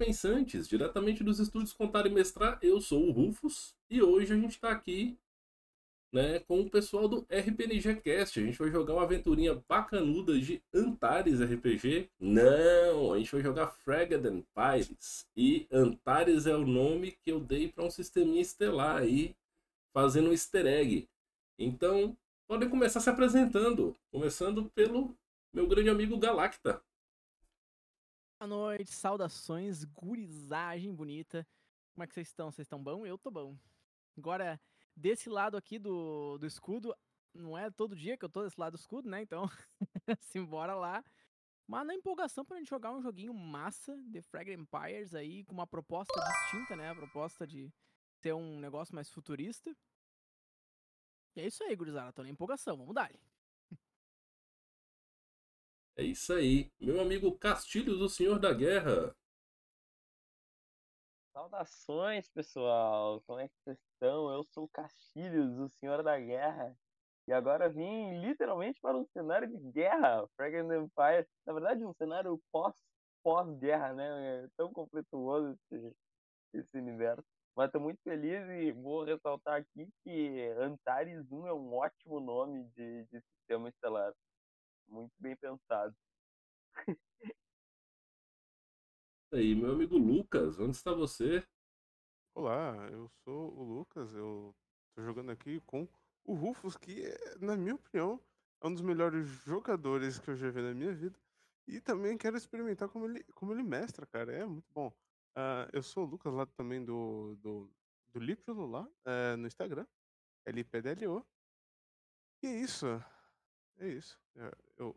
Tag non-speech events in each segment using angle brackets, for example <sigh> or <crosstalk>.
pensantes, diretamente dos estúdios Contar e Mestrar. Eu sou o Rufus e hoje a gente está aqui né, com o pessoal do RPNG Cast. A gente vai jogar uma aventurinha bacanuda de Antares RPG. Não, a gente vai jogar Fragged Empires. E Antares é o nome que eu dei para um sisteminha estelar aí, fazendo um easter egg. Então, podem começar se apresentando, começando pelo meu grande amigo Galacta. Boa noite, saudações, gurizagem bonita. Como é que vocês estão? Vocês estão bom? Eu tô bom. Agora, desse lado aqui do, do escudo, não é todo dia que eu tô desse lado do escudo, né? Então, <laughs> simbora lá. Mas na empolgação pra gente jogar um joguinho massa de Frag Empires aí, com uma proposta distinta, né? A proposta de ser um negócio mais futurista. E é isso aí, gurizada. Tô na empolgação, vamos dar. É isso aí. Meu amigo Castilhos, o Senhor da Guerra. Saudações, pessoal. Como é que vocês estão? Eu sou Castilhos, o Senhor da Guerra. E agora vim literalmente para um cenário de guerra. Fragrant Empire. Na verdade, um cenário pós, pós-guerra, né? É tão conflituoso esse, esse universo. Mas estou muito feliz e vou ressaltar aqui que Antares 1 é um ótimo nome de, de sistema estelar muito bem pensado. aí, meu amigo Lucas, onde está você? Olá, eu sou o Lucas, eu tô jogando aqui com o Rufus, que, na minha opinião, é um dos melhores jogadores que eu já vi na minha vida. E também quero experimentar como ele, como ele mestra, cara, é muito bom. Uh, eu sou o Lucas lá também do, do, do Lípilo lá, uh, no Instagram, LPDLO. E é isso. É isso. É, eu...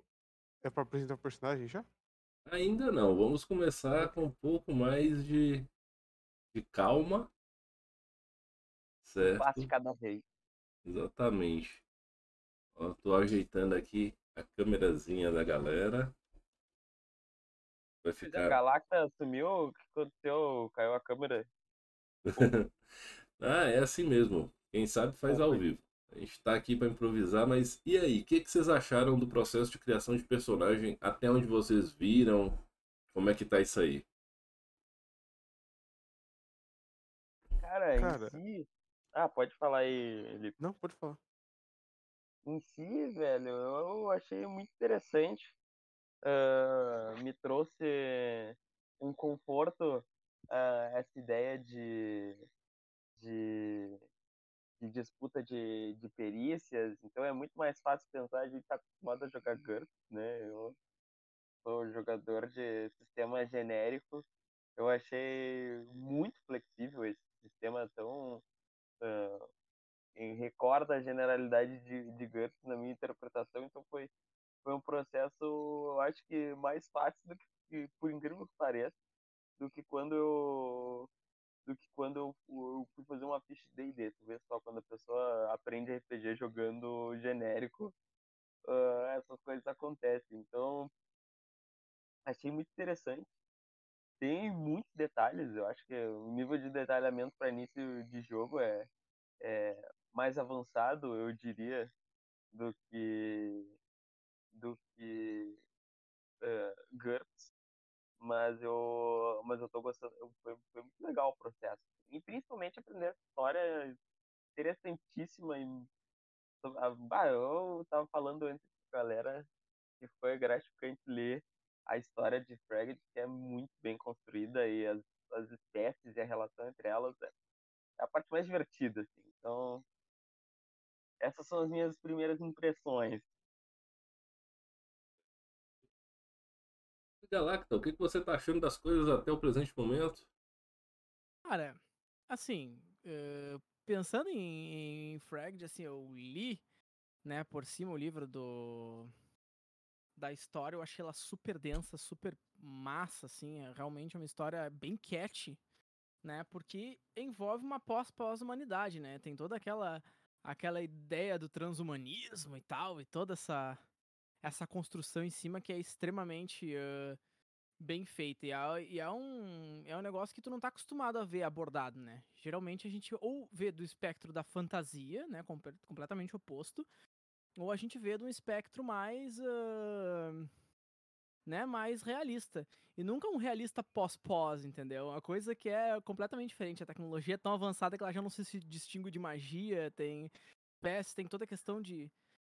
é pra apresentar o personagem já? Ainda não. Vamos começar com um pouco mais de, de calma. Certo? Um cada vez. Exatamente. Ó, tô ajeitando aqui a câmerazinha da galera. Vai ficar. A Galacta sumiu? O que aconteceu? Caiu a câmera? <laughs> ah, é assim mesmo. Quem sabe faz ao vivo. A gente está aqui para improvisar, mas e aí? O que, que vocês acharam do processo de criação de personagem? Até onde vocês viram? Como é que tá isso aí? Cara, Cara... em si. Ah, pode falar aí, Felipe. Não, pode falar. Em si, velho, eu achei muito interessante. Uh, me trouxe um conforto uh, essa ideia de, de de disputa de, de perícias, então é muito mais fácil pensar, a gente está acostumado a jogar GURPS, né? Eu sou jogador de sistema genérico, eu achei muito flexível esse sistema tão uh, recorda a generalidade de, de GURPS na minha interpretação, então foi, foi um processo, eu acho que mais fácil do que, por incrível que pareça, do que quando eu do que quando eu, fui fazer uma ficha de D&D. Tu vê só, quando a pessoa aprende RPG jogando genérico, uh, essas coisas acontecem. Então, achei muito interessante. Tem muitos detalhes, eu acho que o nível de detalhamento para início de jogo é, é mais avançado, eu diria, do que do que uh, GURPS mas eu mas eu tô gostando foi, foi muito legal o processo e principalmente aprender história interessantíssima e ah, eu tava falando antes com a galera que foi gratificante ler a história de Fragment que é muito bem construída e as, as espécies e a relação entre elas é, é a parte mais divertida assim. então essas são as minhas primeiras impressões Galacta, o que você tá achando das coisas até o presente momento? Cara, assim, uh, pensando em, em Fragged, assim, eu li, né, por cima o livro do da história, eu achei ela super densa, super massa, assim, é realmente uma história bem catchy, né, porque envolve uma pós-pós-humanidade, né, tem toda aquela aquela ideia do transhumanismo e tal, e toda essa essa construção em cima que é extremamente uh, bem feita. E, é, e é, um, é um negócio que tu não tá acostumado a ver abordado, né? Geralmente a gente ou vê do espectro da fantasia, né? Com, completamente oposto, ou a gente vê de um espectro mais. Uh, né, mais realista. E nunca um realista pós-pós, entendeu? Uma coisa que é completamente diferente. A tecnologia é tão avançada que ela já não se distingue de magia, tem PS, tem toda a questão de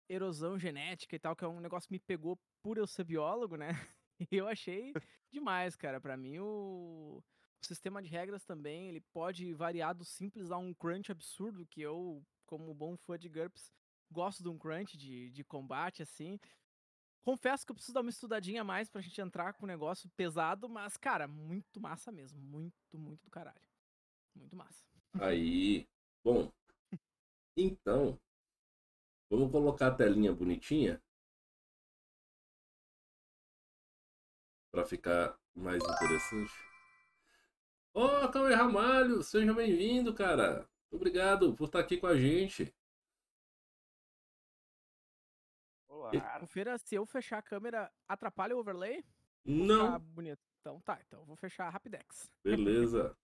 erosão genética e tal, que é um negócio que me pegou por eu ser biólogo, né? <laughs> <laughs> Eu achei demais, cara. Para mim, o... o sistema de regras também, ele pode variar do simples a um crunch absurdo, que eu, como bom fã de GURPS, gosto de um crunch de, de combate, assim. Confesso que eu preciso dar uma estudadinha a mais pra gente entrar com um negócio pesado, mas, cara, muito massa mesmo. Muito, muito do caralho. Muito massa. Aí, bom. Então, vamos colocar a telinha bonitinha para ficar mais interessante. Ô, oh, Cauê Ramalho, seja bem-vindo, cara. Obrigado por estar aqui com a gente. Olá. Confira se eu fechar a câmera, atrapalha o overlay? Não. bonito. Então tá, então eu vou fechar a Rapidex. Beleza.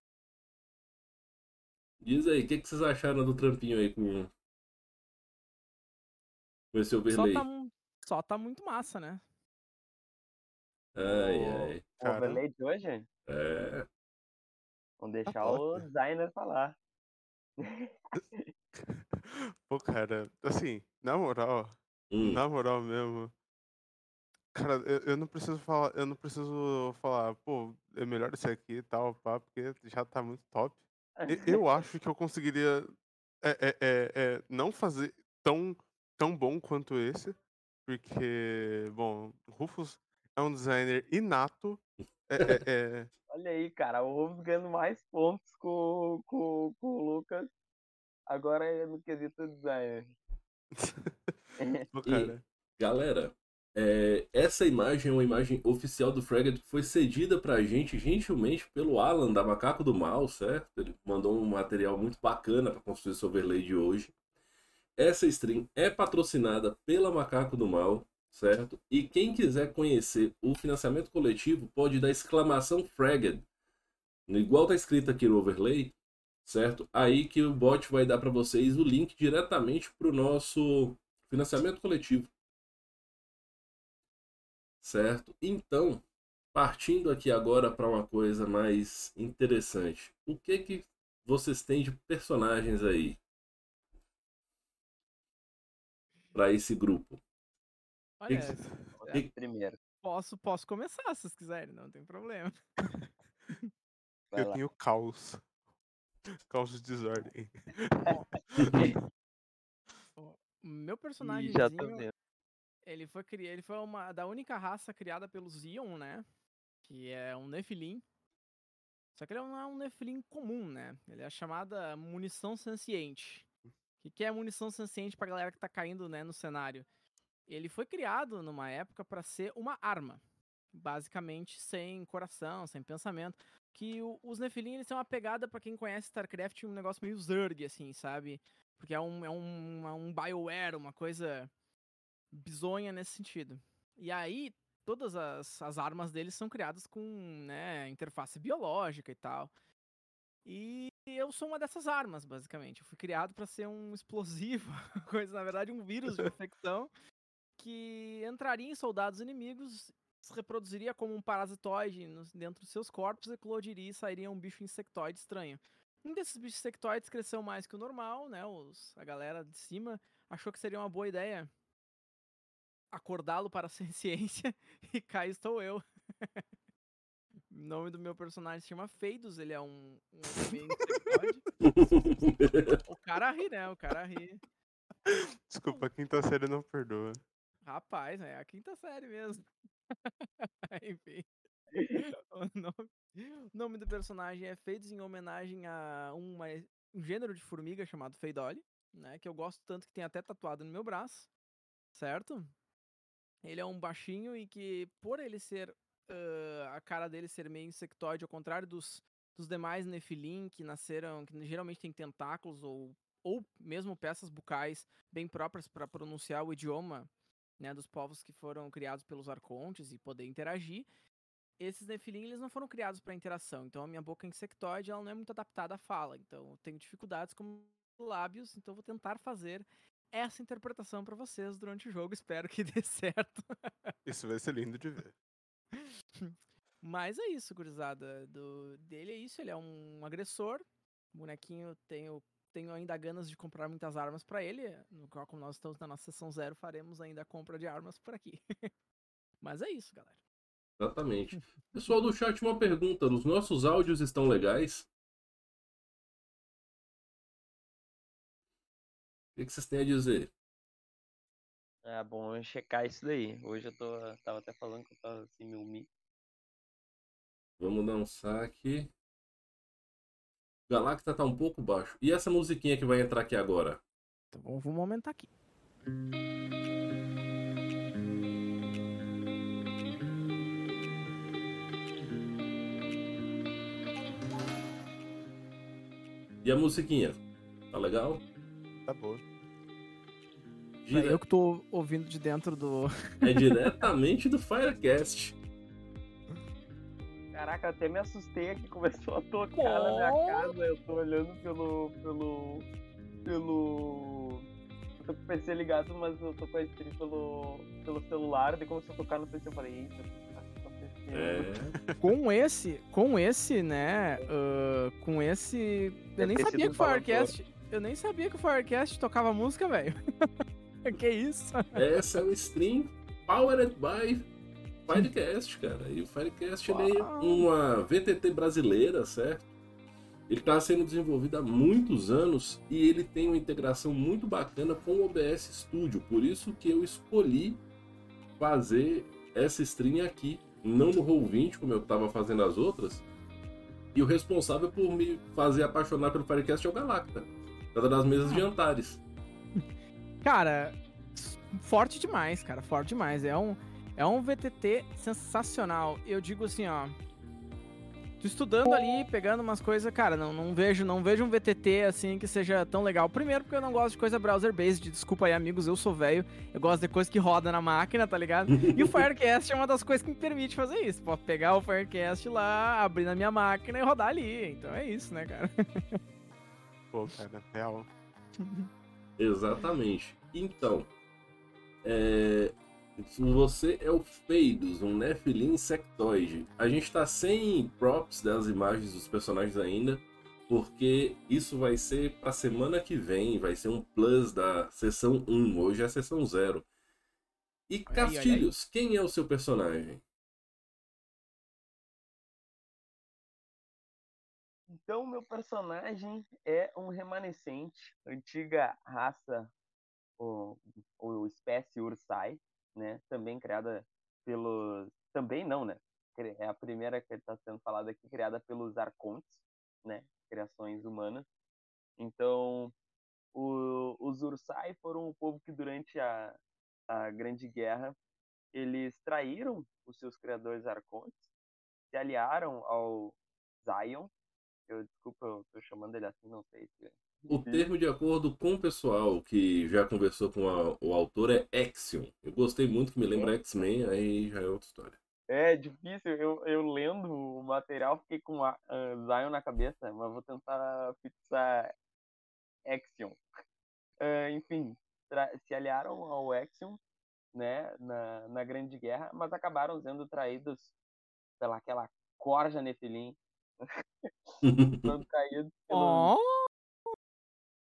Diz aí, o que, que vocês acharam do trampinho aí com, com esse overlay? Só tá, só tá muito massa, né? Ai, ai. O overlay de hoje? É. Vamos deixar tá o designer falar. <laughs> Pô, cara, assim, na moral, Hum. Na moral mesmo. Cara, eu, eu não preciso falar, eu não preciso falar, pô, é melhor esse aqui e tal, pá, porque já tá muito top. E- Eu <laughs> acho que eu conseguiria é, é, é, é, não fazer tão, tão bom quanto esse, porque, bom, Rufus é um designer inato. É, é, é, <laughs> Olha aí, cara, o Rufus ganhando mais pontos com, com, com o Lucas. Agora é no quesito designer. <laughs> E, galera, é, essa imagem é uma imagem oficial do Fragment que foi cedida pra gente gentilmente pelo Alan da Macaco do Mal, certo? Ele mandou um material muito bacana para construir esse overlay de hoje. Essa stream é patrocinada pela Macaco do Mal, certo? E quem quiser conhecer o financiamento coletivo pode dar exclamação Fragged, igual tá escrito aqui no overlay, certo? Aí que o bot vai dar para vocês o link diretamente para o nosso financiamento coletivo. Certo? Então, partindo aqui agora para uma coisa mais interessante. O que que vocês têm de personagens aí para esse grupo? Olha, que é, que- Primeiro. posso, posso começar se vocês quiserem, não tem problema. Vai eu lá. tenho caos. Caos de desordem. O meu personagem já tô vendo. ele foi cri... ele foi uma da única raça criada pelos Zion, né? Que é um Nephilim. Só que ele não é um Nephilim comum, né? Ele é a chamada munição senciente. O que, que é munição senciente pra galera que tá caindo, né, no cenário? Ele foi criado numa época pra ser uma arma. Basicamente sem coração, sem pensamento. Que o- os Nephilim, eles têm uma pegada, pra quem conhece StarCraft, um negócio meio Zerg, assim, sabe? Porque é um, é um, uma- um Bioware, uma coisa bizonha nesse sentido. E aí, todas as, as armas deles são criadas com né, interface biológica e tal. E eu sou uma dessas armas, basicamente. Eu fui criado para ser um <laughs> explosivo, coisa, na verdade, um vírus de infecção que entraria em soldados inimigos, se reproduziria como um parasitoide dentro dos seus corpos, eclodiria e sairia um bicho insectoide estranho. Um desses bichos insectoides cresceu mais que o normal, né? Os, a galera de cima achou que seria uma boa ideia acordá-lo para a <laughs> ciência e cá estou eu. o nome do meu personagem se chama Feidos, ele é um, um. <laughs> O cara ri, né? O cara ri. Desculpa, a quinta série não perdoa. Rapaz, é a quinta série mesmo. <laughs> Enfim. <laughs> O nome, o nome do personagem é Feidos em homenagem a uma, um gênero de formiga chamado Feidole, né? Que eu gosto tanto que tem até tatuado no meu braço, certo? Ele é um baixinho e que, por ele ser. ah, a cara dele ser meio insectoide, ao contrário dos, dos demais Nephilim que nasceram. que geralmente tem tentáculos ou, ou mesmo peças bucais bem próprias para pronunciar o idioma né, dos povos que foram criados pelos arcontes e poder interagir. Esses Nephilim, eles não foram criados para interação. Então a minha boca insectoide, ela não é muito adaptada à fala. Então eu tenho dificuldades com lábios, então eu vou tentar fazer essa interpretação para vocês durante o jogo. <laughs> Espero que dê certo. Isso vai ser lindo de ver. <laughs> Mas é isso, gurizada. Do, dele é isso, ele é um agressor. O bonequinho tenho, tenho ainda ganas de comprar muitas armas pra ele. No qual, como nós estamos na nossa sessão zero, faremos ainda a compra de armas por aqui. <laughs> Mas é isso, galera. Exatamente. <laughs> Pessoal do chat, uma pergunta. Os nossos áudios estão legais? O que que vocês têm a dizer? É bom eu checar isso daí. Hoje eu tô, tava até falando que eu tava assim, meu mi. Vamos dar um saque. Galacta tá um pouco baixo. E essa musiquinha que vai entrar aqui agora? Então vamos vamos aumentar aqui. E a musiquinha? Tá legal? Tá bom. Dire- Eu que tô ouvindo de dentro do. É diretamente do Firecast. Caraca, até me assustei aqui, <laughs> começou a tocar na minha casa. Eu tô olhando pelo. pelo. pelo. Eu tô com o PC ligado, mas eu tô com a stream pelo. pelo celular. Daí começou a tocar no PC. Eu falei, eita, o que tá acontecendo? É. <laughs> Com esse, com esse, né? ah, com esse. Eu nem sabia que o Firecast. Eu nem sabia que o Firecast tocava música, velho. <laughs> que isso? Essa é uma stream powered by Firecast, cara. E o Firecast ele é uma VTT brasileira, certo? Ele está sendo desenvolvido há muitos anos e ele tem uma integração muito bacana com o OBS Studio. Por isso que eu escolhi fazer essa stream aqui, não no Roll20, como eu estava fazendo as outras. E o responsável por me fazer apaixonar pelo Firecast é o Galacta, causa das mesas de Antares. Cara, forte demais, cara, forte demais. É um, é um VTT sensacional. Eu digo assim, ó. Tô estudando ali, pegando umas coisas, cara, não, não vejo, não vejo um VTT assim que seja tão legal. Primeiro porque eu não gosto de coisa browser based, desculpa aí amigos, eu sou velho, eu gosto de coisa que roda na máquina, tá ligado? E o <laughs> Firecast é uma das coisas que me permite fazer isso. Posso pegar o Firecast lá, abrir na minha máquina e rodar ali. Então é isso, né, cara? Pô, cara, real. <laughs> Exatamente. Então, é, você é o Feidos, um Nephilim insectoide. A gente tá sem props das imagens dos personagens ainda, porque isso vai ser pra semana que vem, vai ser um plus da sessão 1, hoje é a sessão 0. E. Castilhos, quem é o seu personagem? Então, meu personagem é um remanescente, antiga raça ou, ou espécie Ursai, né? Também criada pelos. Também não, né? É a primeira que está sendo falada aqui, criada pelos Arcontes, né? Criações humanas. Então, o- os Ursai foram o povo que durante a, a Grande Guerra eles traíram os seus criadores Arcontes, se aliaram ao Zion. Eu desculpa, eu tô chamando ele assim, não sei se O termo de acordo com o pessoal que já conversou com a- o autor é Axion. Eu gostei muito, que me lembra X-Men, aí já é outra história. É difícil, eu, eu lendo o material fiquei com a, ah, Zion na cabeça, mas vou tentar fixar Axion. Ah, enfim, se aliaram ao Axion, né, na, na Grande Guerra, mas acabaram sendo traídos pela aquela corja Nefilim, <laughs> foram <laughs> traídos pelos... Ó,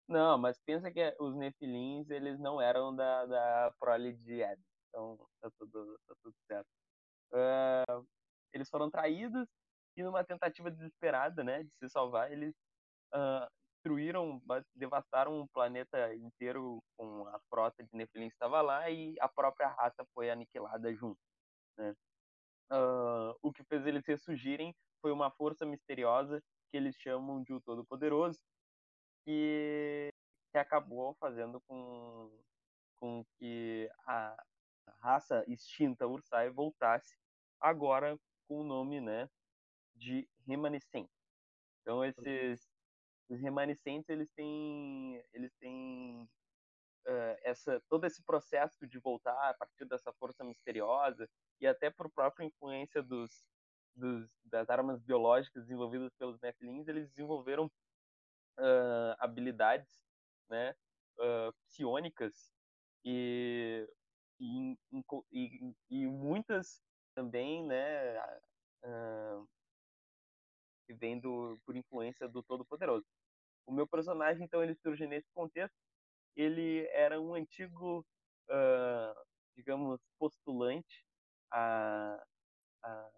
Não, mas pensa que os Nefilins, eles não eram da, da prole de Ed, então tá tudo, tá tudo certo. Ah, eles foram traídos e numa tentativa desesperada, né, de se salvar, eles ah, destruíram, devastaram o planeta inteiro com a frota de Nefilins que estava lá e a própria raça foi aniquilada junto, né. Ah, o que fez eles ressurgirem foi uma força misteriosa que eles chamam de o Todo-Poderoso, que, que acabou fazendo com, com que a raça extinta Ursai voltasse agora com o nome né, de remanescente. Então esses os remanescentes eles têm eles têm eh, essa todo esse processo de voltar a partir dessa força misteriosa e até por própria influência dos, dos das armas biológicas desenvolvidas pelos Nephilims, eles desenvolveram ah, habilidades né, ah, psionicas e, e, e, e muitas também, né, uh, vem do, por influência do Todo-Poderoso. O meu personagem, então, ele surge nesse contexto. Ele era um antigo, uh, digamos, postulante a, a,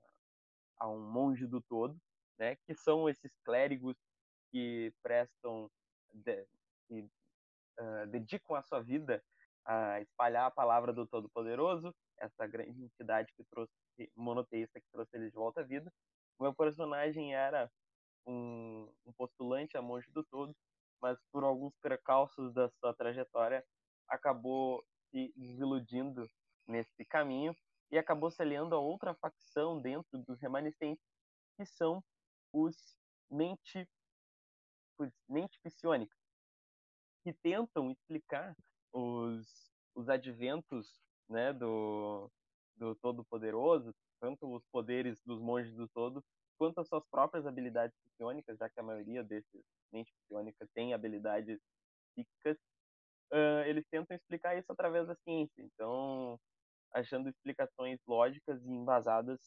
a, um monge do todo, né? Que são esses clérigos que prestam, de, que uh, dedicam a sua vida a espalhar a palavra do Todo-Poderoso, essa grande entidade que trouxe monoteísta que trouxe ele de volta à vida. O meu personagem era um, um postulante a monge do todo, mas por alguns precalços da sua trajetória acabou se desiludindo nesse caminho e acabou se aliando a outra facção dentro dos remanescentes, que são os mente, mente psionicos, que tentam explicar os, os adventos né, do, do Todo-Poderoso, tanto os poderes dos monges do Todo, quanto as suas próprias habilidades psiônicas, já que a maioria desses mente psionica tem habilidades psíquicas, uh, eles tentam explicar isso através da ciência. Então, achando explicações lógicas e embasadas,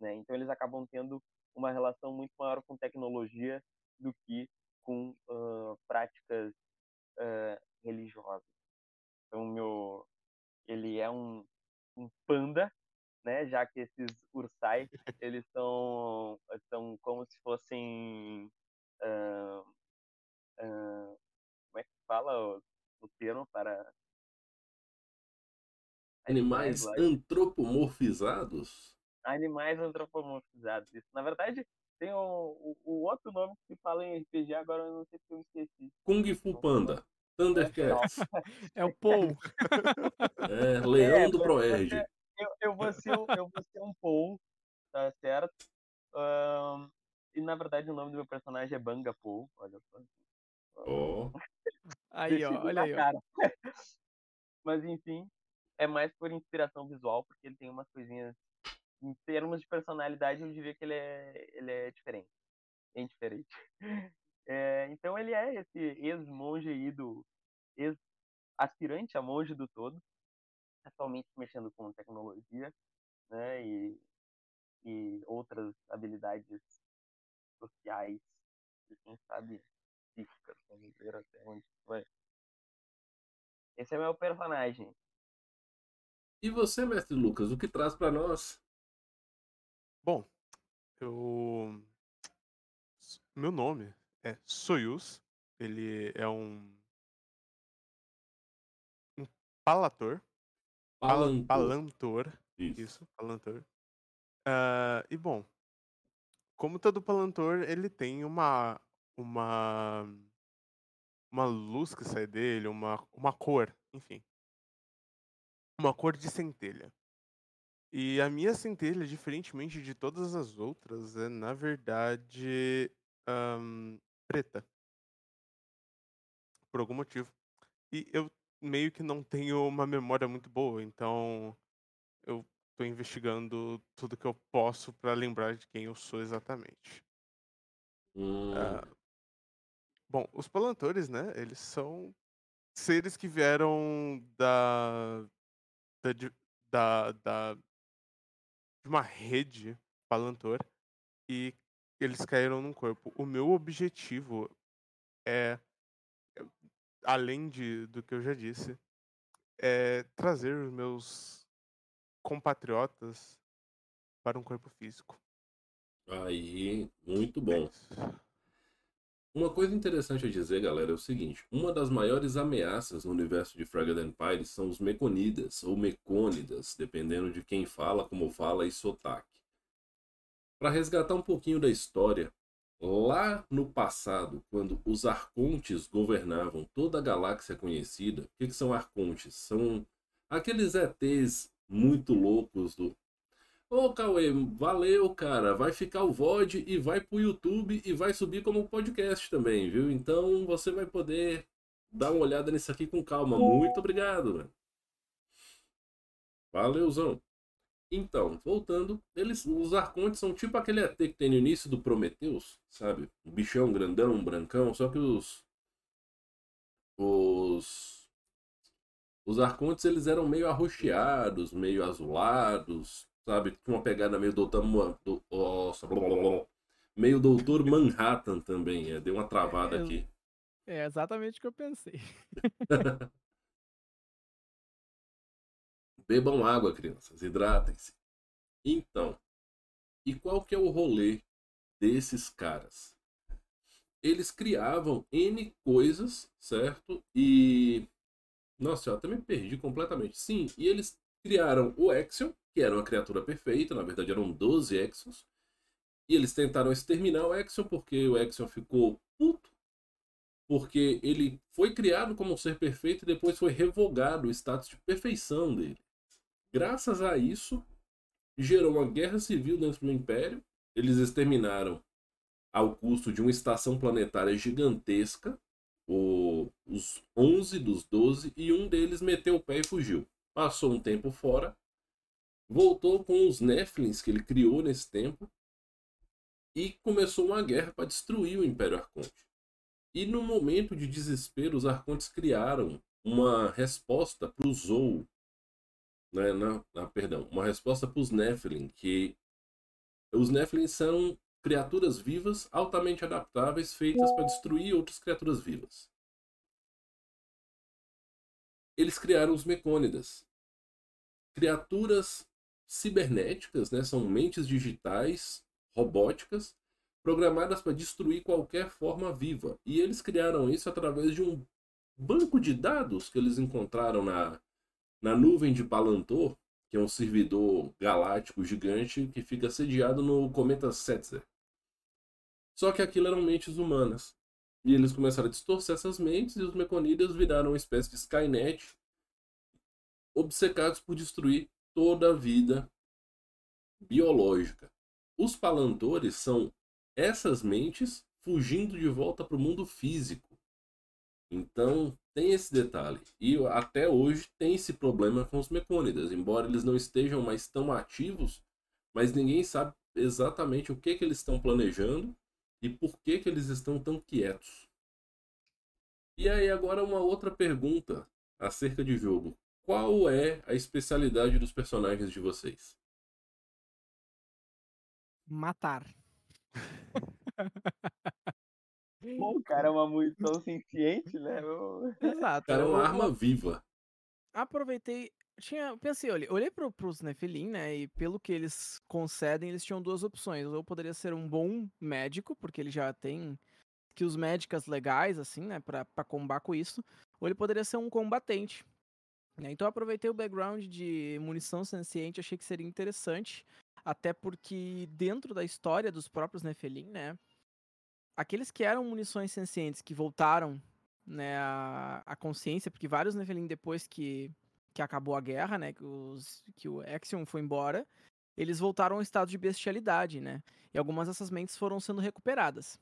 né? Então, eles acabam tendo uma relação muito maior com tecnologia do que com uh, práticas uh, religiosas. Então, meu, ele é um, um panda né? Já que esses ursai, <laughs> eles são, são como se fossem... Uh, como é que fala o, o termo para... Animais, antropomorfizados? Animais antropomorfizados, isso. Na verdade, tem o, o, o, outro nome que se fala em RPG, agora eu não sei se eu esqueci. Kung Fu Panda. Thundercats. <laughs> É o Paul. <laughs> É, Leão é, do Proerd eu, eu, vou ser, eu vou ser um Paul, tá certo? Um, e na verdade o nome do meu personagem é Banga Paul, olha só. Oh. Aí, ó, olha aí. Cara. <laughs> Mas enfim, é mais por inspiração visual, porque ele tem umas coisinhas. Em termos de personalidade, eu diria que ele é, ele é diferente. Bem diferente. <laughs> É, então ele é esse ex-monge aí do. ex-aspirante a monge do todo, atualmente mexendo com tecnologia, né, e, e outras habilidades sociais, e quem sabe físicas, vamos ver até onde vai. Esse é meu personagem. E você, mestre Lucas, o que traz para nós? Bom, eu meu nome é Soyuz. Ele é um um palator Palantor. Palantor. Isso. Isso, Palantor. Uh, e bom, como todo Palantor, ele tem uma uma uma luz que sai dele, uma uma cor, enfim. Uma cor de centelha. E a minha centelha, diferentemente de todas as outras, é na verdade um, preta. Por algum motivo. E eu meio que não tenho uma memória muito boa, então eu tô investigando tudo que eu posso para lembrar de quem eu sou exatamente. Hum. Uh, bom, os palantores, né? Eles são seres que vieram da da, da, da de uma rede palantor e eles caíram num corpo. O meu objetivo é além de, do que eu já disse, é trazer os meus compatriotas para um corpo físico. Aí, muito bom. Uma coisa interessante a dizer, galera, é o seguinte: uma das maiores ameaças no universo de Fragile Empire são os Meconidas, ou Mecônidas, dependendo de quem fala, como fala e sotaque. Para resgatar um pouquinho da história, Lá no passado, quando os arcontes governavam toda a galáxia conhecida, o que, que são arcontes? São aqueles ETs muito loucos do. Ô Cauê, valeu, cara. Vai ficar o VOD e vai pro YouTube e vai subir como podcast também, viu? Então você vai poder dar uma olhada nisso aqui com calma. Muito obrigado, mano. Valeuzão. Então, voltando, eles, os arcontes são tipo aquele ET que tem no início do Prometheus, sabe? Um bichão grandão, um brancão, só que os os os arcontes eles eram meio arroxeados, meio azulados, sabe? Tinha uma pegada meio doutor, do, nossa, blá, blá, blá, meio doutor Manhattan também. É, deu uma travada É, aqui. É exatamente o que eu pensei. <laughs> Bebam água, crianças, hidratem-se. Então, e qual que é o rolê desses caras? Eles criavam N coisas, certo? E. Nossa, eu até me perdi completamente. Sim, e eles criaram o Axion, que era uma criatura perfeita, na verdade eram 12 Axions. E eles tentaram exterminar o Axion porque o Axion ficou puto. Porque ele foi criado como um ser perfeito e depois foi revogado o status de perfeição dele. Graças a isso, gerou uma guerra civil dentro do Império. Eles exterminaram ao custo de uma estação planetária gigantesca os 11 dos 12 e um deles meteu o pé e fugiu. Passou um tempo fora, voltou com os Nephilims que ele criou nesse tempo e começou uma guerra para destruir o Império Arconte. E no momento de desespero, os Arcontes criaram uma resposta para o Zou, né, na, na, perdão, uma resposta para os Nephilim, que os Nephilim são criaturas vivas altamente adaptáveis feitas para destruir outras criaturas vivas. Eles criaram os Mecônidas, criaturas cibernéticas, né, são mentes digitais, robóticas, programadas para destruir qualquer forma viva. E eles criaram isso através de um banco de dados que eles encontraram na, na nuvem de Palantor, que é um servidor galáctico gigante que fica sediado no cometa Setzer. Só que aquilo eram mentes humanas. E eles começaram a distorcer essas mentes e os Meconidas viraram uma espécie de Skynet, obcecados por destruir toda a vida biológica. Os Palantores são essas mentes fugindo de volta para o mundo físico. Então, tem esse detalhe. E até hoje tem esse problema com os Mecônidas. Embora eles não estejam mais tão ativos, mas ninguém sabe exatamente o que, que eles estão planejando e por que, que eles estão tão quietos. E aí, agora uma outra pergunta acerca de jogo. Qual é a especialidade dos personagens de vocês? Matar. Pô, o cara é uma munição <laughs> senciente, né? Exato. O cara é uma arma viva. aproveitei. Tinha, pensei, olhei, olhei pro, pros Nephilim, né? E pelo que eles concedem, eles tinham duas opções. Ou eu poderia ser um bom médico, porque ele já tem skills médicas legais, assim, né? Pra, pra combar com isso. Ou ele poderia ser um combatente. Né, Então eu aproveitei o background de munição senciente, achei que seria interessante. Até porque dentro da história dos próprios Nephilim, né? Aqueles que eram munições sencientes que voltaram né, a, a consciência, porque vários Nephilim depois que, que acabou a guerra, né, que, os, que o Axion foi embora, eles voltaram ao estado de bestialidade, né? E algumas dessas mentes foram sendo recuperadas.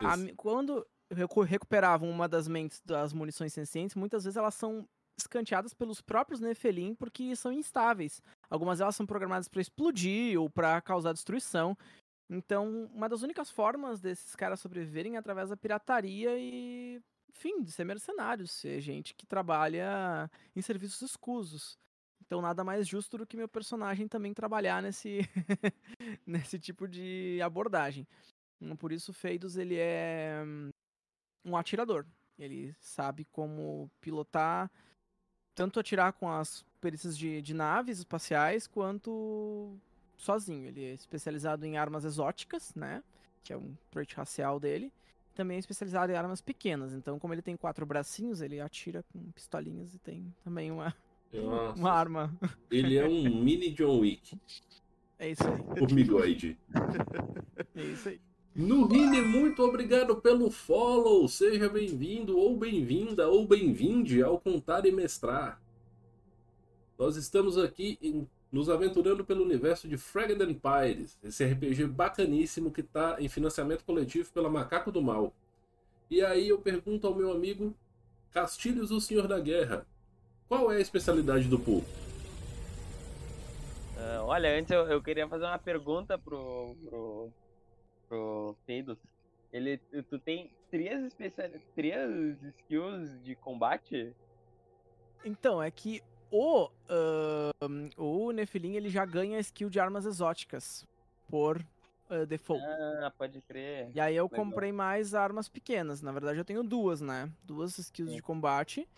A quando recu- recuperavam uma das mentes das munições sencientes, muitas vezes elas são escanteadas pelos próprios Nephilim porque são instáveis. Algumas delas são programadas para explodir ou para causar destruição. Então, uma das únicas formas desses caras sobreviverem é através da pirataria e, enfim, de ser mercenários, ser gente que trabalha em serviços escusos. Então, nada mais justo do que meu personagem também trabalhar nesse, <laughs> nesse tipo de abordagem. Hum, Por isso, Feidos, ele é hum, um atirador. Ele sabe como pilotar, tanto atirar com as perícias de, de naves espaciais, quanto sozinho. Ele é especializado em armas exóticas, né? Que é um trait racial dele. Também é especializado em armas pequenas. Então, como ele tem quatro bracinhos, ele atira com pistolinhas e tem também uma, Nossa, uma arma. Ele é um mini John Wick, É isso aí. formigoide. É isso aí. Nurine, muito obrigado pelo follow. Seja bem-vindo, ou bem-vinda, ou bem-vinde ao Contar e Mestrar. Nós estamos aqui em- nos aventurando pelo universo de Fragment Empires, esse RPG bacaníssimo que está em financiamento coletivo pela Macaco do Mal. E aí eu pergunto ao meu amigo Castilhos, o Senhor da Guerra, qual é a especialidade do pool? Ah, olha, antes eu, eu queria fazer uma pergunta pro, pro, pro Feidos. Ele, tu- tem três, especial, três skills de combate? Então, é que o, ahn, o Nephilim ele já ganha skill de armas exóticas por ah, default. Ah, pode crer. E aí eu legal. comprei mais armas pequenas. Na verdade eu tenho duas, né? Duas skills Sim. de combate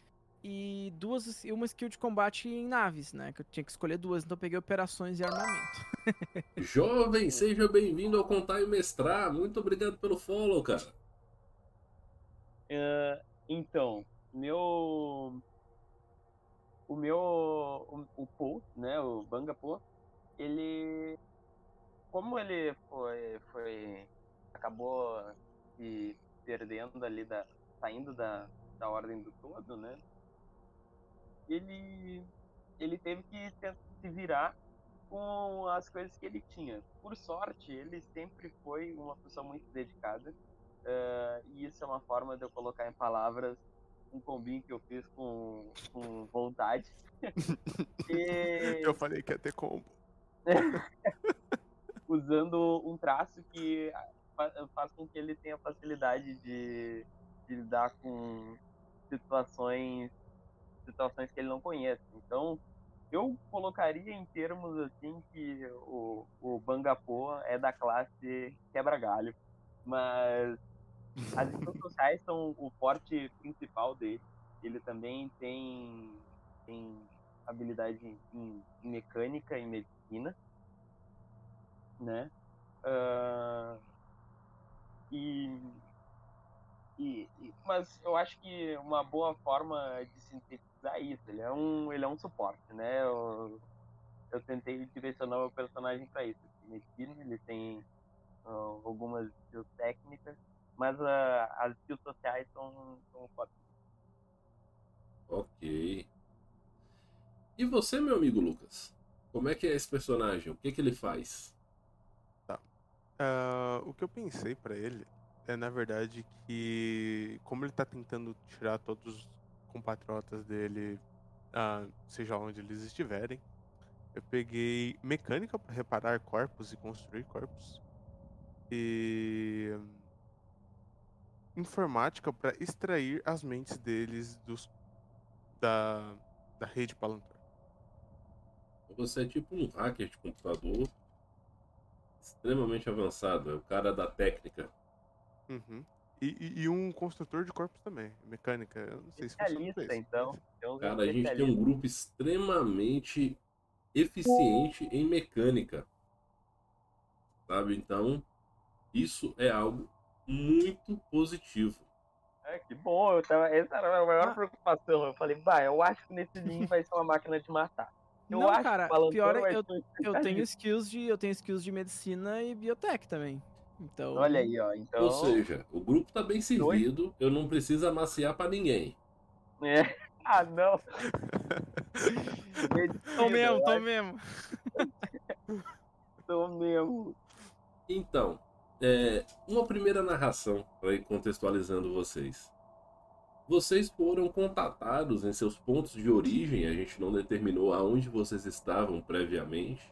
e duas e uma skill de combate em naves, né? Que eu tinha que escolher duas, então eu peguei operações e armamento. <laughs> Jovem, seja bem-vindo ao Contar e Mestrar. Muito obrigado pelo follow, cara. Ah, então, meu. O meu. O, o Paul, né? O Banga Paul, ele. Como ele foi. foi acabou se perdendo ali, da, saindo da, da ordem do todo, né? Ele. Ele teve que se, virar com as coisas que ele tinha. Por sorte, ele sempre foi uma pessoa muito dedicada. eh, e isso é uma forma de eu colocar em palavras um combinho que eu fiz com, com vontade. <laughs> e Eu falei que ia ter combo. <laughs> usando um traço que fa- faz com que ele tenha facilidade de, de lidar com situações situações que ele não conhece. Então, eu colocaria em termos assim que o, o Bangapo é da classe quebra-galho, mas as <laughs> skills sociais são o forte principal dele. Ele também tem, tem habilidade em, em mecânica e medicina, né? E, e, e- mas eu acho que uma boa forma de sintetizar isso, ele é um, ele é um suporte, né? Eu, eu tentei direcionar o meu personagem para isso. Medicina, ele tem ah, algumas skills técnicas, mas ah, as skills sociais são, são fortes. Ok. E você, meu amigo Lucas? Como é que é esse personagem? O que, que ele faz? Ah, o que eu pensei pra ele é, na verdade, que como ele tá tentando tirar todos os compatriotas dele, ah, seja onde eles estiverem, eu peguei mecânica pra reparar corpos e construir corpos. E informática pra extrair as mentes deles dos da da rede Palantir. Você é tipo um hacker de computador extremamente avançado, é o cara da técnica. Uhum. E, e- e um construtor de corpos também, mecânica. Eu não sei se isso. então. Tem uns Cara, a gente tem um grupo extremamente eficiente em mecânica. Sabe? Então, isso é algo muito positivo. É, que bom, eu tava, essa era a minha maior Ah. preocupação. Eu falei, vai, eu acho que nesse Lean vai ser uma máquina de matar. Eu Não, acho cara, pior é que eu, eu tenho skills de eu tenho skills de medicina e biotech também. Então, Olha aí, ó. Então. Ou seja, o grupo tá bem servido, eu não preciso amaciar pra ninguém. é. <laughs> Ah, não. <laughs> tô mesmo, Eu tô mesmo. <laughs> tô mesmo. Então, é, uma primeira narração para ir contextualizando vocês. Vocês foram contatados em seus pontos de origem, a gente não determinou aonde vocês estavam previamente,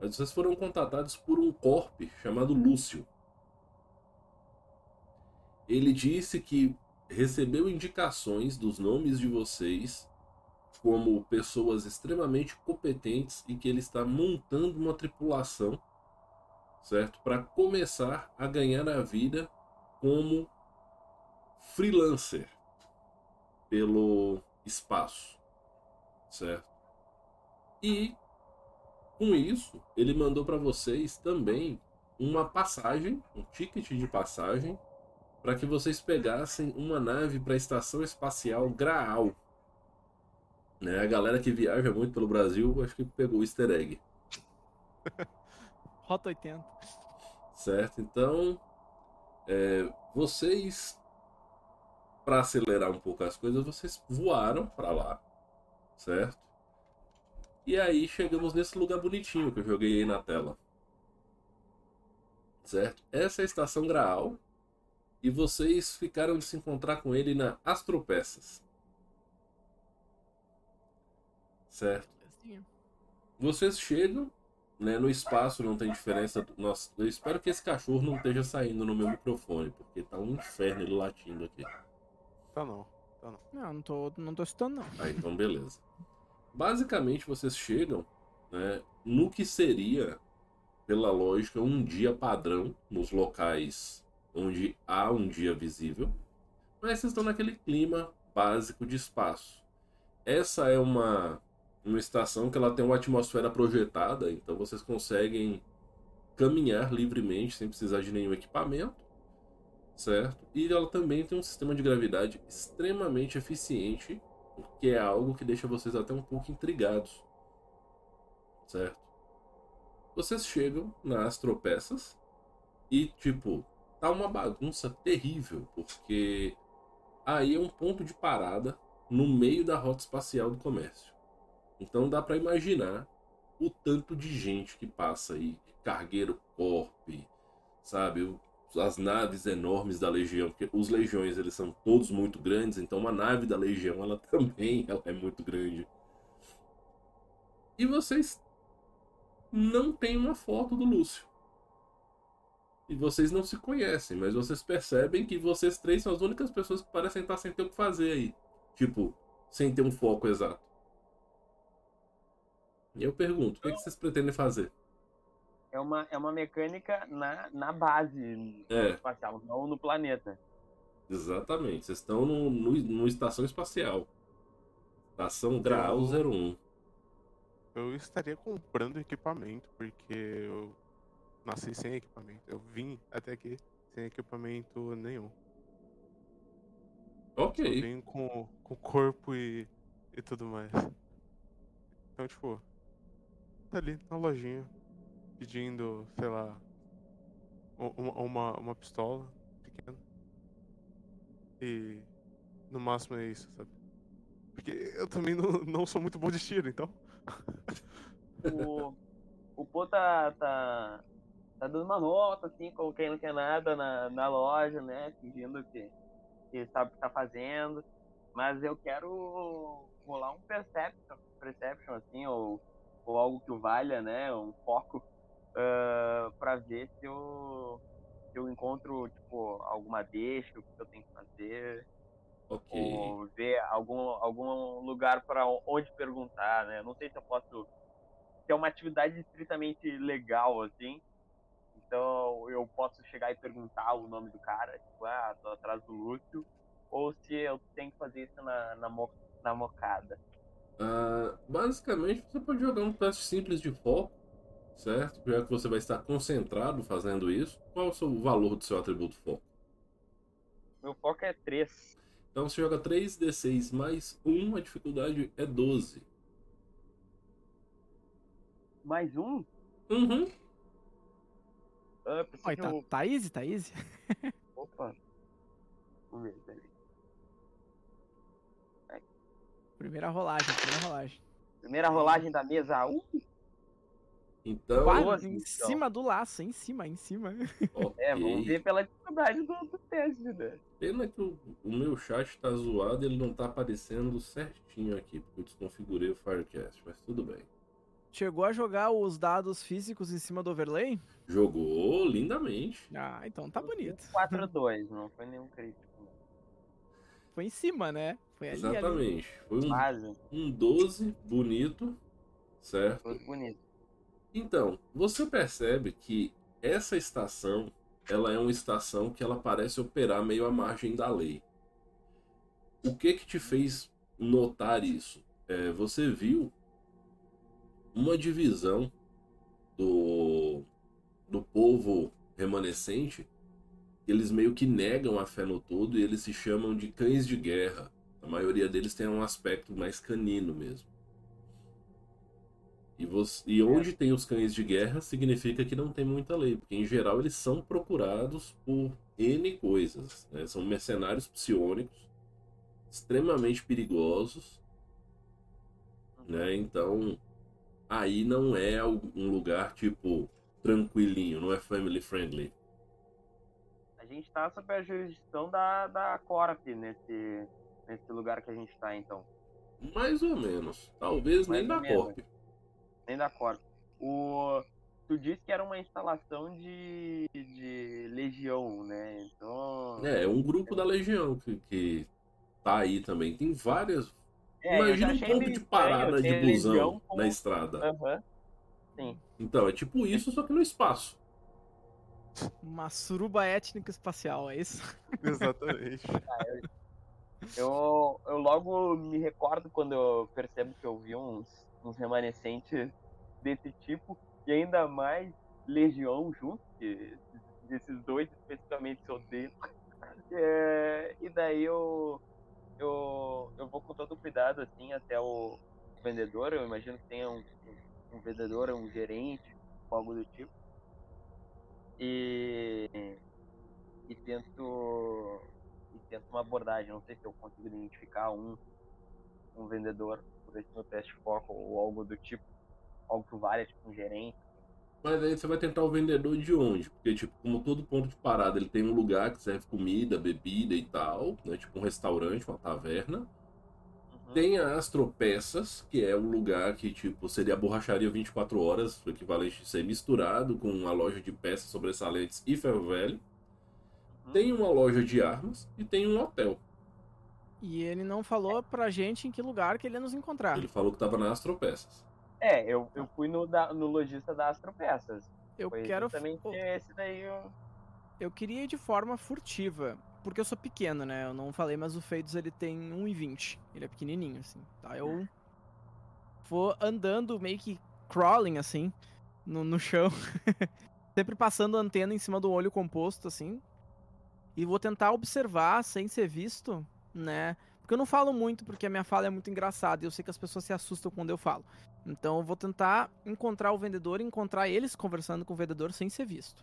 mas vocês foram contatados por um corp chamado Lúcio. Ele disse que recebeu indicações dos nomes de vocês como pessoas extremamente competentes e que ele está montando uma tripulação certo? Para começar a ganhar a vida como freelancer pelo espaço, certo? E com isso, ele mandou para vocês também uma passagem, um ticket de passagem, para que vocês pegassem uma nave para a estação espacial Graal. Né? A galera que viaja muito pelo Brasil, acho que pegou o easter egg. <laughs> Rota 80. Certo? Então, é, vocês, para acelerar um pouco as coisas, vocês voaram para lá, certo? E aí chegamos nesse lugar bonitinho que eu joguei aí na tela. Certo? Essa é a estação Graal. E vocês ficaram de se encontrar com ele na Astropeças. Certo? Assim, Vocês chegam, né, no espaço não tem diferença. Nossa, eu espero que esse cachorro não esteja saindo no meu microfone, porque tá um inferno ele latindo aqui. Tá não. Tá não. Não, não tô, não tô escutando, não. Ah, então beleza. Basicamente, vocês chegam né, no que seria, pela lógica, um dia padrão nos locais onde há um dia visível, mas vocês estão naquele clima básico de espaço. Essa é uma, uma estação que ela tem uma atmosfera projetada, então vocês conseguem caminhar livremente sem precisar de nenhum equipamento, certo? E ela também tem um sistema de gravidade extremamente eficiente, o que é algo que deixa vocês até um pouco intrigados, certo? Vocês chegam nas tropeças e, tipo, tá uma bagunça terrível, porque aí é um ponto de parada no meio da rota espacial do comércio. Então dá para imaginar o tanto de gente que passa aí, cargueiro corp, sabe, as naves enormes da legião, porque os legiões eles são todos muito grandes, então uma nave da legião ela <laughs> também ela é muito grande. E vocês não têm uma foto do Lúcio. E vocês não se conhecem, mas vocês percebem que vocês três são as únicas pessoas que parecem estar sem ter o que fazer aí. Tipo, sem ter um foco exato. E eu pergunto, o que, é que vocês pretendem fazer? É uma, é uma mecânica na, na base É. espacial, não no planeta. Exatamente, vocês estão no, no, no estação espacial. Estação Graal Eu- 01. Eu estaria comprando equipamento, porque eu nasci sem equipamento. Eu vim até aqui sem equipamento nenhum. Eu Ok. vim com, com corpo e, e tudo mais. Então, tipo, tá ali na lojinha, pedindo, sei lá, uma, uma, uma pistola pequena. E no máximo é isso, sabe? Porque eu também não, não sou muito bom de tiro, então. O, o Pô tá, tá, tá dando uma nota, assim, como quem não quer nada na, na loja, né? Fingindo que, que sabe o que tá fazendo. Mas eu quero rolar um perception, perception assim, ou, ou algo que valha, né? Um foco, ah, pra ver se eu, se eu encontro, tipo, alguma deixa, o que eu tenho que fazer. Ok. ou ver algum, algum lugar para onde perguntar, né? Não sei se eu posso ter uma atividade estritamente legal, assim. Então eu posso chegar e perguntar o nome do cara, tipo, ah, tô atrás do Lúcio, ou se eu tenho que fazer isso na, na, mo- na mocada. Ah, basicamente, você pode jogar um teste simples de foco, certo? Já que você vai estar concentrado fazendo isso. Qual é o seu valor do seu atributo foco? Meu foco é 3. Então você joga 3d6 mais 1, a dificuldade é 12. Mais um? Uhum. Ah, pensei Oi, que tá, eu- tá easy, tá easy. <laughs> Opa. Vamos ver, peraí. Primeira rolagem, primeira rolagem. Primeira rolagem da mesa. Uh, Então, Quase em então. cima do laço, em cima, em cima. ok. é, vamos ver pela dificuldade do, do teste, né? Pena que o, o meu chat tá zoado e ele não tá aparecendo certinho aqui, porque eu desconfigurei o Firecast, mas tudo bem. Chegou a jogar os dados físicos em cima do overlay? Jogou lindamente. Ah, então tá bonito. 4 a 2, não foi nenhum crítico. Foi em cima, né? Foi ali, ali. Exatamente. Foi um, Quase, um 12 bonito, certo? todo bonito. Então, você percebe que essa estação, ela é uma estação que ela parece operar meio à margem da lei. O que que te fez notar isso? É, você viu uma divisão do, do povo remanescente, eles meio que negam a fé no todo e eles se chamam de cães de guerra. A maioria deles tem um aspecto mais canino mesmo. E, você, e onde tem os cães de guerra significa que não tem muita lei, porque em geral eles são procurados por N coisas. né? São mercenários psionicos, extremamente perigosos. Né? Então, aí não é um lugar tipo tranquilinho, não é family friendly. A gente tá sob a jurisdição da, da Corp nesse, nesse lugar que a gente tá, então. Mais ou menos. Talvez nem Mais da ou menos. Corp. Nem da Corp. O, tu disse que era uma instalação de, de legião, né? Então. É, é um grupo da Legião que, que tá aí também. Tem várias. É, eu já Imagina um ponto de parada de busão com- na estrada. Aham. Sim. Então, é tipo isso, só que no espaço. <laughs> Uma suruba étnica espacial, é isso? <laughs> Exatamente. Eu, eu logo me recordo quando eu percebo que eu vi uns, uns remanescentes desse tipo, e ainda mais Legião junto, que esses- dois especificamente se odeiam. <laughs> É, e daí eu, eu vou com todo cuidado assim até o vendedor, eu imagino que tenha um, um, vendedor, um gerente, algo do tipo. E, e tento e tento uma abordagem. Não sei se eu consigo identificar um, um vendedor por esse meu teste de foco ou algo do tipo. Algo que valha, tipo um gerente. Mas aí você vai tentar o vendedor de onde? Porque, tipo, como todo ponto de parada, ele tem um lugar que serve comida, bebida e tal, né? Tipo um restaurante, uma taverna. Tem a Astropeças, que é um lugar que, tipo, seria a borracharia 24 horas, o equivalente de ser misturado com uma loja de peças sobressalentes e ferro velho. Uhum. Tem uma loja de armas e tem um hotel. E ele não falou pra gente em que lugar que ele ia nos encontrar. Ele falou que tava na Astropeças. É, eu, eu fui no, da, no lojista da Astropeças. Eu Foi quero. Pô, esse daí. Eu... Eu queria ir de forma furtiva. Porque eu sou pequeno, né? Eu não falei, mas o Feitos ele tem 1,20. Ele é pequenininho, assim. Tá? Eu vou andando meio que crawling, assim, no, no chão. <laughs> Sempre passando a antena em cima do olho composto, assim. E vou tentar observar sem ser visto, né? Porque eu não falo muito, porque a minha fala é muito engraçada. E eu sei que as pessoas se assustam quando eu falo. Então eu vou tentar encontrar o vendedor e encontrar eles conversando com o vendedor sem ser visto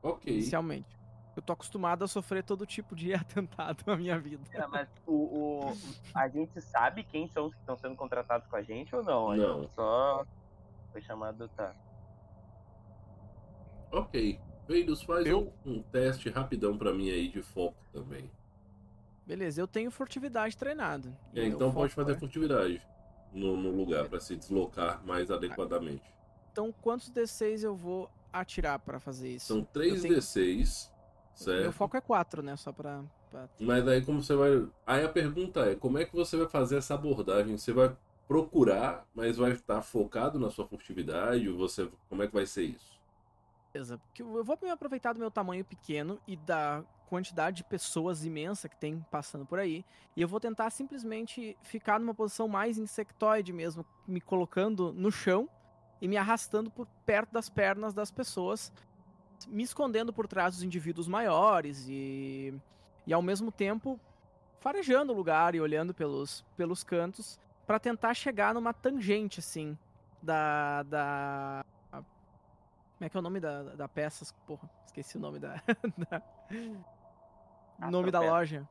Ok. inicialmente. Eu tô acostumado a sofrer todo tipo de <laughs> atentado na minha vida. É, mas o, o, a gente sabe quem são os que estão sendo contratados com a gente ou não? A Não. só foi chamado, tá. Ok. Veidos, faz Eu- um, um teste rapidão pra mim aí de foco também. Beleza, eu tenho furtividade treinado. É, então pode foco fazer é- furtividade no, no lugar pra se deslocar mais adequadamente. Então, quantos D6 eu vou atirar pra fazer isso? São 3 tenho- D6, certo? Meu foco é 4, né? Só pra. pra- Mas aí como você vai. Aí a pergunta é, como é que você vai fazer essa abordagem? Você vai procurar, mas vai estar focado na sua furtividade? Ou você. Como é que vai ser isso? Beleza. Porque eu vou me aproveitar do meu tamanho pequeno e da quantidade de pessoas imensa que tem passando por aí. E eu vou tentar simplesmente ficar numa posição mais insectoide mesmo, me colocando no chão e me arrastando por perto das pernas das pessoas, me escondendo por trás dos indivíduos maiores e, e ao mesmo tempo farejando o lugar e olhando pelos, pelos cantos para tentar chegar numa tangente assim da, da como é que é o nome da, da peça? Porra, esqueci o nome da. <laughs> da... nome da Astropeças. loja.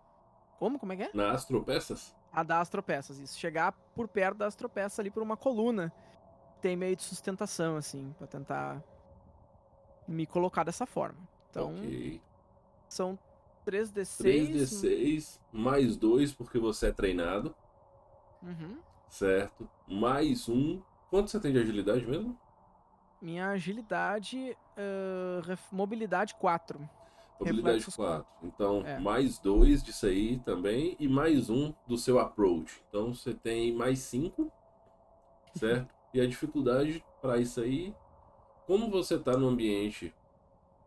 Como? Como é que é? Na Astropeças? A da Astropeças, isso. Chegar por perto da Astropeça ali por uma coluna. Tem meio de sustentação, assim, pra tentar me colocar dessa forma. Então, Ok. são 3D6. 3D6, mais 2 porque você é treinado, Uhum. certo? Mais um. Quanto você tem de agilidade mesmo? Minha agilidade. ref- mobilidade 4. Mobilidade Reflexos 4. Então, É. mais dois disso aí também. E mais um do seu approach. Então, você tem mais cinco. Certo? e a dificuldade para isso aí. Como você tá num ambiente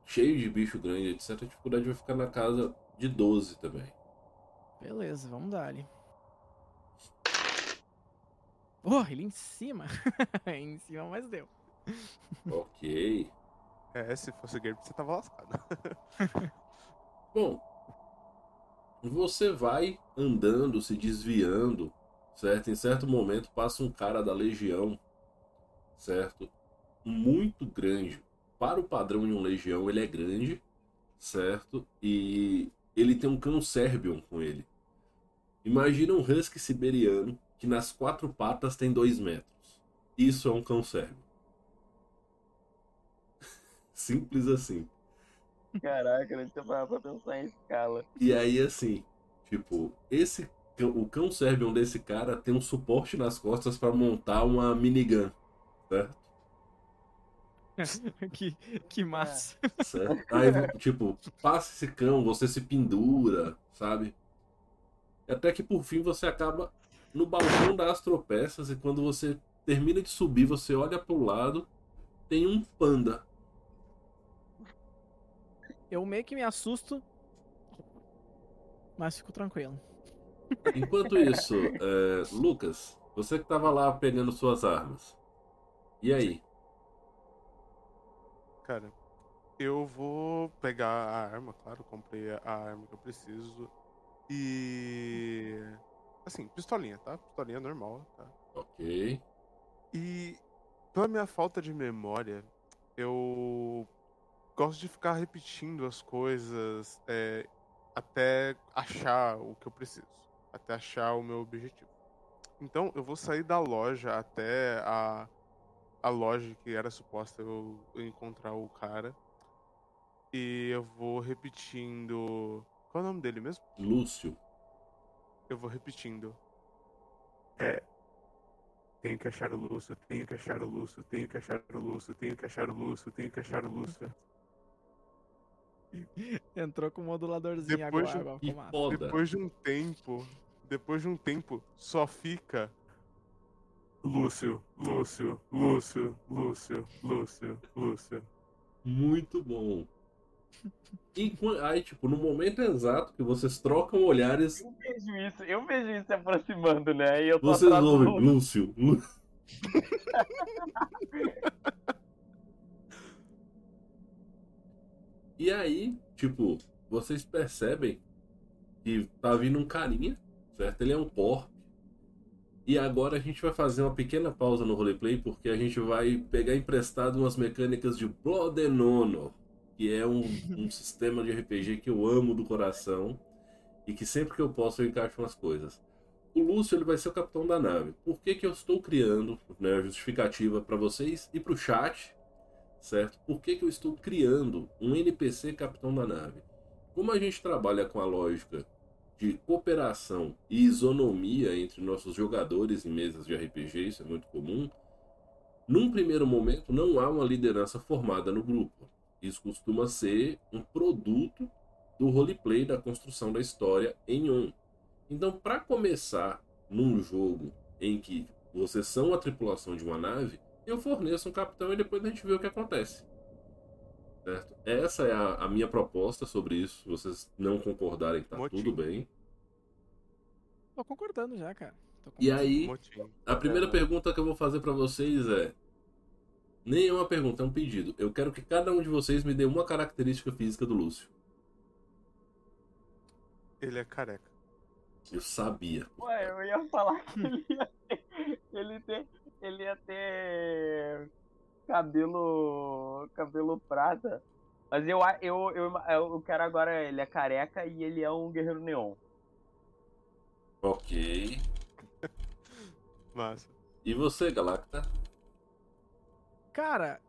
cheio de bicho grande, etc., a dificuldade vai ficar na casa de 12 também. Beleza, vamos dar ali. Oh, ele em cima. <laughs> em cima, mas deu. Ok. É, se fosse game, você tava lascado. <laughs> Bom, você vai andando, se desviando, certo? Em certo momento passa um cara da legião, certo? Muito grande. Para o padrão de um legião, ele é grande, certo? E ele tem um cão Serbion com ele. Imagina um husky siberiano que nas quatro patas tem dois metros. Isso é um cão Serbion. <laughs> Simples assim. Caraca, eu não parado pra pensar em escala. E aí, assim, tipo, esse o cão Serbion desse cara tem um suporte nas costas pra montar uma minigun, certo? <laughs> que, que massa. certo? Aí, tipo, passa esse cão, você se pendura, sabe? Até que por fim você acaba no balcão das tropeças e quando você termina de subir, você olha pro lado, tem um panda. Eu meio que me assusto, mas fico tranquilo. Enquanto isso, <laughs> é, Lucas, você que tava lá pegando suas armas. E aí? Cara, eu vou pegar a arma, claro, comprei a arma que eu preciso. E. Assim, pistolinha, tá? Pistolinha normal, tá? Ok. E pela minha falta de memória, eu gosto de ficar repetindo as coisas é, até achar o que eu preciso, até achar o meu objetivo. Então eu vou sair da loja até a, a loja que era suposta eu, encontrar o cara. E eu vou repetindo. Qual é o nome dele mesmo? Lúcio. Eu vou repetindo. É. Tenho que achar o Lúcio, tenho que achar o Lúcio, tenho que achar o Lúcio, tenho que achar o Lúcio, tenho que achar o Lúcio. <laughs> Entrou com o moduladorzinho Depois de- agora. agora massa. foda. Depois de um tempo, depois de um tempo, só fica Lúcio, Lúcio, Lúcio, Lúcio, Lúcio, Lúcio. Muito bom. Enqu- Aí, tipo, no momento exato que vocês trocam olhares, Eu vejo isso, eu vejo isso se aproximando, né? E eu tô vocês atrás do ouvem Lúcio. Lúcio. Lú- <laughs> E aí, tipo, vocês percebem que tá vindo um carinha, certo? Ele é um porco. E agora a gente vai fazer uma pequena pausa no roleplay porque a gente vai pegar emprestado umas mecânicas de Blood and Honor, que é um, <laughs> um sistema de RPG que eu amo do coração e que sempre que eu posso eu encaixo umas coisas. O Lúcio ele vai ser o capitão da nave. Por que, que eu estou criando né, a justificativa para vocês e para o chat, certo? Por que, que eu estou criando um NPC capitão da nave? Como a gente trabalha com a lógica de cooperação e isonomia entre nossos jogadores em mesas de RPG, isso é muito comum. Num primeiro momento, não há uma liderança formada no grupo. Isso costuma ser um produto do roleplay da construção da história em um. Então, para começar num jogo em que vocês são a tripulação de uma nave, eu forneço um capitão e depois a gente vê o que acontece. Certo? Essa é a, a minha proposta sobre isso. Se vocês não concordarem, tá Motim. tudo bem. Tô concordando já, cara. Tô E aí, Motim. a primeira É. pergunta que eu vou fazer pra vocês é. Nem é uma pergunta, é um pedido. Eu quero que cada um de vocês me dê uma característica física do Lúcio. Ele é careca. Eu sabia. Ué, eu ia falar que ele ia ter. Ele, ter, ele ia ter. Cabelo. Cabelo prata. Mas eu, eu, eu, eu quero agora. Ele é careca e ele é um guerreiro neon. Ok. <laughs> Massa. E você, Galacta? Cara,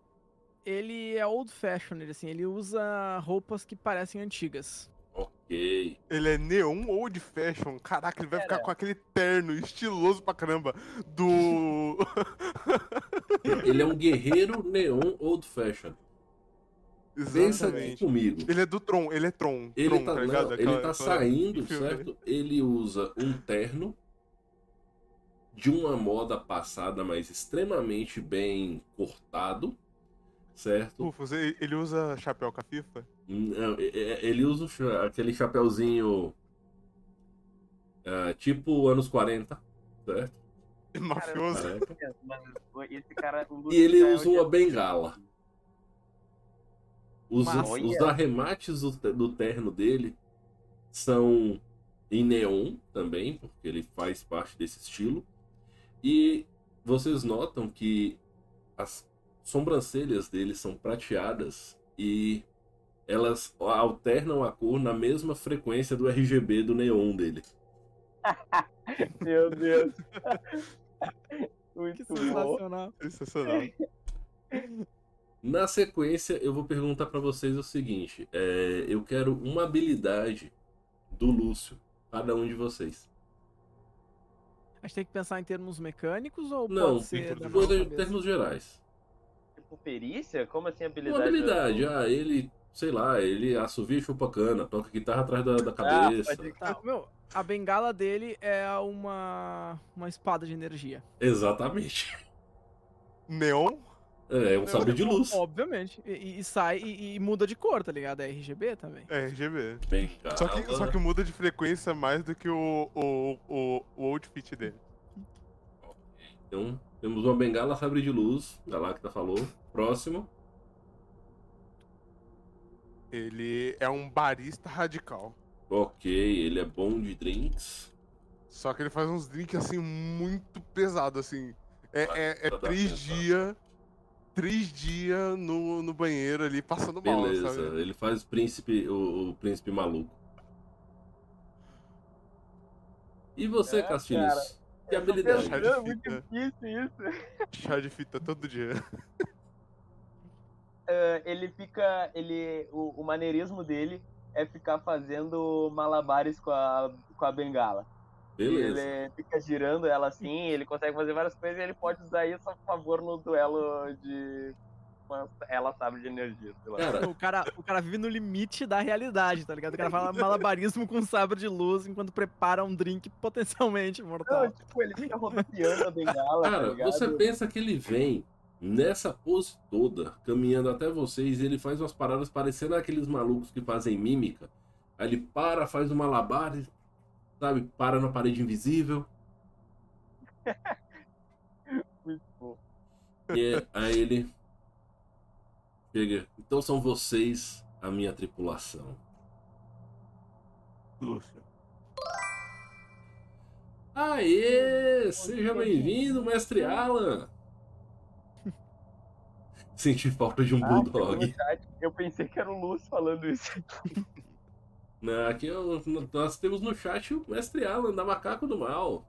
ele é old fashioned, assim, ele usa roupas que parecem antigas. Ok. Ele é neon old fashion. Caraca, ele vai ficar com aquele terno estiloso pra caramba do. <laughs> Ele é um guerreiro neon old fashion. Pensa aqui comigo. Ele é do Tron, ele é Tron. Ele Tron, tá, tá não, ligado? ele tá saindo, certo? Ele usa um terno de uma moda passada, mas extremamente bem cortado, certo? Rufus, ele usa chapéu com a FIFA? Não, é- é- ele usa aquele chapéuzinho ah, tipo anos 40, certo? <laughs> Mafioso. Cara. E ele dia- uma bengala. Os, os arremates do, do terno dele são em neon também, porque ele faz parte desse estilo. E vocês notam que as sobrancelhas dele são prateadas e elas alternam a cor na mesma frequência do RGB do neon dele. <laughs> Meu Deus. <laughs> Que Muito bom. sensacional. Sensacional. <laughs> Na sequência, eu vou perguntar pra vocês o seguinte: é, eu quero uma habilidade do Lúcio, cada um de vocês. A gente tem que pensar em termos mecânicos ou Não, pode ser em cabeça? termos gerais. Tipo, perícia? Como assim habilidade? Uma habilidade, ah, ele sei lá, ele assovia e chupa cana, toca guitarra atrás da, da cabeça. pode Tá, meu, a bengala dele é uma, uma espada de energia. Exatamente. Neon? É, é um sabre de luz. Obviamente. E, e sai e, e muda de cor, tá ligado? É RGB também. É RGB. Bengala. Só que, só que muda de frequência mais do que o, o, o, o outfit dele. Então, temos uma bengala sabre de luz, Galacta falou. Próximo. Ele é um barista radical. Ok, ele é bom de drinks. Só que ele faz uns drinks assim muito pesado, assim. É, é, é dar três dias. Três dias no, no banheiro ali passando mal, Beleza, sabe? ele faz príncipe, o, o príncipe maluco. E você, É, Castilhos? cara. Que habilidade? É muito difícil isso. <laughs> Chá de fita todo dia. Ah, ele fica. Ele, o, o maneirismo dele é ficar fazendo malabares com a, com a bengala. Beleza. Ele fica girando ela assim, ele consegue fazer várias coisas e ele pode usar isso a favor no duelo de. Ela sabe de energia, sei lá. Cara, O cara, o cara vive no limite da realidade, tá ligado? O cara fala malabarismo com sabre de luz enquanto prepara um drink potencialmente mortal. Não, tipo, ele fica rodopiando a bengala, tá Cara, ligado? você pensa que ele vem nessa pose toda, caminhando até vocês, ele faz umas paradas parecendo aqueles malucos que fazem mímica. Aí ele para, faz um malabar, e, sabe, para na parede invisível. <laughs> Muito bom. E aí ele chega. Então são vocês a minha tripulação. Lúcio. Aê! Seja bem-vindo, mestre Alan! Senti falta de um Ah, bulldog. eu pensei que era o Lúcio falando isso. <laughs> Não, aqui eu- nós temos no chat o mestre Alan, da Macaco do Mal.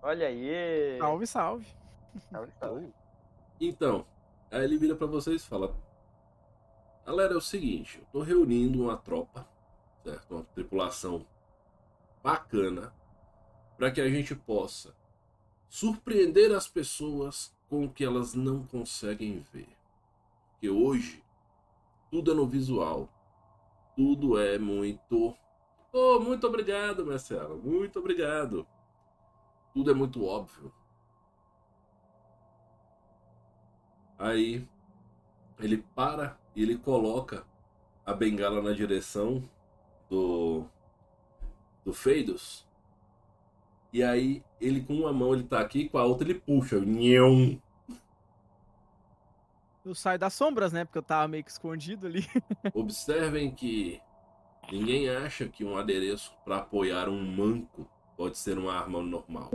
Olha aí. Salve, salve. Salve, salve. Então, aí ele vira pra vocês e fala: Galera, é o seguinte, eu tô reunindo uma tropa, certo? Uma tripulação bacana, para que a gente possa surpreender as pessoas com o que elas não conseguem ver. Porque hoje, tudo é no visual. Tudo é muito. Oh, muito obrigado, Alan, muito obrigado. Tudo é muito óbvio. Aí ele para e ele coloca a bengala na direção do do Feidos. E aí ele com uma mão ele tá aqui, com a outra ele puxa. Nhão. Eu saio das sombras, né? Porque eu tava meio que escondido ali. <laughs> Observem que ninguém acha que um adereço para apoiar um manco pode ser uma arma normal.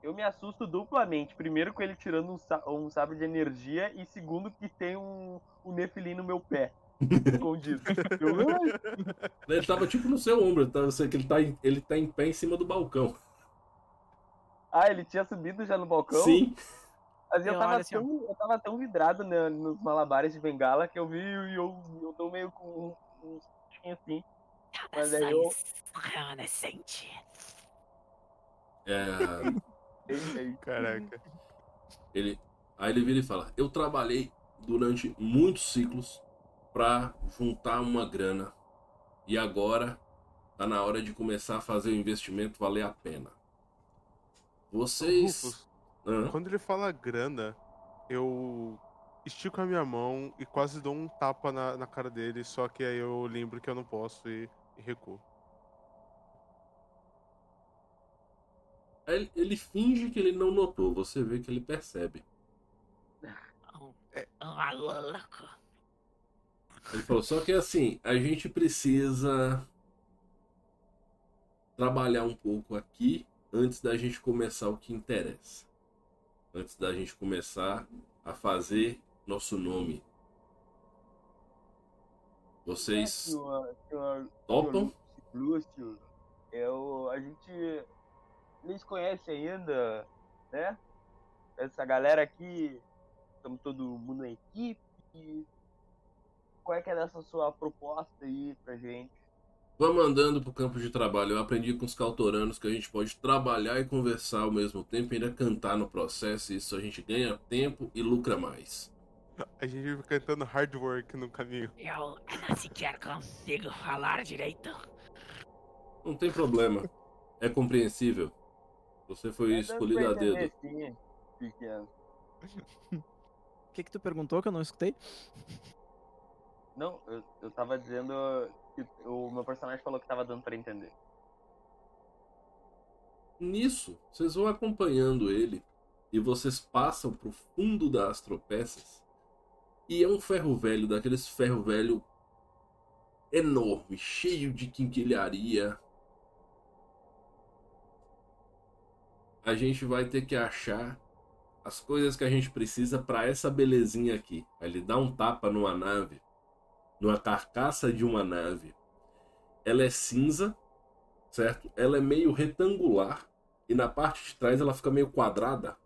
Eu me assusto duplamente. Primeiro com ele tirando um, sa- um sabre de energia e segundo que tem um, um Nefilim no meu pé. <laughs> Escondido. Ele tava tipo no seu ombro, tá? Você que ele tá em, ele tá em pé em cima do balcão. ah, ele tinha subido já no balcão? Sim. Mas eu Eu tava, assim, tão, eu tava tão vidrado na- nos malabares de bengala que eu vi e eu, eu tô meio com um, um assim. Mas aí eu. Remanescente. É. Caraca. Ele, aí ele vira e fala: Eu trabalhei durante muitos ciclos pra juntar uma grana e agora tá na hora de começar a fazer o investimento valer a pena. Vocês. Hã? quando ele fala grana, eu estico a minha mão e quase dou um tapa na, na cara dele, só que aí eu lembro que eu não posso e, e recuo. Ele, ele finge que ele não notou, você vê que ele percebe. É. Ele falou: Só que assim, a gente precisa trabalhar um pouco aqui antes da gente começar o que interessa. Antes da gente começar a fazer nosso nome. Vocês Senhor- senhor- topam? Lúcio, eu, a gente nem conhece ainda, né? Essa galera aqui, estamos todo mundo na equipe. Qual é que é dessa sua proposta aí pra gente? Vamos andando pro campo de trabalho. Eu aprendi com os cautoranos que a gente pode trabalhar e conversar ao mesmo tempo e ainda cantar no processo. Isso a gente ganha tempo e lucra mais. A gente vai cantando hard work no caminho. Eu nem sequer consigo falar direito. Não tem problema. É compreensível. Você foi É, escolhido a dedo. <laughs> O que, que tu perguntou que eu não escutei? Não, eu, eu tava dizendo que o meu personagem falou que tava dando pra entender. Nisso, vocês vão acompanhando ele e vocês passam pro fundo das tropeças. E é um ferro velho, daqueles ferro velho enorme, cheio de quinquilharia. A gente vai ter que achar as coisas que a gente precisa para essa belezinha aqui. Ele dá um tapa numa nave, numa carcaça de uma nave. Ela é cinza, certo? Ela é meio retangular e na parte de trás ela fica meio quadrada,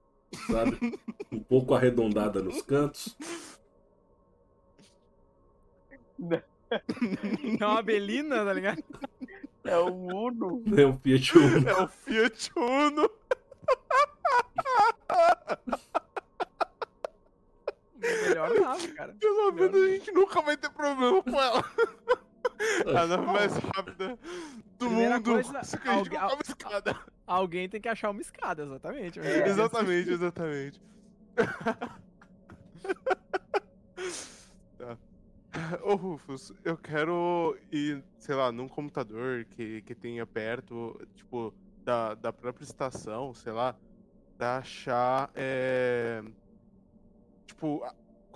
sabe? <laughs> Um pouco arredondada nos cantos. É uma belina, tá ligado? É o Uno. É um Fiat Uno. É o Fiat Uno. <laughs> Melhor <laughs> nave, cara. Pelo menos a gente nunca vai ter problema com ela. <laughs> A nave mais rápida do primeira mundo. coisa, Só que a gente alguém- uma escada. Alguém tem que achar uma escada, exatamente. É. <laughs> Exatamente, exatamente. tá. Ô Rufus, eu quero ir, sei lá, num computador que, que tenha perto, tipo, da, da própria estação, sei lá, pra achar. É... Tipo,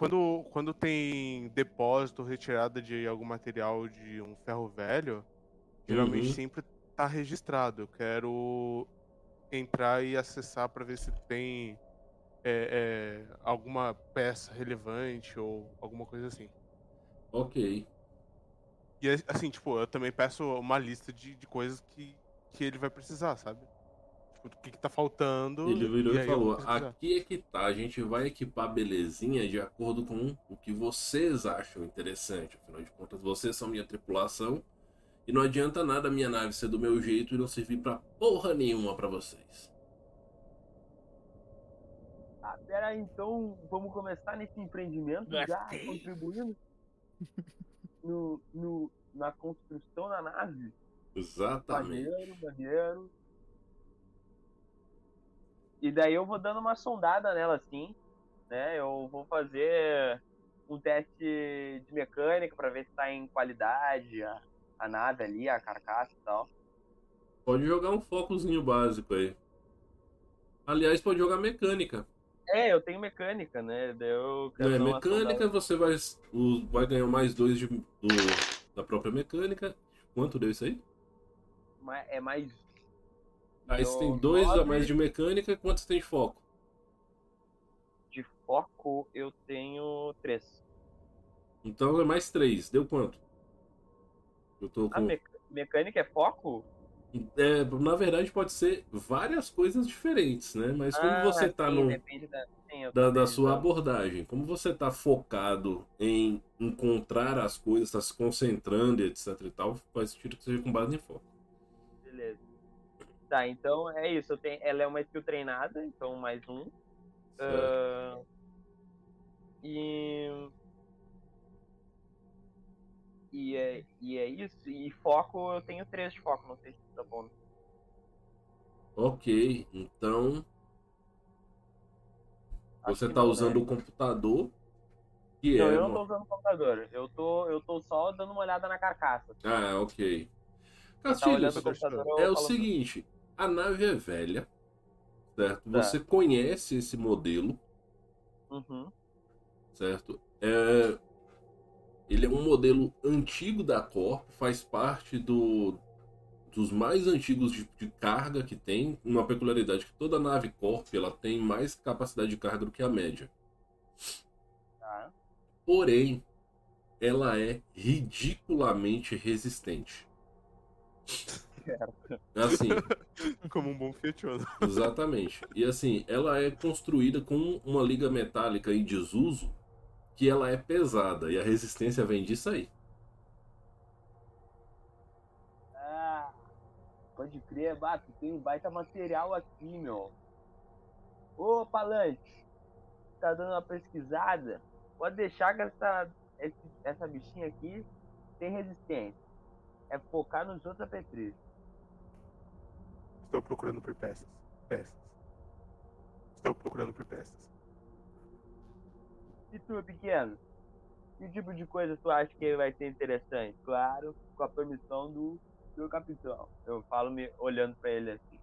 quando, quando tem depósito, retirada de algum material de um ferro velho, geralmente Uhum. sempre tá registrado. Eu quero entrar e acessar pra ver se tem é, é, alguma peça relevante ou alguma coisa assim. Ok. E assim, tipo, eu também peço uma lista de, de coisas que, que ele vai precisar, sabe? Tipo, o que, que tá faltando. Ele virou e, vou falou: aqui é que tá, a gente vai equipar a belezinha de acordo com o que vocês acham interessante. Afinal de contas, vocês são minha tripulação. E não adianta nada a minha nave ser do meu jeito e não servir pra porra nenhuma pra vocês. Ah, pera aí, então vamos começar nesse empreendimento já contribuindo no, no, na construção da nave. Exatamente. Maneiro, maneiro. E daí eu vou dando uma sondada nela assim, né? Eu vou fazer um teste de mecânica pra ver se tá em qualidade a, a nave ali, a carcaça e tal. Pode jogar um focozinho básico aí. Aliás, pode jogar mecânica. É, eu tenho mecânica, né? Eu É, mecânica, você vai, o- vai ganhar mais dois de- do- da própria mecânica. Quanto deu isso aí? É mais. Aí você tem dois a mais de mecânica. Quantos tem de foco? De foco eu tenho três. Então é mais três. Deu quanto? Eu tô A com. mec- mecânica é foco? É, na verdade, pode ser várias coisas diferentes, né? Mas como Ah, você tá sim, no, da, sim, da, da sua abordagem, como você tá focado em encontrar as coisas, tá se concentrando etc e tal, faz sentido que seja com base em foco. Tá, então é isso. Eu tenho, ela é uma skill treinada, então mais um. Ah, e. E é, e é isso. E foco, eu tenho três de foco, não sei se tá bom. Ok, então Acho você tá usando né? o computador, que Não, é eu não tô usando o computador. Eu tô, eu tô só dando uma olhada na carcaça. Ah, ok. Tá Castilhos, eu é o falo- seguinte, a nave é velha, certo? Tá. Você conhece esse modelo, Uhum. certo? É... Ele é um modelo antigo da Corp, faz parte do... dos mais antigos de, de carga que tem. Uma peculiaridade que toda nave Corp ela tem mais capacidade de carga do que a média. Tá. Porém, ela é ridiculamente resistente. Assim, <laughs> Como um bom Fiat Uno. Exatamente. E assim, ela é construída com uma liga metálica em desuso que ela é pesada e a resistência vem disso aí. Ah, pode crer, Bato, tem um baita material aqui, meu. Ô, Palante, tá dando uma pesquisada? Pode deixar que essa, essa bichinha aqui tem resistência. É focar nos outros apetrechos. Estou procurando por peças. Peças. Estou procurando por peças. E tu, pequeno? Que tipo de coisa tu acha que vai ser interessante? Claro, com a permissão do, do capitão. Eu falo me olhando pra ele assim.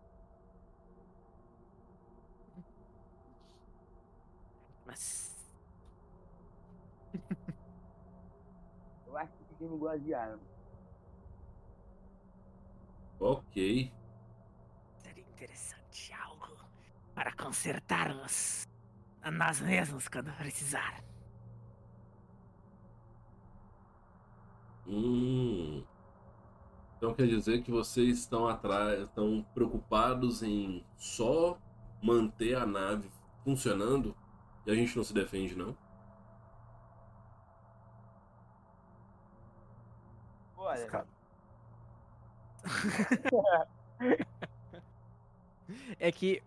Mas Eu acho que o pequeno gosta de arma. Ok. Interessante algo para consertar-nos a nós mesmos quando precisar. Hum. Então quer dizer que vocês estão atrás, estão preocupados em só manter a nave funcionando e a gente não se defende, não? Olha. <laughs> <laughs> <laughs> É que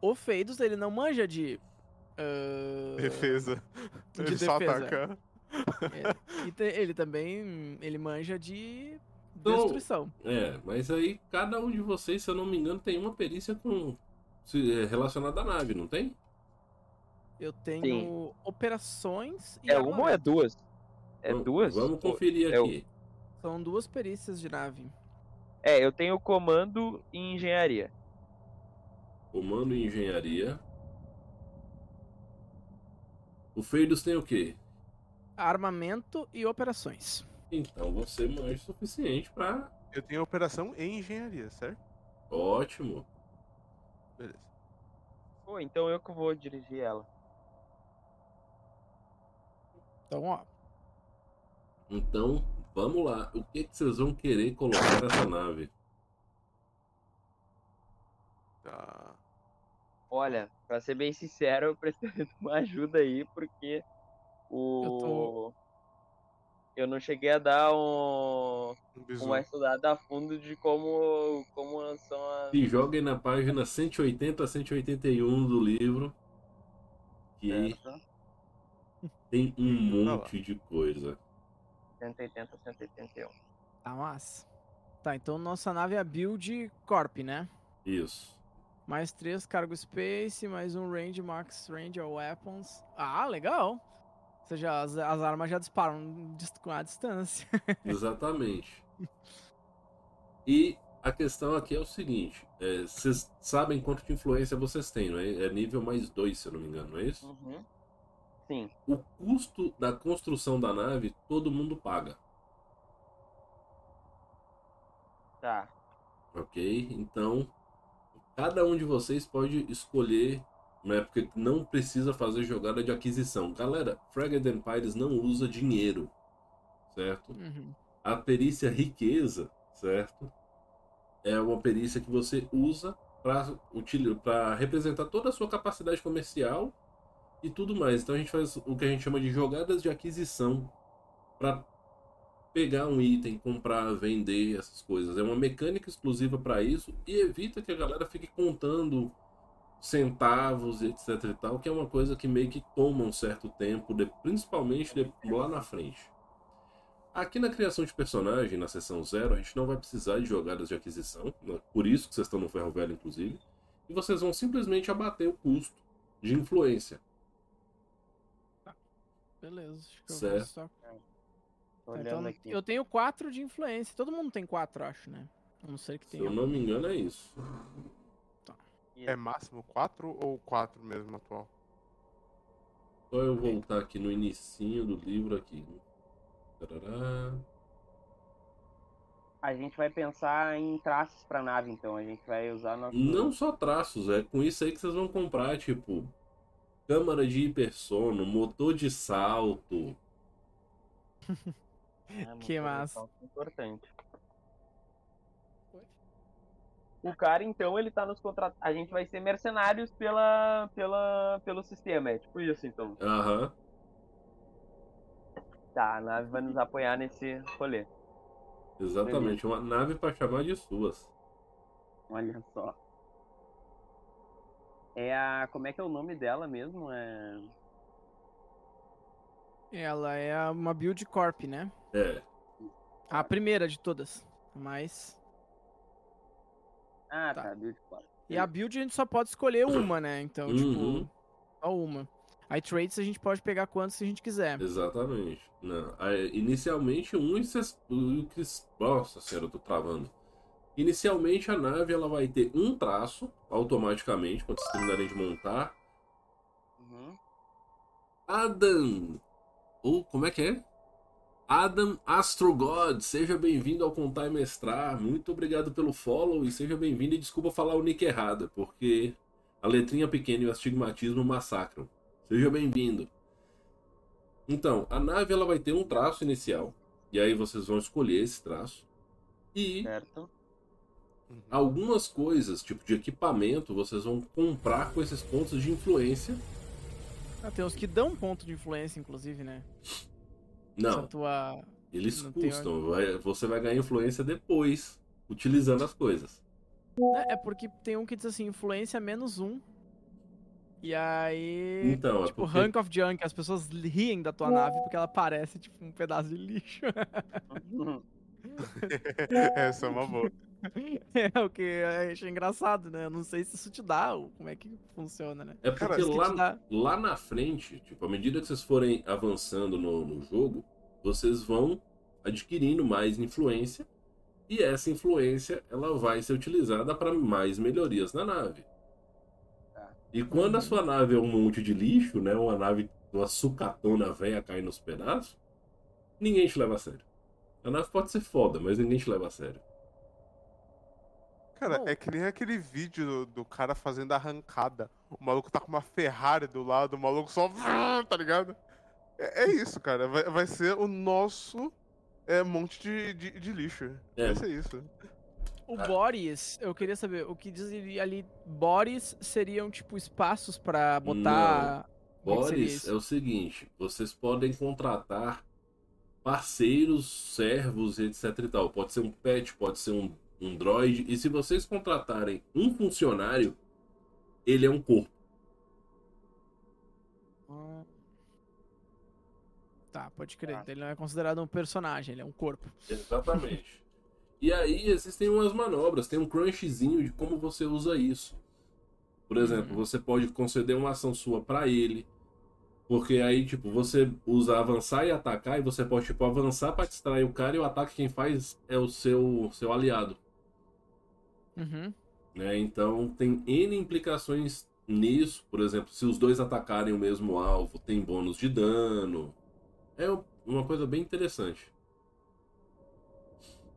o Feidos, ele não manja de. ah, Defesa. de Ele só defesa. ataca. é, e te- ele também. Ele manja de Então- destruição. É, mas aí cada um de vocês, se eu não me engano, tem uma perícia com se- é, relacionada à nave, não tem? Eu tenho operações e é uma ou é duas? É Vamos- duas? Vamos conferir é o- aqui. São duas perícias de nave. É, eu tenho comando e engenharia. Comando e engenharia. O Feidos tem o quê? Armamento e operações. Então você manja o suficiente pra. Eu tenho operação em engenharia, certo? Ótimo. Beleza. Pô, então eu que vou dirigir ela. Então, ó. Então, vamos lá. O que, que vocês vão querer colocar nessa nave? Tá. Olha, pra ser bem sincero, eu preciso de uma ajuda aí, porque o. Eu tô- Eu não cheguei a dar um... Um uma estudada a fundo de como, como são as. Se joguem na página 180 a 181 do livro. Que Certo? tem um Tá lá. monte de coisa. 180, 181. Tá massa. Tá, então nossa nave é a Build Corp, né? Isso. Mais três cargo space, mais um range, max range ou weapons. Ah, legal! Ou seja, as, as armas já disparam dis- com a distância. <laughs> Exatamente. E a questão aqui é o seguinte: é, vocês sabem quanto de influência vocês têm, não é? É nível mais 2, se eu não me engano, não é isso? Uhum. Sim. O custo da construção da nave todo mundo paga. Tá. Ok? Então, cada um de vocês pode escolher, né? Porque não precisa fazer jogada de aquisição. Galera, Fragment Empires não usa dinheiro, certo? Uhum. A perícia riqueza, certo? É uma perícia que você usa para representar toda a sua capacidade comercial e tudo mais. Então a gente faz o que a gente chama de jogadas de aquisição para pegar um item, comprar, vender essas coisas. É uma mecânica exclusiva para isso e evita que a galera fique contando centavos e etc e tal, que é uma coisa que meio que toma um certo tempo, de- principalmente de- lá na frente. Aqui na criação de personagem, na seção zero, a gente não vai precisar de jogadas de aquisição, né? por isso que vocês estão no ferro velho, inclusive, e vocês vão simplesmente abater o custo de influência. Beleza. Acho que eu Certo. vou só... Tá, olhando então, aqui. eu tenho quatro de influência. Todo mundo tem quatro, acho, né? A não ser que Se tenha. eu não me engano, é isso. É máximo 4 ou 4 mesmo atual? Só eu voltar aqui no inicinho do livro aqui. Tarará. A gente vai pensar em traços pra nave, então. A gente vai usar nosso. Não só traços, é com isso aí que vocês vão comprar, tipo, câmara de hipersono, motor de salto. <laughs> Ah, <laughs> Que massa. é importante. O cara, então, ele tá nos contratando. A gente vai ser mercenários pela, pela, pelo sistema. É tipo isso, então. Aham. Tá, a nave vai nos apoiar nesse rolê. Exatamente, uma nave pra chamar de suas. Olha só. É a. Como é que é o nome dela mesmo? É. Ela é uma build corp, né? É. A primeira de todas. Mas. Ah, Tá. tá, build quatro. E a build a gente só pode escolher uma, né? Então, Uhum. tipo, só uma. Aí traits a gente pode pegar quantos a gente quiser. Exatamente. Não, aí, inicialmente, um e cês- o que. Nossa senhora, eu tô travando. Inicialmente, a nave ela vai ter um traço, automaticamente, quando vocês terminarem de montar. Uhum. Adam! Ou como é que é? Adam Astrogod, seja bem-vindo ao Contar e Mestrar. Muito obrigado pelo follow e seja bem-vindo. E desculpa falar o nick errado, porque a letrinha pequena e o astigmatismo massacram. Seja bem-vindo. Então, a nave ela vai ter um traço inicial. E aí vocês vão escolher esse traço. E Certo. algumas coisas, tipo de equipamento, vocês vão comprar com esses pontos de influência. Ah, tem uns que dão ponto de influência, inclusive, né? Não, tua. Eles Não tem custam. vai- você vai ganhar influência depois, utilizando as coisas. É, é porque tem um que diz assim, influência menos um. E aí. Então, é tipo, porque- rank of junk, as pessoas riem da tua nave porque ela parece tipo um pedaço de lixo. <laughs> <laughs> Essa é uma boa. <laughs> é o que eu achei engraçado, né? Eu não sei se isso te dá, ou como é que funciona, né? É porque Cara, lá, dá- lá na frente, tipo, à medida que vocês forem avançando no, no jogo, vocês vão adquirindo mais influência. E essa influência ela vai ser utilizada para mais melhorias na nave. Tá. E quando a sua nave é um monte de lixo, né? Uma nave, uma sucatona velha caindo nos pedaços, ninguém te leva a sério. A nave pode ser foda, mas ninguém te leva a sério. Cara, Bom. é que nem aquele vídeo do, do cara fazendo arrancada. O maluco tá com uma Ferrari do lado, o maluco só. <laughs> Tá ligado? É, é isso, cara. Vai, vai ser o nosso é, monte de, de, de lixo. É. Vai ser isso. O Ah. bodies, eu queria saber, o que diz ali, bodies seriam tipo espaços pra botar. Como é Boris é o seguinte: vocês podem contratar parceiros, servos, etc e tal. Pode ser um pet, pode ser um, um droid. E se vocês contratarem um funcionário, ele é um corpo. Ah. Tá, pode crer. Tá. Ele não é considerado um personagem, ele é um corpo. Exatamente. e aí existem umas manobras, tem um crunchzinho de como você usa isso. Por exemplo, Uhum. você pode conceder uma ação sua pra ele. Porque aí, tipo, você usa avançar e atacar, e você pode, tipo, avançar pra distrair o cara e o ataque quem faz é o seu, seu aliado. Uhum. né? Então tem N implicações nisso. Por exemplo, se os dois atacarem o mesmo alvo, tem bônus de dano. É uma coisa bem interessante.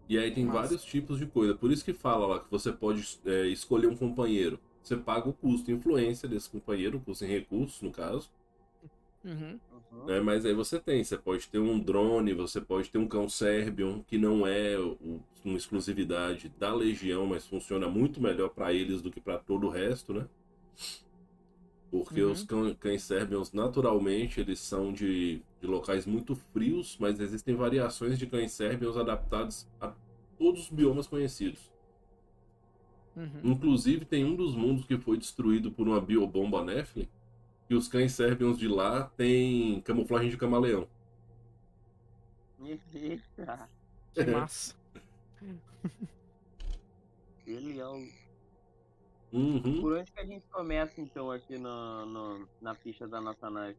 E aí tem Massa. vários tipos de coisa. Por isso que fala lá que você pode é, escolher um companheiro. Você paga o custo influência desse companheiro, custo em recursos, no caso. Uhum. Uhum. né? Mas aí você tem, você pode ter um drone, você pode ter um cão Serbion, que não é uma exclusividade da Legião, mas funciona muito melhor para eles do que para todo o resto, né? Porque Uhum. os cães Serbions, naturalmente, eles são de, de locais muito frios, mas existem variações de cães Serbions adaptados a todos os biomas conhecidos. Uhum. Inclusive, tem um dos mundos que foi destruído por uma biobomba Nephilim, e os cães Serbions de lá têm camuflagem de camaleão. Eita, Que massa. que legal. Uhum. Por onde que a gente começa então aqui no, no- na ficha da nossa nave?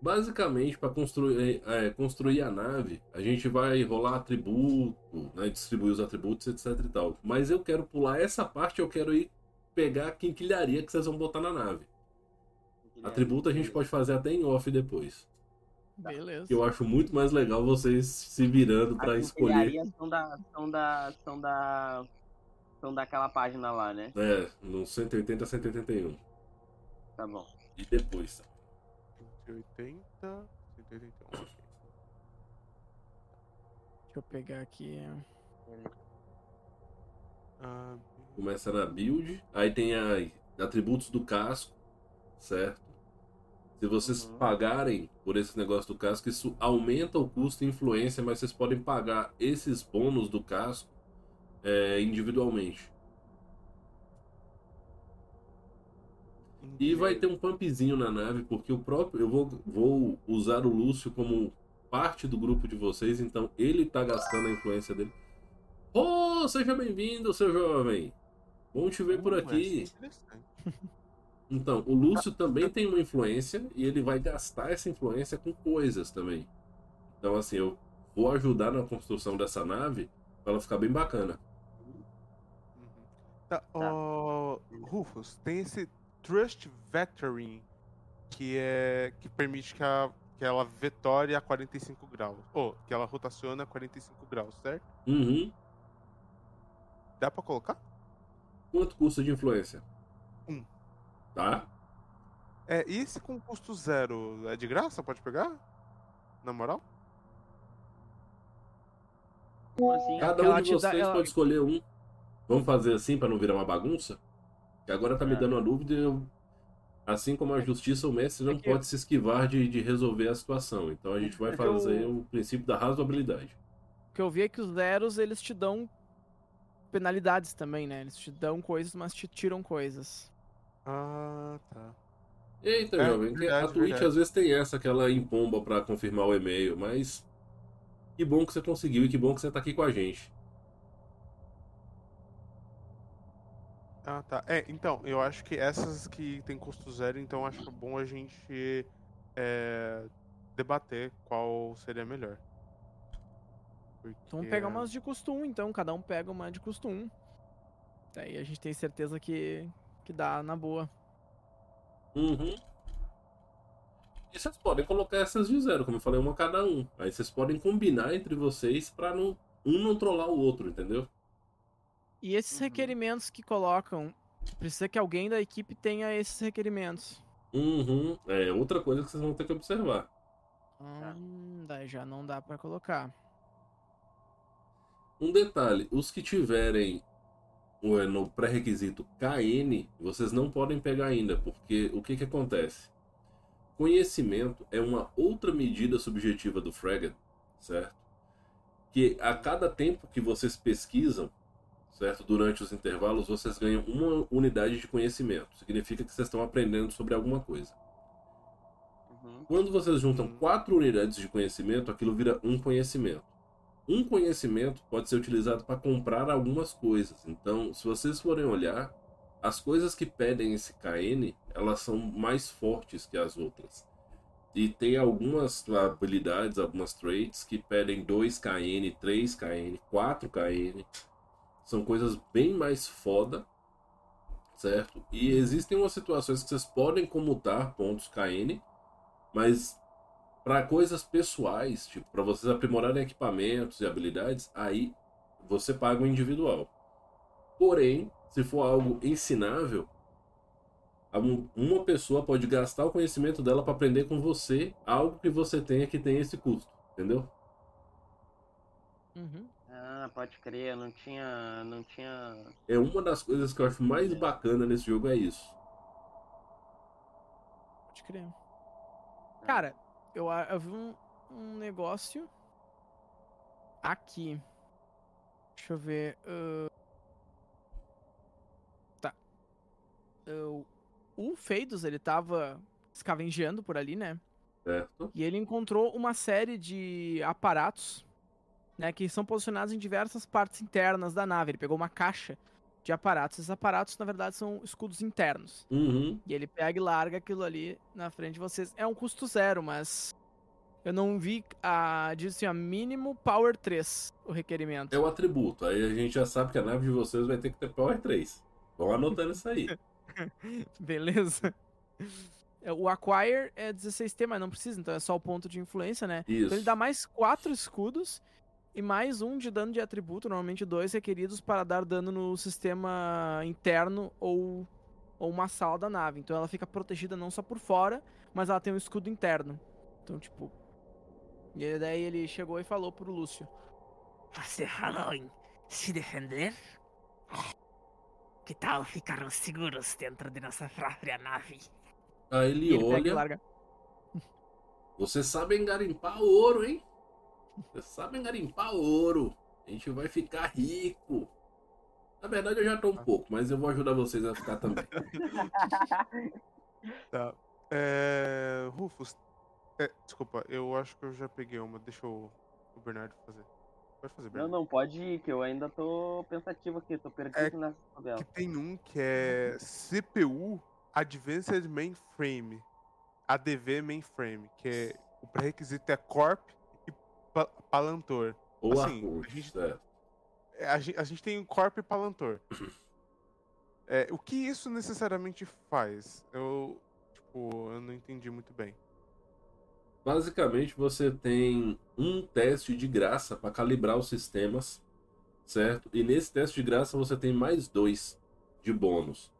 Basicamente, para construir, é, construir a nave, a gente vai rolar atributo, né, distribuir os atributos, etc e tal. Mas eu quero pular essa parte, eu quero ir pegar a quinquilharia que vocês vão botar na nave. Atributo a gente pode fazer até em off depois. Beleza. Que eu acho muito mais legal vocês se virando para As escolher. engenharias São da, são da. São da. São daquela página lá, né? É, no 180 181. Tá bom. E depois. tá? 180, 181. ok. Deixa eu pegar aqui. Ah, Começa na build, aí tem a, atributos do casco, certo? Se vocês Uhum. pagarem por esse negócio do casco, isso aumenta o custo e influência, mas vocês podem pagar esses bônus do casco é, individualmente. E vai ter um pumpzinho na nave, porque o próprio. Eu vou, vou usar o Lúcio como parte do grupo de vocês, então ele tá gastando a influência dele. Oh, seja bem-vindo, seu jovem! Bom te ver por Uh, aqui. é interessante. <laughs> Então, o Lúcio também tem uma influência e ele vai gastar essa influência com coisas também. Então, assim, eu vou ajudar na construção dessa nave pra ela ficar bem bacana. Tá, ó, Rufus, tem esse Trust Vectoring que é que permite que, a, que ela vetore a 45 graus. Ou que ela rotacione a 45 graus, certo? Uhum. Dá pra colocar? Quanto custa de influência? Tá? É, e esse com custo zero é de graça? Pode pegar? Na moral? Como assim? Cada um de te dá- vocês ela- pode escolher um. Vamos fazer assim pra não virar uma bagunça? Que agora tá me É. dando uma dúvida. e Eu... Assim como a justiça, o mestre não É pode se esquivar de, de resolver a situação. Então a gente vai que fazer eu- o princípio da razoabilidade. O que eu vi é que os zeros, eles te dão penalidades também, né? Eles te dão coisas, mas te tiram coisas. Ah, tá. Eita, É, jovem, verdade, a Twitch verdade. às vezes tem essa que ela empomba pra confirmar o e-mail, mas que bom que você conseguiu e que bom que você tá aqui com a gente. Ah, tá. É, então, eu acho que essas que tem custo zero, então acho bom a gente é, debater qual seria melhor. Porque, Então vamos pegar umas de custo 1, então. Cada um pega uma de custo 1. Daí a gente tem certeza que, que dá na boa. Uhum. E vocês podem colocar essas de zero, como eu falei, uma cada um. Aí vocês podem combinar entre vocês pra não, um não trollar o outro, entendeu? E esses Uhum. requerimentos que colocam, precisa que alguém da equipe tenha esses requerimentos. Uhum. É outra coisa que vocês vão ter que observar. Hum, daí já não dá pra colocar. Um detalhe, os que tiverem no pré-requisito KN, vocês não podem pegar ainda, porque o que que acontece? Conhecimento é uma outra medida subjetiva do Fragment, certo? Que a cada tempo que vocês pesquisam, certo? Durante os intervalos, vocês ganham uma unidade de conhecimento. Significa que vocês estão aprendendo sobre alguma coisa. Uhum. Quando vocês juntam quatro unidades de conhecimento, aquilo vira um conhecimento. Um conhecimento pode ser utilizado para comprar algumas coisas. Então, se vocês forem olhar, as coisas que pedem esse KN, elas são mais fortes que as outras. E tem algumas habilidades, algumas traits que pedem 2 KN, 3 KN, 4 KN. São coisas bem mais foda, certo? E existem umas situações que vocês podem comutar pontos KN, mas para coisas pessoais, tipo, para vocês aprimorarem equipamentos e habilidades, aí você paga o individual. Porém, se for algo ensinável, a um- uma pessoa pode gastar o conhecimento dela para aprender com você algo que você tenha que tem esse custo, entendeu? Uhum. Ah, pode crer, não tinha. Não tinha. É uma das coisas que eu acho mais bacana nesse jogo é isso. Pode crer. Cara, eu, eu vi um, um negócio aqui. Deixa eu ver. ahn, Tá. Eu- o Feidos, ele tava escavengeando por ali, né? Certo? E ele encontrou uma série de aparatos, né, que são posicionados em diversas partes internas da nave. Ele pegou uma caixa de aparatos. Esses aparatos, na verdade, são escudos internos. Uhum. E ele pega e larga aquilo ali na frente de vocês. É um custo zero, mas eu não vi a diz assim, a mínimo power 3 o requerimento. É o atributo. Aí a gente já sabe que a nave de vocês vai ter que ter Power 3. Vão anotando isso aí. <laughs> Beleza? É, O Acquire é 16T, mas não precisa, então é só o ponto de influência, né? Isso. Então ele dá mais 4 escudos e mais um de dano de atributo, normalmente dois requeridos para dar dano no sistema interno ou, ou uma sala da nave. Então ela fica protegida não só por fora, mas ela tem um escudo interno. Então, tipo. E aí, daí ele chegou e falou pro Lúcio. Você falou em se defender? Que tal ficarmos seguros dentro de nossa própria nave? Aí ele ele olha. larga. Vocês sabem garimpar ouro, hein? Vocês sabem garimpar ouro. A gente vai ficar rico. Na verdade, eu já tô um pouco, mas eu vou ajudar vocês a ficar também. <laughs> Tá. É... Rufus. é, desculpa, eu acho que eu já peguei uma. Deixa o, o Bernardo fazer. Pode fazer, Não, Bernardo. não, pode ir, que eu ainda tô pensativo aqui, tô perdido nessa Que tabela. tem um que é CPU Advanced Mainframe. ADV Mainframe. Que é, o pré-requisito é Corp pa- Palantor. Ou Assim, a gente- certo. É, A gente, a gente tem o Corp e Palantor. <coughs> É, o que isso necessariamente faz? Eu, tipo, eu não entendi muito bem. Basicamente, você tem um teste de graça para calibrar os sistemas, certo? E nesse teste de graça você tem mais dois de bônus.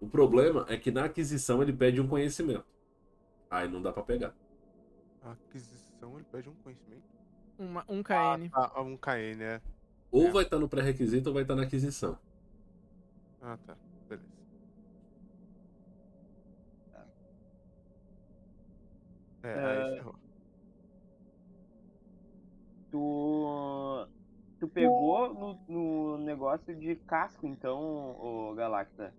O problema é que na aquisição ele pede um conhecimento. Aí não dá para pegar. A aquisição, ele pede um conhecimento. Uma, um KN. Ah, um KN, é. Ou É. vai estar no pré-requisito ou vai estar na aquisição. Ah, tá. Beleza. É, aí ferrou. Tu, tu pegou no, no negócio de casco, então, o Galacta.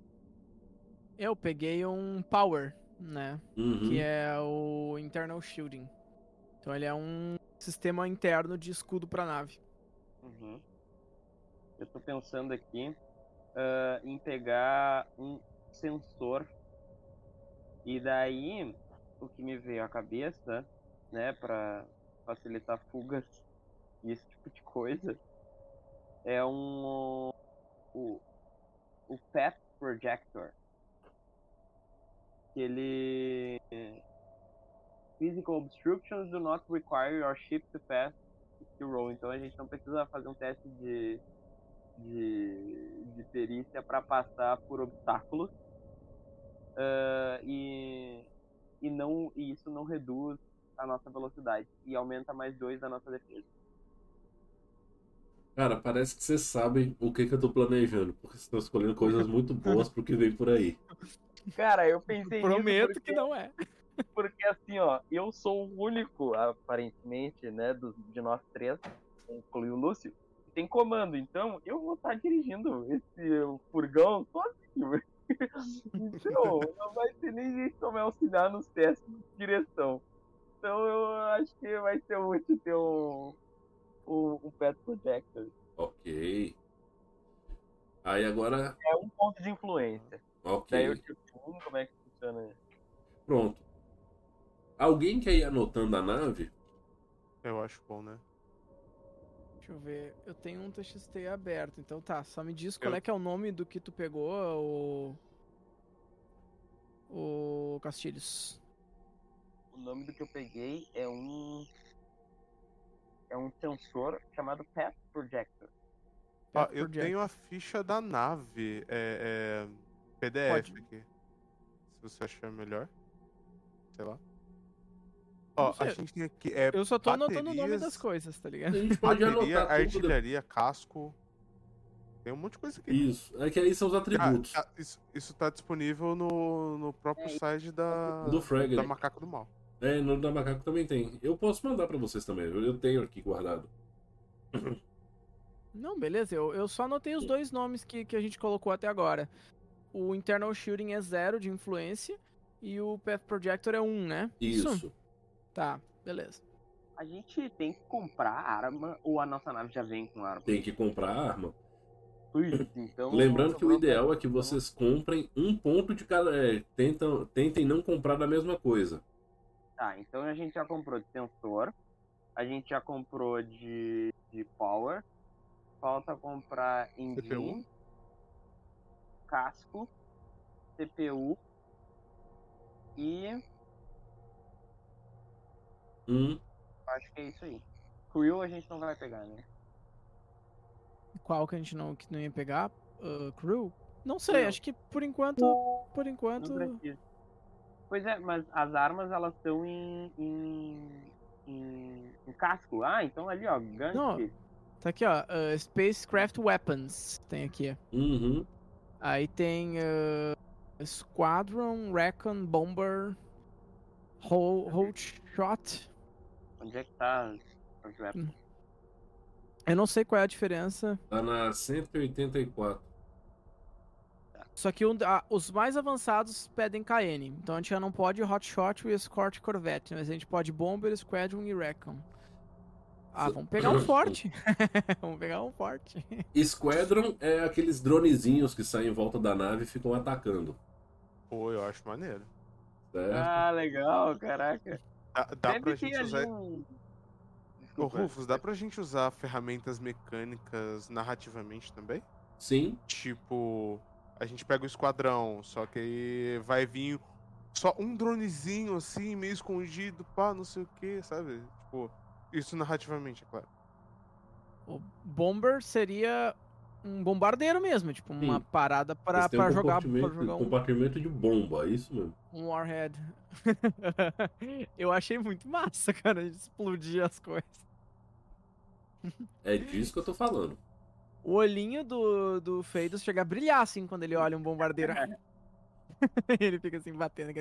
Eu peguei um Power, né? Uhum. Que é o Internal Shielding. Então ele é um sistema interno de escudo pra nave. Uhum. Eu tô pensando aqui ah, em pegar um sensor. E daí, o que me veio à cabeça, né, pra facilitar fugas <laughs> e esse tipo de coisa, é um. O, o Path Projector. Que ele. Physical obstructions do not require your ship to pass skill roll. Então a gente não precisa fazer um teste de, de, de perícia para passar por obstáculos. Ah, e, e, não, e isso não reduz a nossa velocidade. E aumenta mais dois da nossa defesa. Cara, parece que vocês sabem o que, que eu tô planejando, porque vocês estão escolhendo coisas muito boas pro que vem por aí. <laughs> Cara, eu pensei nisso Prometo porque- que não é. Porque assim, ó, eu sou o único, aparentemente, né, dos, de nós três, inclui o Lúcio, que tem comando. Então, eu vou estar dirigindo esse furgão sozinho. <laughs> Então, não vai ter nem jeito de me auxiliar nos testes de direção. Então, eu acho que vai ser útil ter um, um, um Pet Projector. Ok. Aí agora. É um ponto de influência. Daí eu Ok. hum, como é que funciona isso? Pronto. Alguém quer ir anotando a nave? Eu acho bom, né? Deixa eu ver. Eu tenho um TXT aberto. Então tá, só me diz qual Eu- é que é o nome do que tu pegou, o. O Castilhos. O nome do que eu peguei é um. É um sensor chamado Path Projector. Ó, Path eu tenho a ficha da nave. É, é, PDF Pode. aqui. Se você achar melhor. Sei lá. Ó, a gente tem aqui. É, Eu só tô anotando o nome das coisas, tá A ligado? gente pode Bateria, anotar tudo. artilharia, casco. Tem um monte de coisa aqui. Isso. É que aí são os Ah, atributos ah, isso, isso tá disponível no, no próprio É, site da, do Frag. da né? Macaco do Mal. É, no da Macaco também tem. Eu posso mandar pra vocês também. Eu eu tenho aqui guardado. Não, beleza. Eu, eu só anotei os dois nomes que, que a gente colocou até agora. O Internal Shielding é zero de influência e o Path Projector é um, né? Isso. Tá, beleza. A gente tem que comprar arma ou a nossa nave já vem com arma? Tem que comprar arma. Putz, então. Lembrando que o ideal é que vocês comprem um ponto de cada. É, tentam, tentem não comprar da mesma coisa. Tá, então a gente já comprou de sensor. A gente já comprou de, de power. Falta comprar engine, casco, CPU e Um. acho que é isso aí. Crew a gente não vai pegar, né? Qual que a gente não, que não ia pegar? Uh, crew? Não sei, Crew. acho que por enquanto. Por enquanto. Não precisa. Pois é, mas as armas elas estão em, em, em, em casco. Ah, então ali ó, gun Não. Tá aqui, ó. uh, Spacecraft Weapons. Tem aqui. Uhum. Aí tem. uh, Squadron, Recon, Bomber, Hol- Hold Shot. Onde é que tá as, as weapons? Eu não sei qual é a diferença. Tá na 184. Só que um os mais avançados pedem KN. Então a gente já não pode Hotshot, o Escort e Corvette. Mas a gente pode Bomber, Squadron e Recon. Ah, vamos pegar um <laughs> forte. <laughs> vamos pegar um forte. Squadron é aqueles dronezinhos que saem em volta da nave e ficam atacando. Pô, eu acho maneiro. Certo? Ah, legal, caraca. Dá, dá pra gente usar. um... Ô. Rufus, dá pra gente usar ferramentas mecânicas narrativamente também? Sim. Tipo, a gente pega o esquadrão, só que aí vai vir só um dronezinho assim, meio escondido, pá, não sei o que, sabe? Tipo, isso narrativamente, é claro. O Bomber seria um bombardeiro mesmo. Tipo, uma Sim. parada pra, Eles têm pra um jogar, pra jogar um, compartimento de bomba, é isso mesmo. um Warhead. <laughs> Eu achei muito massa, cara, de explodir as coisas. É disso que eu tô falando. O olhinho do, do Feidos chega a brilhar assim quando ele olha um bombardeiro. <laughs> ele fica assim batendo.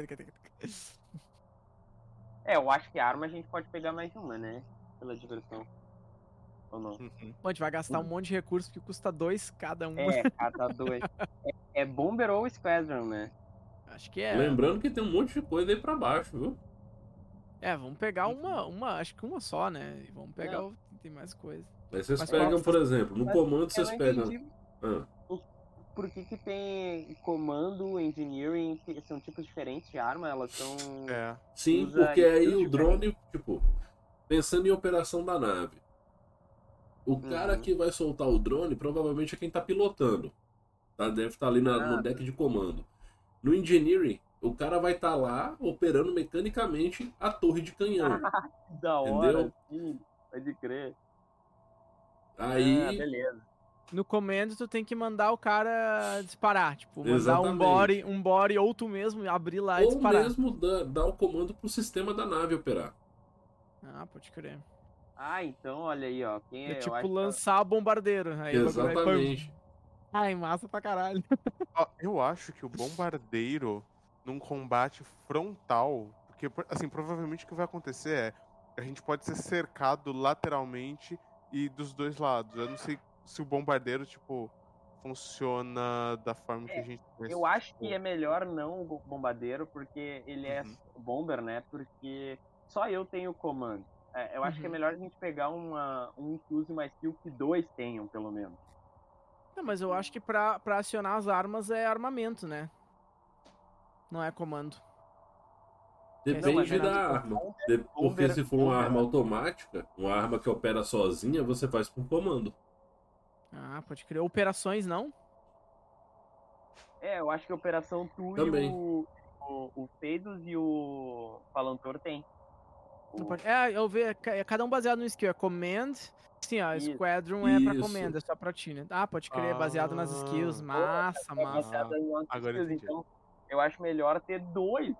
É, eu acho que arma a gente pode pegar mais uma, né? Pela diversão. Ou não? Uhum. Bom, a gente vai gastar um monte de recursos que custa dois cada um. É, cada dois. É, é Bomber ou Squadron, né? Acho que é. Lembrando que tem um monte de coisa aí pra baixo, viu? É, vamos pegar uma, uma, acho que uma só, né? E vamos pegar o. Tem mais coisa. Aí vocês Mas pegam, por exemplo, no Mas comando vocês pegam. entendi Ah, por que que tem comando, engineering, que são tipos diferentes de arma, elas são... É. sim, Usa porque aí o drone, tipo, pensando em operação da nave. O cara Uhum. que vai soltar o drone provavelmente é quem tá pilotando. Tá? Deve estar ali na- no Ah. deck de comando. No engineering, o cara vai estar lá operando mecanicamente a torre de canhão. <laughs> Da hora, Entendeu? sim, pode crer. Aí. Ah, beleza. No comando, tu tem que mandar o cara disparar. Tipo, mandar um Exatamente. body, um body ou tu mesmo abrir lá e Ou disparar. mesmo dar, dar o comando pro sistema da nave operar. Ah, pode crer. Ah, então, olha aí, ó. Quem É, eu tipo que- lançar bombardeiro. Aí Exatamente. Ai, massa pra caralho. Ó, eu acho que o bombardeiro num combate frontal, porque por- assim, provavelmente o que vai acontecer é a gente pode ser cercado lateralmente e dos dois lados. Eu não sei se o bombardeiro tipo funciona da forma que É, a gente conhece. Eu acho que é melhor não o bombardeiro, porque ele é Uhum. bomber, né? Porque só eu tenho comando. É, eu acho que é Uhum. melhor a gente pegar uma, um que use mais skill que dois tenham, pelo menos. Não, mas eu acho que pra, pra acionar as armas é armamento, né? Não é comando. Depende é da arma. De- Porque se for uma arma automática, uma arma que opera sozinha, você faz por comando. Ah, pode crer. Operações não? É, eu acho que a Operação Tu Também. e o, o, o Feidos e o Falantor tem. Pode- É, eu vejo. É cada um baseado no skill. É command. Sim, ó, Isso. Squadron é pra Isso. command, é só pra ti, né? Ah, pode crer, baseado nas skills. Ah. Massa, é massa. outras agora skills, então eu acho melhor ter dois.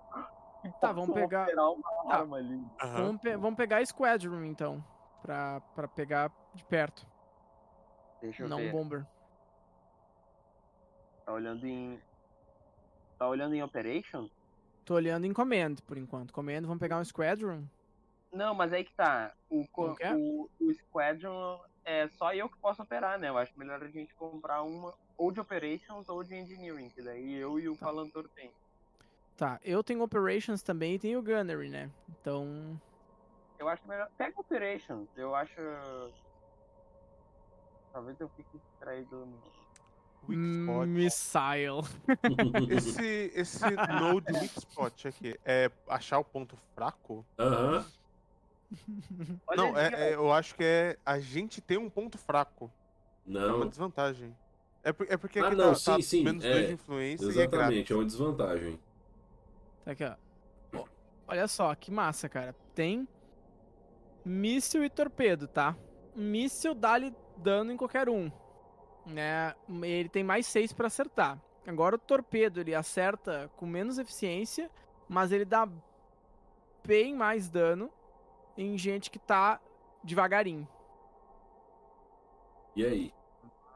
Tá, vamos pegar- Tá. Aham. Vamos, pe- vamos pegar Squadron, então. Pra, pra pegar de perto. Deixa eu não ver. Bomber. Tá olhando em. Tá olhando em Operation? Tô olhando em command, por enquanto. Command, vamos pegar um Squadron? Não, mas aí que tá. O, quer? o, o Squadron é só eu que posso operar, né? Eu acho melhor a gente comprar uma ou de Operations ou de Engineering, que daí eu e o Tá. Falantor tem. Tá, eu tenho Operations também e tenho Gunnery, né? Então. Eu acho melhor. Pega Operations, eu acho. Talvez eu fique distraído no. Weak Hum, spot. Missile. <laughs> Esse, esse node weak spot aqui é achar o ponto fraco? Aham. <laughs> Olha Não, é, é- eu acho que é a gente ter um ponto fraco. É uma Não. desvantagem. É, por- é porque Ah, aqui não, tá, sim, tá sim, menos é, dois de influência e é. Exatamente, é uma desvantagem. Tá aqui, ó. Olha só, que massa, cara. Tem míssil e torpedo, tá? Míssil dá-lhe dano em qualquer um. Né? Ele tem mais 6 pra acertar. Agora o torpedo, ele acerta com menos eficiência, mas ele dá bem mais dano em gente que tá devagarinho. E aí?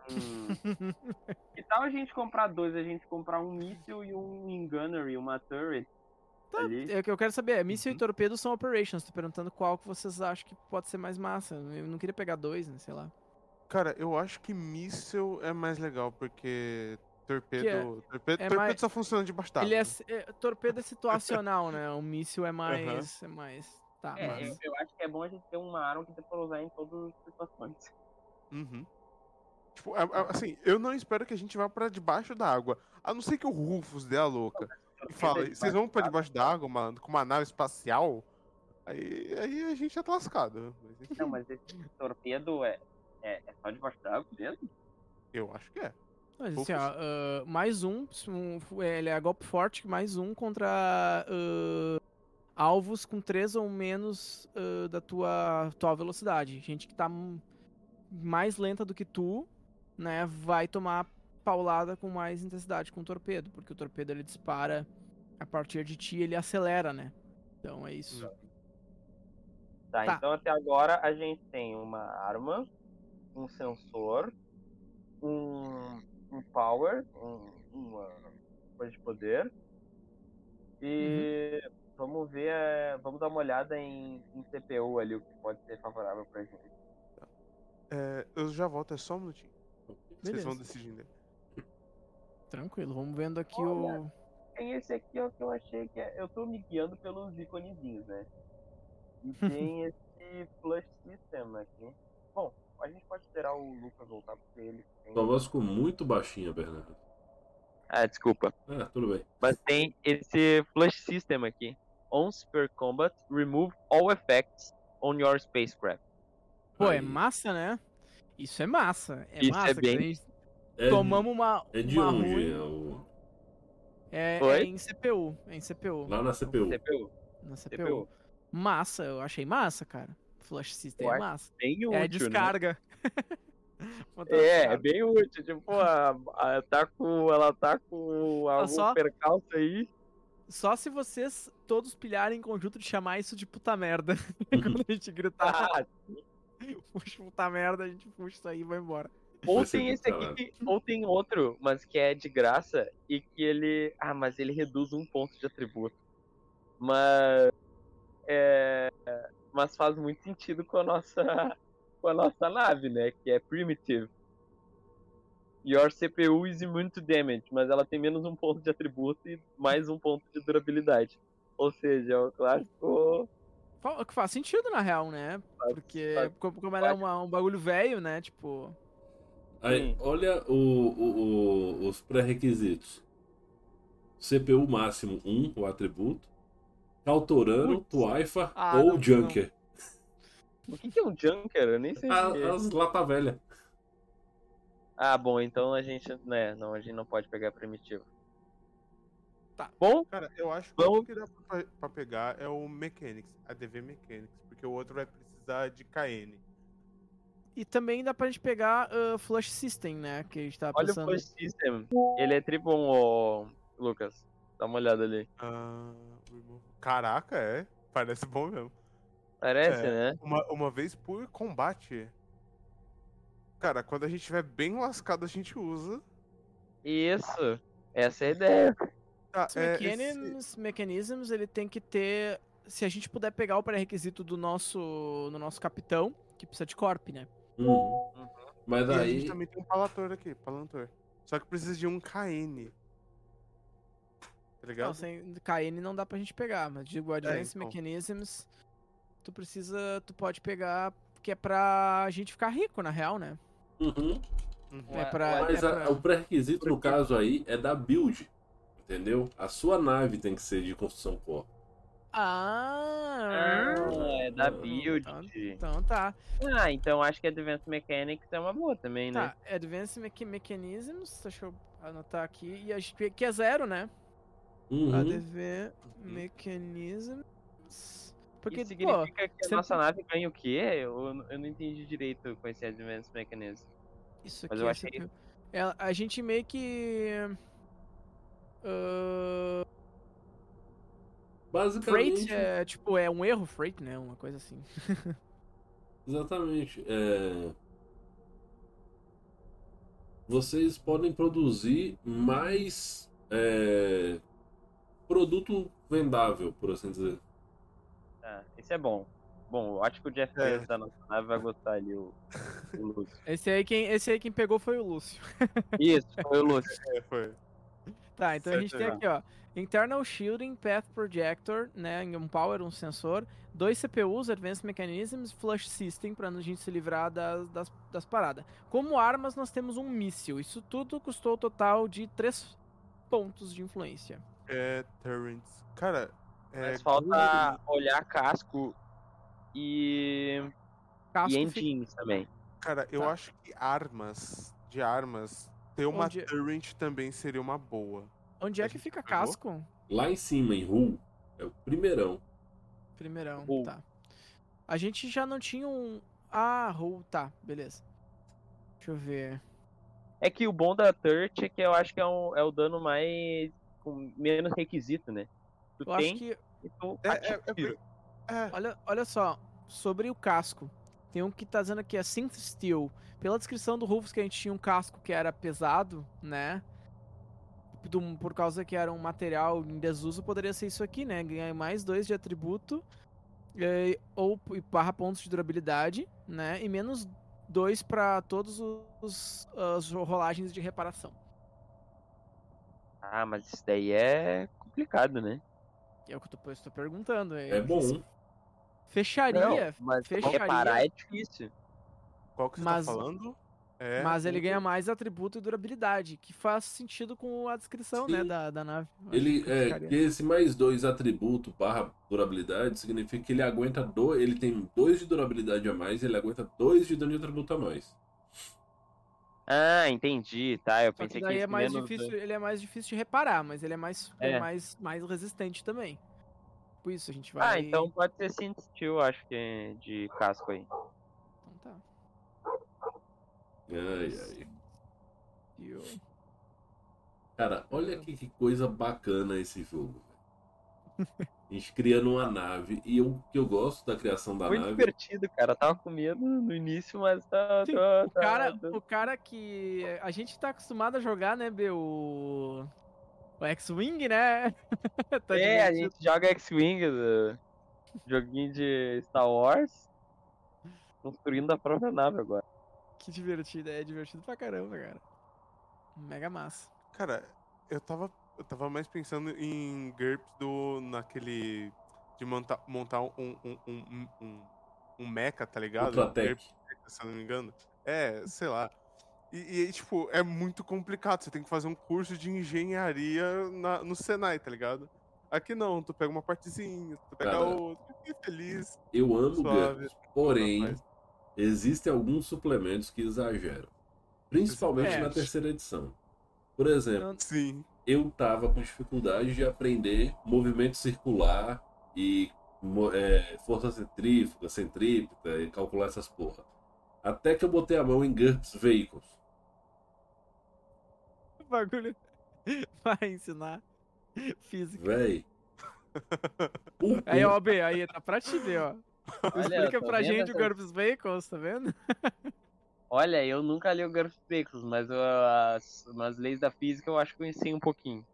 Hum. <laughs> que tal a gente comprar dois? A gente comprar um míssil e um gunnery, uma turret. Tá, ali. é o que eu quero saber. É, míssil Uhum. e torpedo são operations. Tô perguntando qual que vocês acham que pode ser mais massa. Eu não queria pegar dois, né? Sei lá. Cara, eu acho que míssel é mais legal, porque Torpedo, é- torpedo, é torpedo mais- só funciona debaixo d'água. Ele é, é- torpedo é situacional, né? O míssil é <laughs> mais. É mais. Tá, É, mas. eu, eu acho que é bom a gente ter uma arma que dê pra usar em todas as situações. Uhum. Tipo, a- a- assim, eu não espero que a gente vá pra debaixo da água. A não ser que o Rufus dê a louca e fale, vocês vão pra debaixo da água, malandro, com uma nave espacial? Aí, aí a gente é lascado. Mas, enfim, Não, mas esse torpedo é, é, é só debaixo d'água mesmo? Eu acho que é. Mas assim, ó, ah, mais um, um- Ele é golpe forte, mais um contra ah, alvos com três ou menos ah, da tua, tua velocidade. Gente que tá mais lenta do que tu, né? Vai tomar paulada com mais intensidade com o torpedo. Porque o torpedo ele dispara a partir de ti ele acelera, né? Então é isso. Tá, Tá. então até agora a gente tem uma arma, um sensor, um, um power, um, uma coisa de poder. E vamos ver, eh, vamos dar uma olhada em, em CPU ali, o que pode ser favorável pra gente. É, eu já volto, é só um minutinho. Vocês vão Beleza. decidindo. Tranquilo, vamos vendo aqui Olha. o. Tem esse aqui ó, que eu achei que é. Eu tô me guiando pelos iconezinhos, né? E <laughs> tem esse flush system aqui. Bom, a gente pode esperar o Lucas voltar porque ele tem. Tua voz ficou muito baixinha, Bernardo. Ah, desculpa. Ah, tudo bem. Mas tem esse flush system aqui. On Super Combat, remove all effects on your spacecraft. Pô, é massa, né? Isso é massa. É Isso é massa. que bem- a gente É, Tomamos uma. é de uma onde? ruim. É o- É, é em CPU. É em CPU. Lá na CPU. CPU. Na CPU. CPU. Massa, eu achei massa, cara. Flash System Eu é massa. Bem útil, É né? descarga. <laughs> Botar É, é bem útil. Tipo, a, a- tá com, ela tá com algum só- percalço aí. Só se vocês todos pilharem em conjunto de chamar isso de puta merda. <laughs> Quando a gente gritar, Ah, puxa puta merda, a gente puxa isso aí e vai embora. ou tem esse aqui, ou tem outro, mas que é de graça e que ele. Ah, mas ele reduz um ponto de atributo. Mas. É, mas faz muito sentido com a nossa. <laughs> Com a nossa nave, né? Que é Primitive. Your CPU is immune to damage, mas ela tem menos um ponto de atributo e mais um ponto de durabilidade. Ou seja, é o clássico. Que faz sentido, na real, né? Faz- Porque, faz- como, como ela é uma- um bagulho velho, né? Tipo. Aí, olha o, o- o- os pré-requisitos. CPU máximo 1, o atributo. Cautorano. Tuaifa Ah, ou não, não. Junker. O que, que é um Junker? Eu nem sei A- que é. As lata velha. Ah, bom, então a gente. Né, não, a gente não pode pegar primitivo. Tá. Bom, Cara, eu acho que o que dá pra, pra pegar é o Mechanics, a DV Mechanics, porque o outro vai precisar de KN. E também dá pra gente pegar ah, Flush System, né? Que a gente tava olha o pensando. Flash System. Ele é triple 1, ô, Lucas. Dá uma olhada ali. Ah, Caraca, é. Parece bom mesmo. Parece, É. né? Uma, uma vez por combate. Cara, quando a gente estiver bem lascado, a gente usa. Isso. Essa é a ideia. Tá, Esse é, esse- mechanisms, mechanisms, ele tem que ter. Se a gente puder pegar o pré-requisito do nosso, do nosso capitão, que precisa de corp, né? Uhum. Mas E a aí. gente também tem um palator aqui, palantor. Só que precisa de um KN. Tá ligado? Não, sem KN não dá pra gente pegar, mas digo Advanced então. Mechanisms, tu precisa. Tu pode pegar, que é pra gente ficar rico, na real, né? Uhum. Uhum. É pra. Mas é a- pra- o pré-requisito, no caso aí, é da build. Entendeu? A sua nave tem que ser de construção core. Ah! é da Ah, build. Então, então tá. Ah, então acho que Advanced Mechanics é uma boa também, né? Tá, Advanced Mecha- Mechanisms, deixa eu anotar aqui. E a gente que é zero, né? Uhum. ADV Uhum. Mechanisms. Porque, Isso pô, significa que a sempre- nossa nave ganha o quê? Eu, eu não entendi direito com esse Advanced Mechanism. Isso mas aqui eu é achei- CPU. É, a gente meio que. ah, Basicamente. freight é tipo, é um erro freight, né? Uma coisa assim. <laughs> Exatamente. é, Vocês podem produzir mais é, produto vendável, por assim dizer. Tá, esse é bom. Bom, eu acho que o Jeff É. Da nossa nave vai gostar ali. O... o Lúcio. Esse aí, quem, esse aí quem pegou foi o Lúcio. <laughs> Isso, foi o Lúcio. É, foi. Tá, então a gente tem Certo. aqui, ó. Internal Shielding, Path Projector, né? Um Power, um sensor. Dois CPUs, Advanced Mechanisms, Flush System, pra gente se livrar das, das, das paradas. Como armas, nós temos um míssil. Isso tudo custou o total de 3 pontos de influência. É, Turrets. Cara, é. Mas falta olhar casco e, Casco e fica- engines também. Cara, eu Tá. acho que armas, de armas, ter uma Onde- turret também seria uma boa. Onde é que fica pegou? casco? Lá em cima, em Ru, é o primeirão. Primeirão, Hull. tá. A gente já não tinha um. Ah, Hull, tá, beleza. Deixa eu ver. É que o bom da Turret é que eu acho que é, um, é o dano mais. com menos requisito, né? Tu Eu tem acho que. tu É, é, é, é, Olha, olha só, sobre o casco. Tem um que tá dizendo aqui, é Synth Steel. Pela descrição do Rufus, que a gente tinha um casco que era pesado, né? Do- por causa que era um material em desuso, poderia ser isso aqui, né? Ganhar mais dois de atributo, eh, ou p- barra pontos de durabilidade, né? E menos dois pra todos os as rolagens de reparação. Ah, mas isso daí é complicado, né? É o que eu tô, estou perguntando. É bom. Fecharia, Não, mas fecharia. reparar é difícil. qual que você Mas- tá falando? É, Mas ele ganha mais atributo e durabilidade, que faz sentido com a descrição, né, Sim. da, da nave. Ele que é que esse mais dois atributo barra durabilidade significa que ele aguenta dois. Ele tem dois de durabilidade a mais e ele aguenta dois de dano de atributo a mais. Ah, entendi, tá. Eu Só que pensei que, daí é esse mais menos difícil, ele é mais difícil de reparar, mas ele é mais, é É. mais, mais resistente também. Por isso a gente vai. Ah, então pode ser Synth Steel, acho que é de casco aí. Então tá. Ai, ai. E o- Cara, olha aqui que coisa bacana esse jogo. velho. <laughs> A gente criando uma nave. E o que eu gosto da criação da Foi nave. divertido, cara. Eu tava com medo no início, mas tá. Sim, tá- O tá- cara, tá- o cara que. A gente tá acostumado a jogar, né, B? O. X-Wing, né? <laughs> tá é, a gente joga X-Wing, do- joguinho de Star Wars, construindo a própria nave agora. Que divertido, é divertido pra caramba, cara. Mega massa. Cara, eu tava, eu tava mais pensando em GURPS do, naquele. de montar, montar um, um, um, um, um, mecha, tá ligado? Mecha, se eu não me engano. É, sei lá. E, e, tipo, é muito complicado. Você tem que fazer um curso de engenharia na- no Senai, tá ligado? Aqui não, tu pega uma partezinha, tu pega Cara, outra, e feliz. Eu amo Suave. GURPS. Porém, existem alguns suplementos que exageram. Principalmente É. na terceira edição. Por exemplo, Sim. eu tava com dificuldade de aprender movimento circular e é, força centrífuga, centrípeta e calcular essas porra. Até que eu botei a mão em GURPS Vehicles. O bagulho <laughs> vai ensinar física. Véi. O <laughs> Aí, ó, B, aí tá pra te ver, ó. <laughs> Olha, Explica pra gente o essa- GURPS Vehicles, tá vendo? Olha, eu nunca li o GURPS Vehicles, mas eu- as, as leis da física eu acho que eu conheci um pouquinho.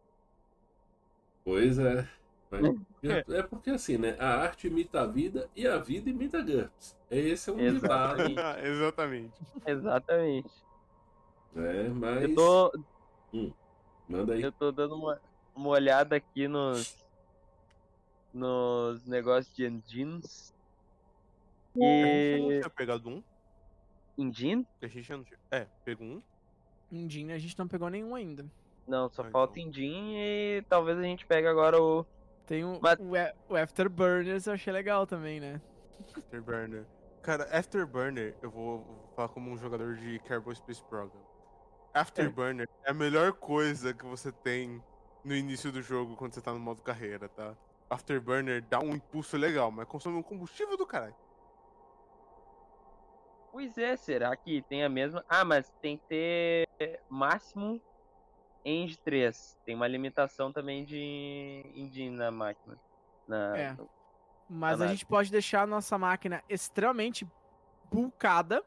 Pois é. Mas- É porque assim, né? A arte imita a vida e a vida imita GURPS. Esse é um ditado. Exatamente. Exatamente. Exatamente. É, mas. Eu tô, Manda aí. eu tô dando uma, uma olhada aqui nos nos negócios de engines. A gente não E tinha pegado um? engine? A gente não tinha. É, pegou um. Engine a gente não pegou nenhum ainda. Não, só Ah, falta então. engine e talvez a gente pegue agora o Tem o, Mas- o, A- o Afterburners eu achei legal também, né? Afterburner. Cara, Afterburner, eu vou, vou falar como um jogador de Kerbal Space Program. Afterburner é. a melhor coisa que você tem no início do jogo quando você tá no modo carreira, tá? Afterburner dá um impulso legal, mas consome um combustível do caralho. Pois é, será que tem a mesma? Ah, mas tem que ter máximo Eng 3. Tem uma limitação também de engine na máquina. Na... É. Mas a nave. gente pode deixar a nossa máquina extremamente bulkada,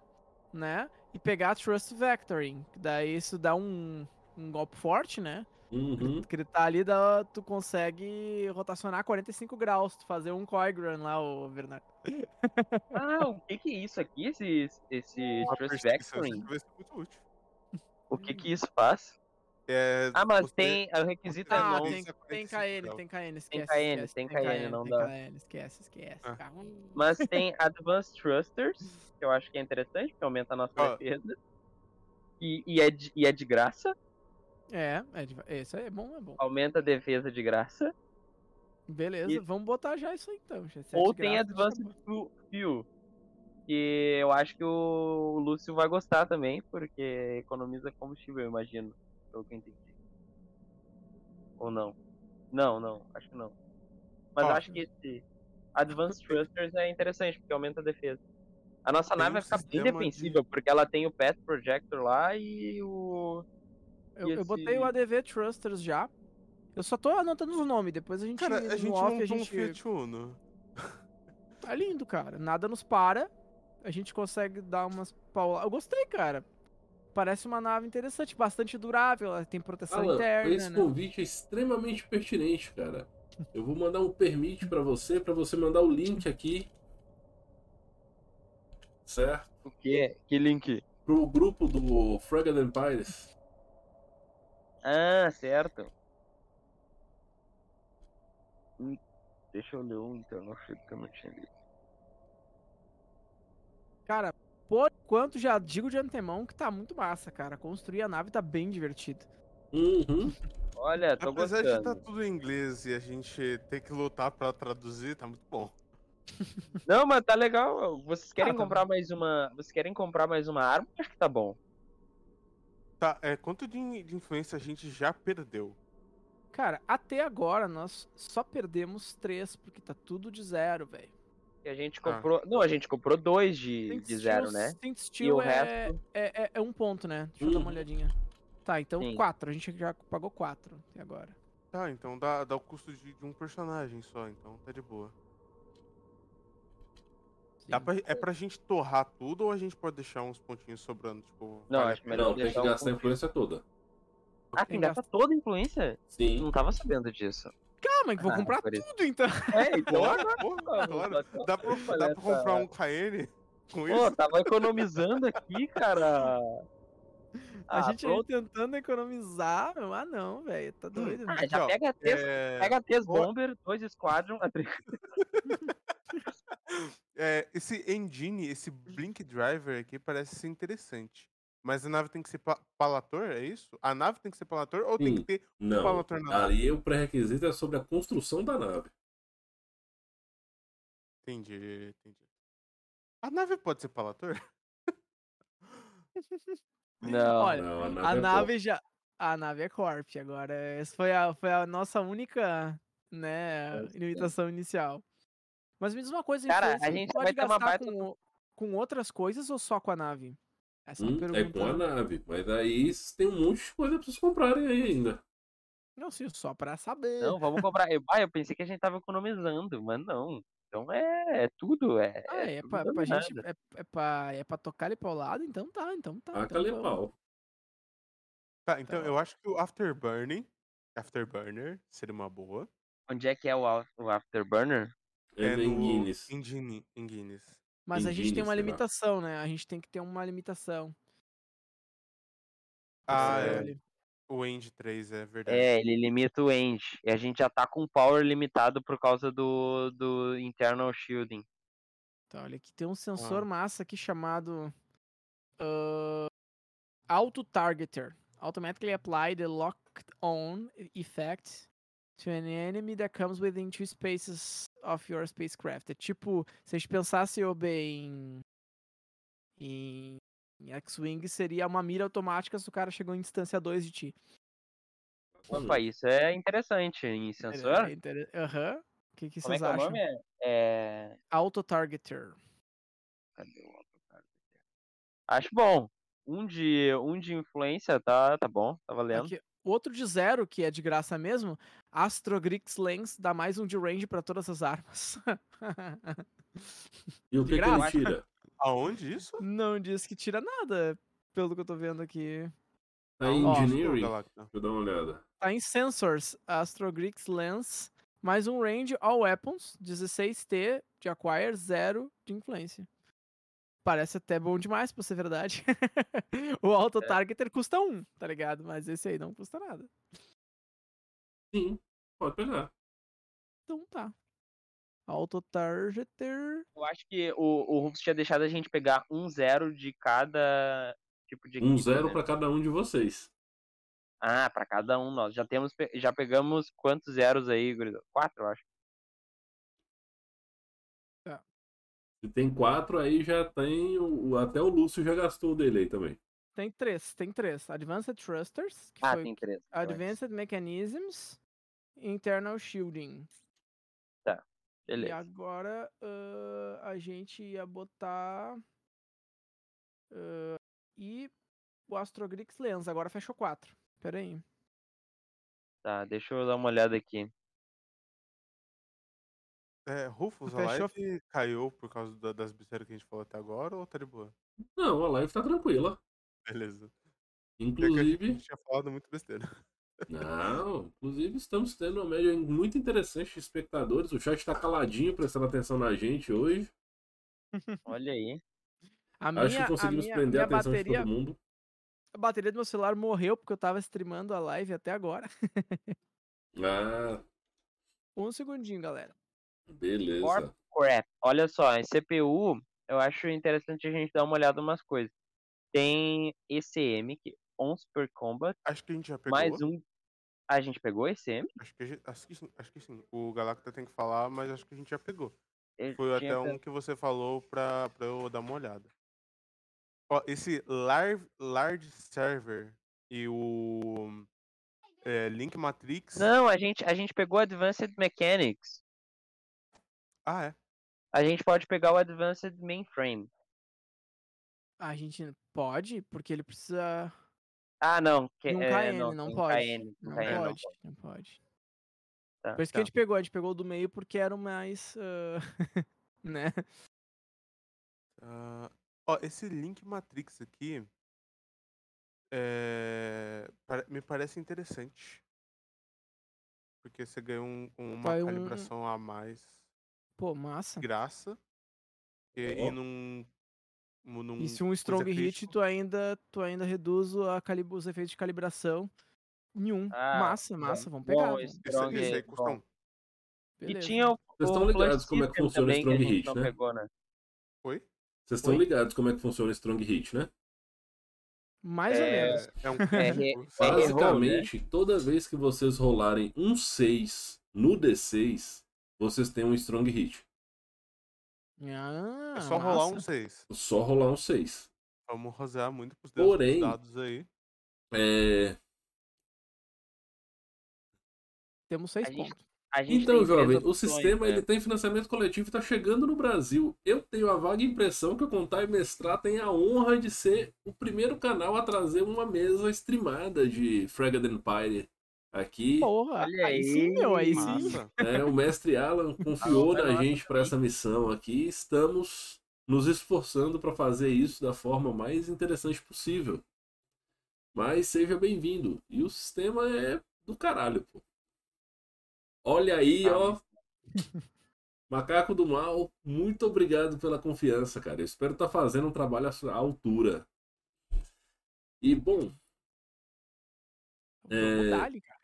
né? E pegar a Trust Vectoring. que Daí isso dá um, um golpe forte, né? Uhum. Que ele tá ali, dá, tu consegue rotacionar 45 graus, tu fazer um Coigran lá, o Bernardo. Ah, o que que é isso aqui? Esse, esse Trust Vectoring? vai ser muito útil. O que que isso faz? É, Ah, mas você- tem. O requisito é Ah, tem, Isso é tem 45 KN, graus. tem KN, esquece. Tem KN, esquece, tem KN, não tem dá. KN, esquece, esquece. Ah. Mas tem Advanced Thrusters, que eu acho que é interessante, porque aumenta a nossa Ó. defesa. E, e, é de, e é de graça. É, é, de- isso aí é bom, é bom. Aumenta a defesa de graça. Beleza, E- vamos botar já isso aí então. é Ou tem graça, Advanced Fu- Fuel. Que eu acho que o Lúcio vai gostar também, porque economiza combustível, eu imagino. Pelo que eu entendi. Ou não? Não, não, acho que não. Mas Ó. acho que esse Advanced Thrusters é interessante, porque aumenta a defesa. A nossa Tem nave um vai ficar bem sistema de- defensiva, porque ela tem o Path Projector lá e o. Eu, E eu esse- botei o ADV Trusters já. Eu só tô anotando os nomes, depois a gente Cara, a gente off montou a um gente Fiat Uno. Tá lindo, cara. Nada nos para. A gente consegue dar umas pauladas. Eu gostei, cara. Parece uma nave interessante, bastante durável, ela tem proteção Alan, interna, esse né? convite é extremamente pertinente, cara. Eu vou mandar um permite pra você, pra você mandar o link aqui. Certo? O quê? Que link? Pro grupo do Fragile Empires. Ah, certo. Hum, Deixa eu ler um então, achei que eu não tinha lido. Cara, por enquanto já digo de antemão que tá muito massa, cara. Construir a nave tá bem divertido. Uhum. Olha, tô Apesar de estar gostando. tudo em inglês e a gente ter que lutar pra traduzir, tá muito bom. <laughs> Não, mas tá legal. Vocês querem Ah, tá comprar mais uma. Vocês querem comprar mais uma arma? Acho que tá bom. Tá, é, quanto de, de influência a gente já perdeu? Cara, até agora nós só perdemos três, porque tá tudo de zero, velho. E a gente Ah. comprou. Não, a gente comprou dois de, Saint de zero, Steel- né? Saint E Steel o é, resto. é, é- é um ponto, né? Deixa eu dar uma Uhum. olhadinha. Tá, então Sim. quatro. A gente já pagou quatro até agora. Tá, então dá, dá o custo de, de um personagem só, então tá de boa. Dá pra, é pra gente torrar tudo ou a gente pode deixar uns pontinhos sobrando? Tipo, Não, vale acho pena? melhor Não, tem que deixar um gastar a influência toda. Ah, tem gasta toda a influência? Sim. Não tava sabendo disso. Calma, que vou <laughs> Ah, comprar tudo então. É, então. Porra, claro. Dá pra, dá pra comprar um KN com Pô, isso? tava economizando aqui, cara. A Ah, gente aí pronto. tentando economizar, meu. Ah, não, velho. Tá doido. Ah, velho. já pega três, É, pega três bomber, dois squadron, <laughs> <laughs> é, esse engine, esse blink driver aqui parece ser interessante. Mas a nave tem que ser pa- palator, é isso? A nave tem que ser palator ou tem Sim. que ter Não. palator na nave? Ali o pré-requisito é sobre a construção da nave. Entendi, entendi. A nave pode ser palator? <laughs> Não. Olha, Não, a nave, A é nave já. A nave é Corp agora. Essa foi a, foi a nossa única, né, sim. limitação inicial. Mas me diz uma coisa, Cara, a influência, gente pode vai ter uma gastar baita- com, com outras coisas ou só com a nave? Essa é Hum, é com a nave. Mas aí tem um monte de coisa pra vocês comprarem aí ainda. Não, sim, só pra saber. Não, vamos comprar. Eu, ah, eu pensei que a gente tava economizando, mas não. Então é, é tudo, é. Ah, é, tudo pra, pra gente. É, é, pra, é pra tocar ele pro lado? Então tá, então tá. Taca então ali vamos. pau. Tá, então Tá. eu acho que o Afterburning, Afterburner seria uma boa. Onde é que é o, o Afterburner? É no em Guinness. Em, Guinness- Mas a gente tem uma limitação, né? A gente tem que ter uma limitação. Ah, é. O End 3, é verdade. É, ele limita o end. E a gente já tá com power limitado por causa do, do internal shielding. Tá, olha aqui, tem um sensor Ah. massa aqui chamado ah, Auto Targeter. Automatically apply the locked on effect to an enemy that comes within two spaces of your spacecraft. É tipo, se a gente pensasse ô, bem em, em X-Wing, seria uma mira automática se o cara chegou em distância 2 de ti. Opa, isso é interessante em sensor. É inter- Aham. O que, que Como é vocês que é o acham? nome? É- É. Auto Targeter. Cadê o autocard? Acho bom. Um de, um de influência tá, tá bom, tá valendo. Aqui, outro de zero, que é de graça mesmo, Astrogrix Lens dá mais um de range pra todas as armas. E o que, que ele tira? Aonde isso? Não diz que tira nada, pelo que eu tô vendo aqui. Tá em Ó. Engineering? Galacta. Deixa eu dar uma olhada. Tá em Sensors, Astrogrix Lens Mais um range all weapons, 16T de acquire, 0 de influência. Parece até bom demais pra ser verdade. <laughs> o auto É. targeter custa 1, tá ligado? Mas esse aí não custa nada. Sim, pode pegar. Então tá. Auto targeter. Eu acho que o, o Rufus tinha deixado a gente pegar um zero de cada tipo de Um equipe, zero né? pra cada um de vocês. Ah, pra cada um nós. Já temos, já pegamos quantos zeros aí, gurizada? Quatro, eu acho. Tem quatro, aí já tem. O, até o Lúcio já gastou o dele aí também. Tem três, tem três. Advanced Thrusters, que Ah, foi tem três. Advanced Mechanisms, Internal Shielding. E Beleza. agora ah, a gente ia botar. ah, e o Astrogrix Lens. Agora fechou quatro. Pera aí. Tá, deixa eu dar uma olhada aqui. É, Rufus, a Fechou. live caiu por causa da- das besteiras que a gente falou até agora ou tá de boa? Não, a live tá tranquila. Beleza. É que a Inclusive. gente tinha falado muito besteira. Não, inclusive estamos tendo uma média muito interessante de espectadores. O chat tá caladinho, prestando atenção na gente hoje. Olha aí. A Acho minha, que conseguimos a minha, prender a minha atenção bateria, de todo mundo. a bateria do meu celular morreu porque eu tava streamando a live até agora. Ah, Um segundinho, galera. Beleza. Corp. Crap. Olha só, em CPU, eu acho interessante a gente dar uma olhada em umas coisas. Tem ECM, que é Ons per Combat, Acho que a gente já pegou. mais um. A gente pegou ECM? Acho que, a gente- acho, que sim, acho que sim. O Galacta tem que falar, mas acho que a gente já pegou. Eu Foi até um que você falou pra, pra eu dar uma olhada. Ó, esse large, large Server e o é, Link Matrix. Não, a gente, a gente pegou Advanced Mechanics. Ah, é. A gente pode pegar o Advanced Mainframe. A gente pode, porque ele precisa. Ah, não. Que, um é, KN, não, não pode. KN, Não KN não pode, não pode. Tá, Por isso que tá. a gente pegou, a gente pegou o do meio porque era o mais. ah, <laughs> né? Ah, ó, esse Link Matrix aqui. é, me parece interessante. Porque você ganha um- uma Vai um- calibração a mais Pô, massa. graça. E, Ó. e num, num E se um strong hit, tu ainda, tu ainda reduz o- a calib- os efeitos de calibração em um. Ah, massa, bom, massa, vamos bom, pegar. vamos. esse- Esse, Strong esse aí custa bom. um. E tinha o, Vocês estão o ligados Flush como é que funciona o Strong Hit, né? pegou, né? Oi? Vocês estão ligados como é que funciona o Strong Hit, né? Mais ou É, menos. É um <laughs> É, é, errou, Basicamente, toda vez que vocês rolarem um 6 no D6, vocês têm um Strong Hit. Ah, É só rolar um massa. 6. Só rolar um 6. Vamos rosear muito pros Porém- dados aí. É... Temos seis A gente- pontos. A gente Então, jovem, o sistema né? ele tem financiamento coletivo e tá chegando no Brasil. Eu tenho a vaga impressão que o Contar e Mestrar tem a honra de ser o primeiro canal a trazer uma mesa streamada de Fragged Empire aqui. Porra, Olha aí sim, meu, aí sim. É, o mestre Alan <laughs> confiou vai na gente para essa missão aqui. Estamos nos esforçando para fazer isso da forma mais interessante possível. Mas seja bem-vindo. E o sistema é do caralho, pô. Olha aí, Ah, ó. <laughs> Macaco do Mal, muito obrigado pela confiança, cara. Eu espero estar fazendo um trabalho à sua altura. E, bom, Vamos É, dar-lhe, cara.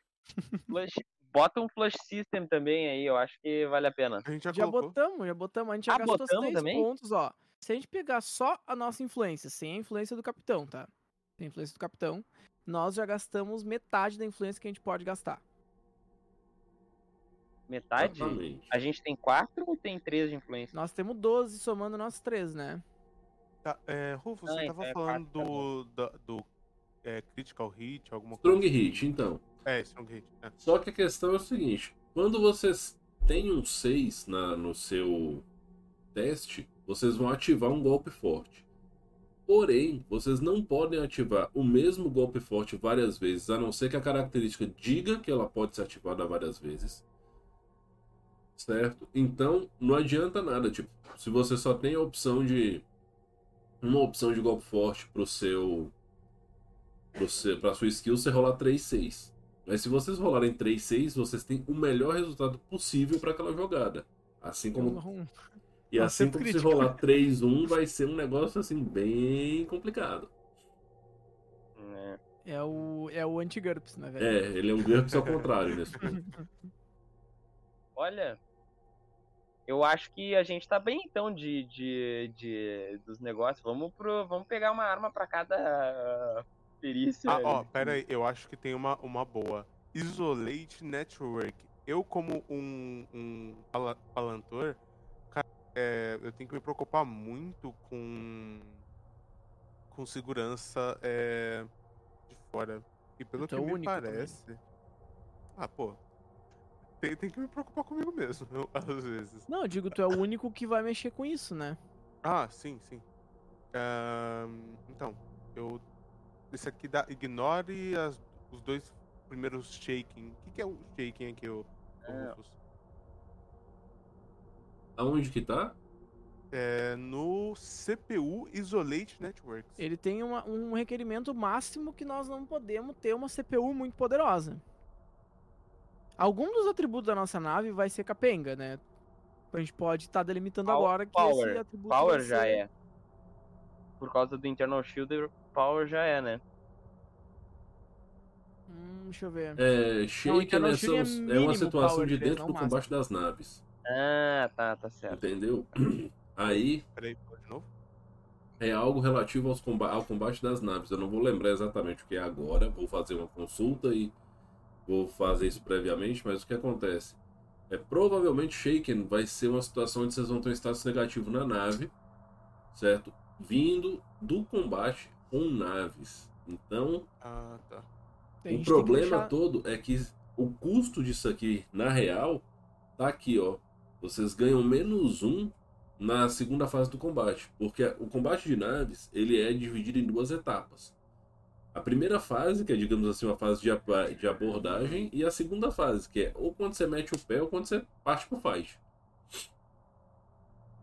Flush- Bota um Flush System também aí, eu acho que vale a pena. A gente já, Já botamos, já botamos. A gente já Ah, gastou botamos também? pontos, ó. Se a gente pegar só a nossa influência, sem a influência do capitão, tá? Sem a influência do capitão, nós já gastamos metade da influência que a gente pode gastar. Metade? exatamente. A gente tem quatro ou tem três de influência? Nós temos 12 somando nós três, né? Tá, é, Rufus, Ah, você então tava é falando quatro, tá do, da- do é, Critical Hit, alguma Strong coisa. Hit, então. É, é. Só que a questão é o seguinte: quando vocês têm um 6 na, no seu teste, vocês vão ativar um golpe forte. Porém, vocês não podem ativar o mesmo golpe forte várias vezes, a não ser que a característica diga que ela pode ser ativada várias vezes. Certo? Então, não adianta nada. Tipo, se você só tem a opção de. Uma opção de golpe forte pro seu. Pro seu pra sua skill, você rolar 3, 6 Mas se vocês rolarem 3-6, vocês têm o melhor resultado possível para aquela jogada. Assim como. Um- E assim como se rolar 3-1, vai ser um negócio assim bem complicado. né? É o, é o anti-GURPS, né, velho? É, ele é um GURPS ao contrário <laughs> nesse ponto. Olha, eu acho que a gente tá bem então de, de, de dos negócios. Vamos pro, vamos pegar uma arma pra cada perícia. Ah, ó, pera aí, eu acho que tem uma, uma boa. Isolate Network. Eu, como um, um pala- palantor, cara, é, eu tenho que me preocupar muito com, com segurança é, de fora. E pelo é que me único também. parece. Ah, pô. Tem, tem que me preocupar comigo mesmo, eu- <laughs> às vezes. Não, eu digo, tu é o único que vai mexer com isso, né? Ah, sim, sim. Ahn, então, eu. Esse aqui dá. Ignore as- os dois primeiros shaking. O que, que é o shaking aqui, o, o É. Aonde que tá? É no CPU Isolate Networks. Ele tem uma- um requerimento máximo que nós não podemos ter uma CPU muito poderosa. Algum dos atributos da nossa nave vai ser capenga, né? A gente pode estar delimitando Pow- agora que power. esse atributo Power vai já ser- é. Por causa do Internal Shield, Power já é, né? Hum, deixa eu ver. É, Shaken Internal é, é são- é uma situação de dentro não do combate das naves. Ah, tá, tá certo. Entendeu? Aí Peraí, de novo. é algo relativo aos comba- ao combate das naves. Eu não vou lembrar exatamente o que é agora. Vou fazer uma consulta e vou fazer isso previamente. Mas o que acontece? É provavelmente Shaken vai ser uma situação onde vocês vão ter um status negativo na nave, certo? Vindo do combate com naves. Então, Ah, tá. O problema deixar- todo é que o custo disso aqui, na real, tá aqui, ó. Vocês ganham menos um na segunda fase do combate. Porque o combate de naves, ele é dividido em duas etapas. A primeira fase, que é, digamos assim, uma fase de, de abordagem, e a segunda fase, que é ou quando você mete o pé ou quando você parte pro fight.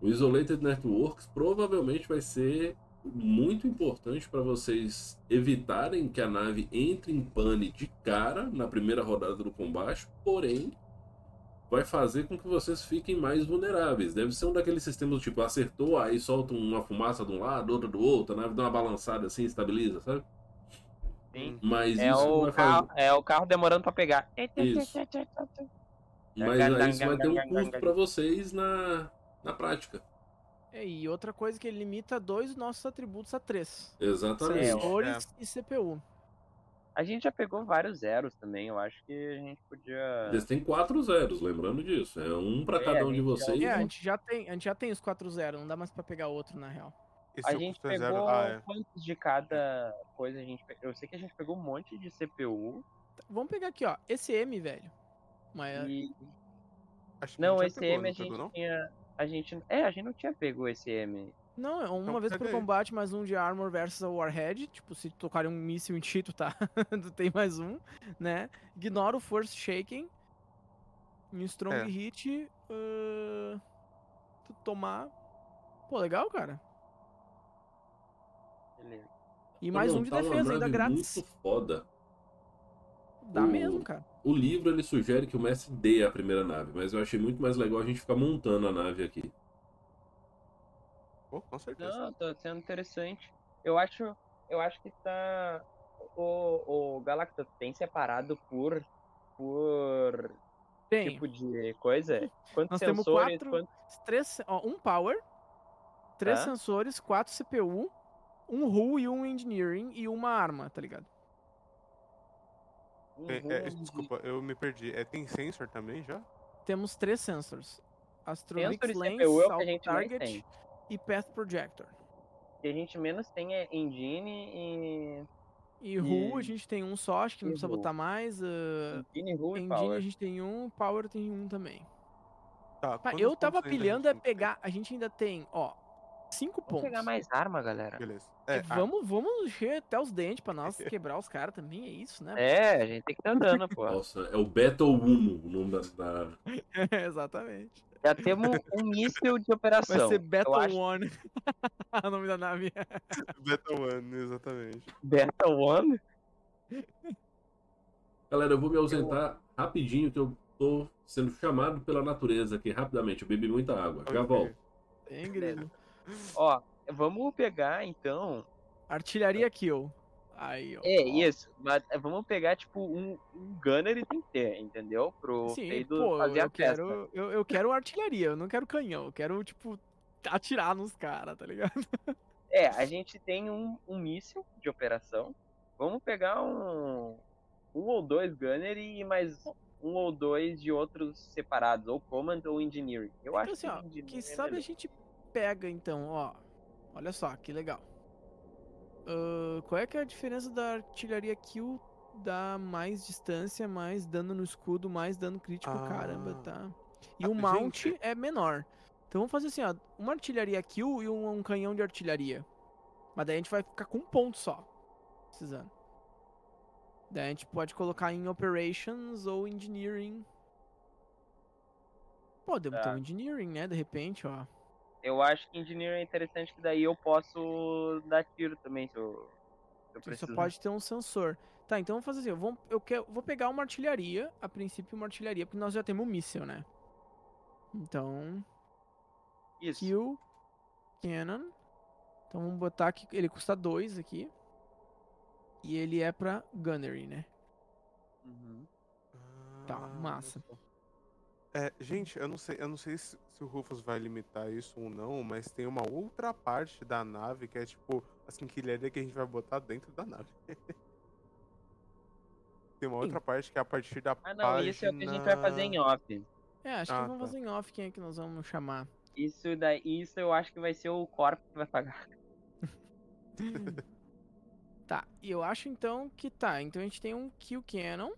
O Isolated Networks provavelmente vai ser muito importante para vocês evitarem que a nave entre em pane de cara na primeira rodada do combate, porém vai fazer com que vocês fiquem mais vulneráveis. Deve ser um daqueles sistemas do tipo acertou, aí solta uma fumaça de um lado, outra do outro, a nave dá uma balançada assim, estabiliza, sabe? Sim. Mas É isso não o, vai carro, fazer. é o carro demorando pra pegar. Isso. Mas aí isso vai ter um custo para vocês na, na prática. É, e outra coisa que ele limita dois nossos atributos a três. Exatamente. É, Sensores e CPU. A gente já pegou vários zeros também. Eu acho que a gente podia. Eles têm quatro zeros, lembrando disso. É um para É, cada a um de gente já- vocês. É, a gente já tem, a gente já tem os 4-0, não dá mais pra pegar outro, na real. Esse A é o gente é pegou zero. Ah, é. quantos de cada coisa a gente Eu sei que a gente pegou um monte de CPU Vamos pegar aqui, ó. Esse M, velho. Mas e. Acho que Não, já esse M a gente pegou, não? tinha. A gente. É, a gente não tinha pego esse M. Não, é uma Então, vez por combate, mais um de Armor versus a Warhead. Tipo, se tocarem um míssil em ti, tu tá. <laughs> tu tem mais um, né? Ignora o First Shaking. Um Strong É. Hit. ah, tu tomar. Pô, legal, cara. Beleza. E mais um de uma defesa, ainda grátis. Muito foda. Dá o- mesmo, cara. O livro ele sugere que o mestre dê a primeira nave, mas eu achei muito mais legal a gente ficar montando a nave aqui. Pô, com certeza. Não, tá sendo interessante. Eu acho. Eu acho que tá. O, o Galactus tem separado por. Por Tem. tipo de coisa? Quantos Nós temos sensores? quatro- quantos- Três, ó, um Power, três Tá. sensores, quatro CPU, um Hull e um Engineering e uma arma, tá ligado? É, é, Uhum. desculpa, eu me perdi. É, tem sensor também já? Temos três sensors. Astronics Sensor e Lens, CPU é o que a Salt Target e Path Projector. Que a gente menos tem é engine e. E Hull a gente tem um só, acho que não precisa Hull. botar mais. Uh, Engine, e Engine Power. a gente tem um, Power tem um também. Tá, Pá, eu tava ainda a pilhando é pegar. A gente ainda tem, ó, cinco Vamos pontos. pegar mais arma, galera. Beleza. É, É, ah, vamos, vamos encher até os dentes pra nós <laughs> quebrar os caras também, é isso, né? É, a gente tem que estar andando, pô. Nossa, é o Battle Uno o nome da, da- <laughs> Exatamente. Já temos um míssil de operação. Vai ser Battle acho One. <laughs> o nome da nave. Beta One, exatamente. Beta One. Galera, eu vou me ausentar rapidinho, que eu tô sendo chamado pela natureza aqui, rapidamente. Eu bebi muita água. Já Ok. volto. Tem grilo. Ó, vamos pegar então. Artilharia kill. Aí, ó. É, ó. isso. Mas é, vamos pegar, tipo, um, um gunner e tem que ter, entendeu? Pro Sim, pô, fazer a eu festa. quero, eu, eu quero artilharia, eu não quero canhão, eu quero, tipo, atirar nos caras, tá ligado? É, a gente tem um, um míssil de operação. Vamos pegar um, um ou dois gunner e mais um ou dois de outros separados, ou command ou engineering. Eu Então, acho assim, ó, engineering que é sabe a melhor. gente pega, então, ó. Olha só, que legal. Ahn, qual é que é a diferença da artilharia kill dá mais distância, mais dano no escudo, mais dano crítico, caramba, Ah. tá? E Ah, o mount gente. é menor. Então vamos fazer assim, ó, uma artilharia kill e um, um canhão de artilharia. Mas daí a gente vai ficar com um ponto só. Precisando. Daí a gente pode colocar em operations ou engineering. Podemos ter Tá. um engineering, né? De repente, ó. Eu acho que engineering é interessante, que daí eu posso dar tiro também, se eu, se eu Você precisar. só pode ter um sensor. Tá, então vamos fazer assim. Eu vou, eu quero, vou pegar uma artilharia. A princípio, uma artilharia, porque nós já temos um míssil, né? Então. Isso. Kill. Cannon. Então vamos botar que ele custa 2 aqui. E ele é pra Gunnery, né? Uhum. Tá, Ah, massa. É, gente, eu não sei, eu não sei se, se o Rufus vai limitar isso ou não, mas tem uma outra parte da nave que é tipo assim que que a gente vai botar dentro da nave. <laughs> tem uma outra parte que é a partir da Ah, não, página... isso é o que a gente vai fazer em off. É, acho Ah, que vamos tá. fazer em off quem é que nós vamos chamar. Isso daí, isso eu acho que vai ser o corpo que vai pagar. <laughs> <laughs> Tá, e eu acho então que tá. Então a gente tem um Kill Cannon.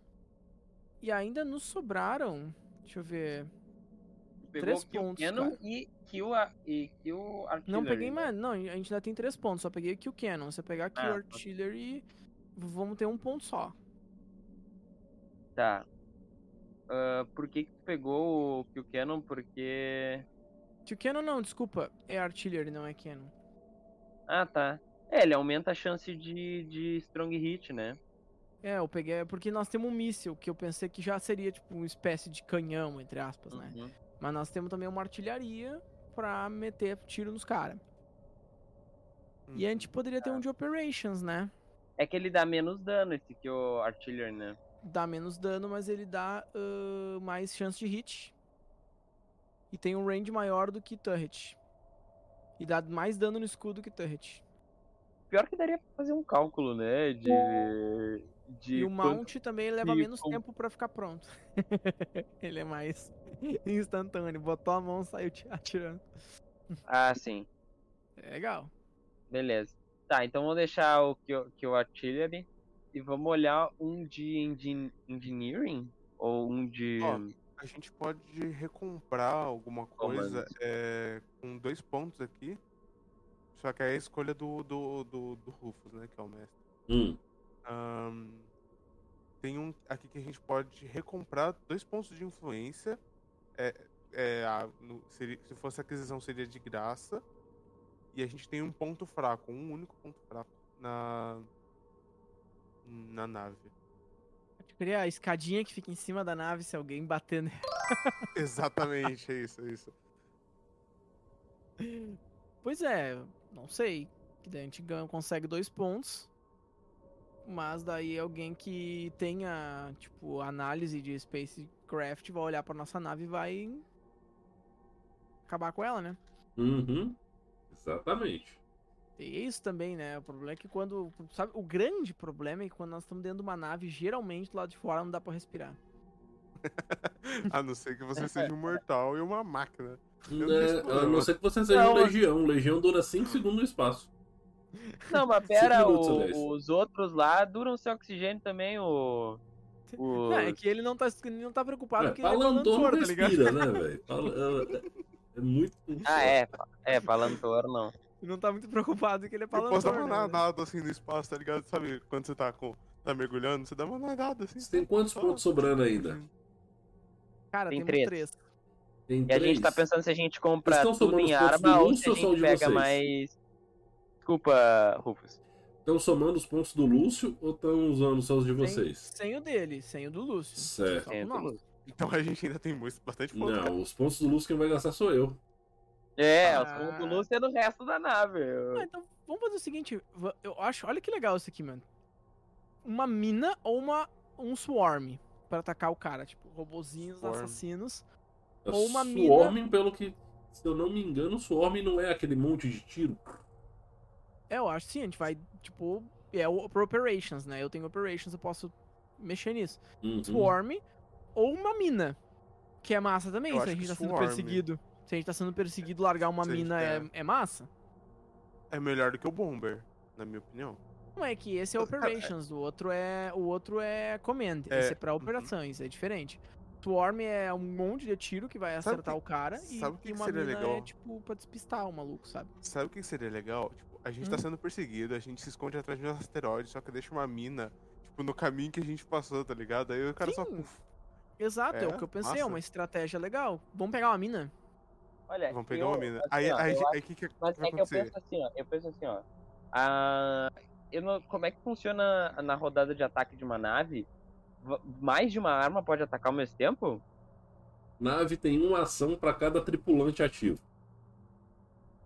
E ainda nos sobraram. Deixa eu ver. Pegou Três kill pontos, cannon cara. e kill, a, e kill artillery. Não peguei mais. Não, a gente ainda tem três pontos. Só peguei Kill Cannon. Se eu pegar Kill Ah, tá. Artillery, vamos ter um ponto só. Tá. Ah, por que que tu pegou o kill cannon? Porque... Kill Cannon não, desculpa. É Artillery, não é Cannon. Ah, tá. É, ele aumenta a chance de, de strong hit, né? É, eu peguei. Porque nós temos um míssil, que eu pensei que já seria tipo uma espécie de canhão, entre aspas, né? Uhum. Mas nós temos também uma artilharia pra meter tiro nos caras. E a gente poderia ter um de Operations, né? É que ele dá menos dano, esse kill artillery, né? dá menos dano, mas ele dá ah, mais chance de hit. E tem um range maior do que turret. E dá mais dano no escudo que turret. Pior que daria pra fazer um cálculo, né? De... de e o quanto- mount também leva e menos com- tempo pra ficar pronto. <laughs> ele é mais <laughs> instantâneo. Botou a mão, saiu atirando. Ah, sim. É legal. Beleza. Tá, então vamos deixar o kill, kill artillery. E vamos olhar um de engin- engineering? Ou um de... Ó, A gente pode recomprar alguma coisa é, com dois pontos aqui. Só que é a escolha do, do, do, do Rufus, né? Que é o mestre. Hum. Ahn, tem um aqui que a gente pode recomprar dois pontos de influência. É, é, a- no- seria- se fosse aquisição, seria de graça. E a gente tem um ponto fraco, um único ponto fraco na, na nave. Eu queria a escadinha que fica em cima da nave se alguém bater nela. <laughs> Exatamente, é isso, é isso. Pois é, não sei. Que daí a gente ganha, consegue dois pontos. Mas daí alguém que tenha, tipo, análise de spacecraft vai olhar pra nossa nave e vai acabar com ela, né? Uhum. Exatamente. E é isso também, né? O problema é que quando. Sabe, o grande problema é que quando nós estamos dentro de uma nave, geralmente do lado de fora não dá pra respirar. <laughs> A não ser que você seja um mortal e uma máquina. Eu Né, a não. não ser que você seja Não, um legião. Legião dura 5 segundos no espaço. Não, mas pera, minutos, o- os outros lá duram seu oxigênio também, o... o... Não, é que ele não tá, ele não tá preocupado É, porque ele é Palantor não balançor, tá ligado? respira, né, velho? Pala- É, é muito. Ah, é, é, Palantor não. Ele não tá muito preocupado que ele é Eu posso palantor, dar uma né? nadada assim no espaço, tá ligado? Sabe quando você tá, com, tá mergulhando, você dá uma nadada assim. Você tem quantos só- pontos sobrando ainda? Cara, Tem três. três. Tem E a gente tá três. pensando se a gente compra tudo em arma ou se a gente pega vocês? mais... Desculpa, Rufus. Estão somando os pontos do Lúcio ou estão usando só os de vocês? Sem, sem o dele, sem o do Lúcio. Certo. O. Então a gente ainda tem muito- bastante ponto. cara. Não, os pontos do Lúcio quem vai gastar sou eu. É, Ah. os pontos do Lúcio é no resto da nave. Ah, então vamos fazer o seguinte. Eu acho. Olha que legal isso aqui, mano. Uma mina ou uma, um swarm pra atacar o cara. Tipo, robozinhos Swarm. assassinos. É Ou uma mina- Swarm, pelo que. Se eu não me engano, Swarm não é aquele monte de tiro. É, eu acho que sim, a gente vai, tipo. É o pro Operations, né? Eu tenho Operations, eu posso mexer nisso. Uhum. Swarm ou uma mina. Que é massa também, Eu se a gente que tá sendo Swarm. perseguido. Se a gente tá sendo perseguido, largar uma Se mina é, tá- é massa. É melhor do que o Bomber, na minha opinião. Não é que esse é Cara, é- Operations, o outro é o outro é Command. É, Esse é pra uhum. operações, é diferente. Swarm é um monte de tiro que vai Sabe acertar que- o cara e, sabe o que e que uma seria mina é legal? tipo pra despistar o maluco, sabe? Sabe o que seria legal? Tipo, a gente tá Hum. sendo perseguido, a gente se esconde atrás de um asteroide, só que deixa uma mina, tipo, no caminho que a gente passou, tá ligado? Aí o cara só. Sim. puf, Exato, é, o É, que eu pensei, é uma estratégia legal. Vamos pegar uma mina? Olha, Vamos pegar eu- uma mina. assim, Aí, ó, aí, aí, que, que Mas vai é que eu penso assim, ó. Eu penso assim, ó. Ah, eu não, como é que funciona na rodada de ataque de uma nave? Mais de uma arma pode atacar ao mesmo tempo? Nave tem uma ação pra cada tripulante ativo.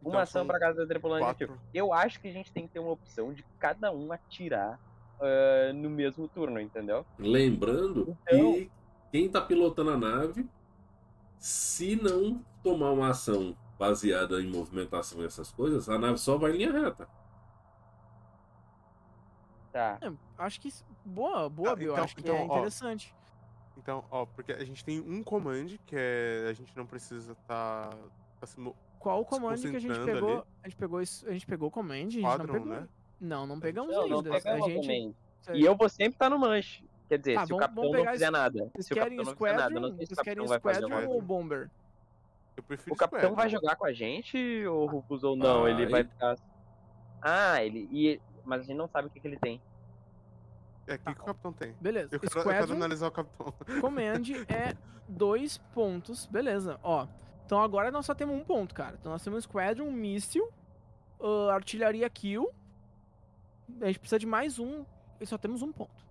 Uma Então, ação pra cada tripulante quatro. ativo. Eu acho que a gente tem que ter uma opção de cada um atirar ah, no mesmo turno, entendeu? Lembrando Então- que quem tá pilotando a nave, se não tomar uma ação baseada em movimentação e essas coisas, a nave só vai em linha reta. Tá. É, acho que. isso- Boa, boa, Ah, Bill. então- acho que então, é ó, interessante. Então, ó, porque a gente tem um command que é. A gente não precisa tá. tá se Qual o comando que a gente pegou? ali. A gente pegou isso. A gente pegou o command, a gente não Squadron, pegou. né? Não, não pegamos Não, não ainda. pegamos a gente. E eu vou sempre estar no manche. Quer dizer, Tá, se o vamos- capitão vamos não fizer nada. Vocês Se o querem capitão não fizer nada, eu Squadron? não sei se o Vocês querem capitão vai fazer Squadron ou. Bomber? Eu prefiro O capitão vai jogar com a gente, ou Rufus ou não? Ele Vai. vai ficar. Ah, ele. E... Mas a gente não sabe o que, que ele tem. É aqui que o capitão tem. Beleza. Eu quero, eu quero analisar o capitão. command é <laughs> dois pontos. Beleza, ó. Então agora nós só temos um ponto, cara. Então nós temos Squadron, míssil, ah, artilharia kill. A gente precisa de mais um e só temos um ponto.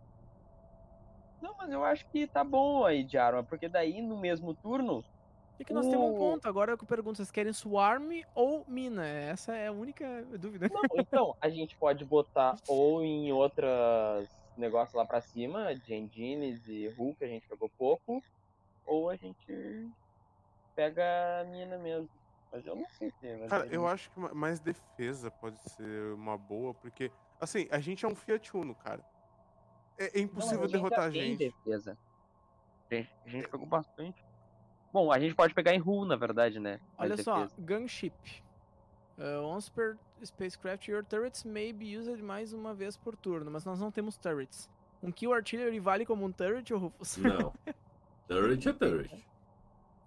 Não, mas eu acho que tá bom aí de arma, porque daí no mesmo turno. E que nós temos um O- ponto. Agora eu pergunto, vocês querem Swarm ou Mina? Essa é a única dúvida. Não, então, a gente pode botar <laughs> ou em outras negócios lá pra cima, de engines e Hulk, a gente pegou pouco, ou a gente pega a mina mesmo. Mas eu não sei se Cara, eu acho que ma- mais defesa pode ser uma boa, porque, assim, a gente é um Fiat Uno, cara. É, é Não, impossível mas derrotar a já tem gente. defesa. Gente, a gente pegou bastante. Bom, a gente pode pegar em Hull, na verdade, né? Olha só, gunship. Uh, once per spacecraft, your turrets may be used mais uma vez por turno, mas nós não temos turrets. Um kill artillery vale como um turret ou Rufus? Não. <laughs> Turret é turret.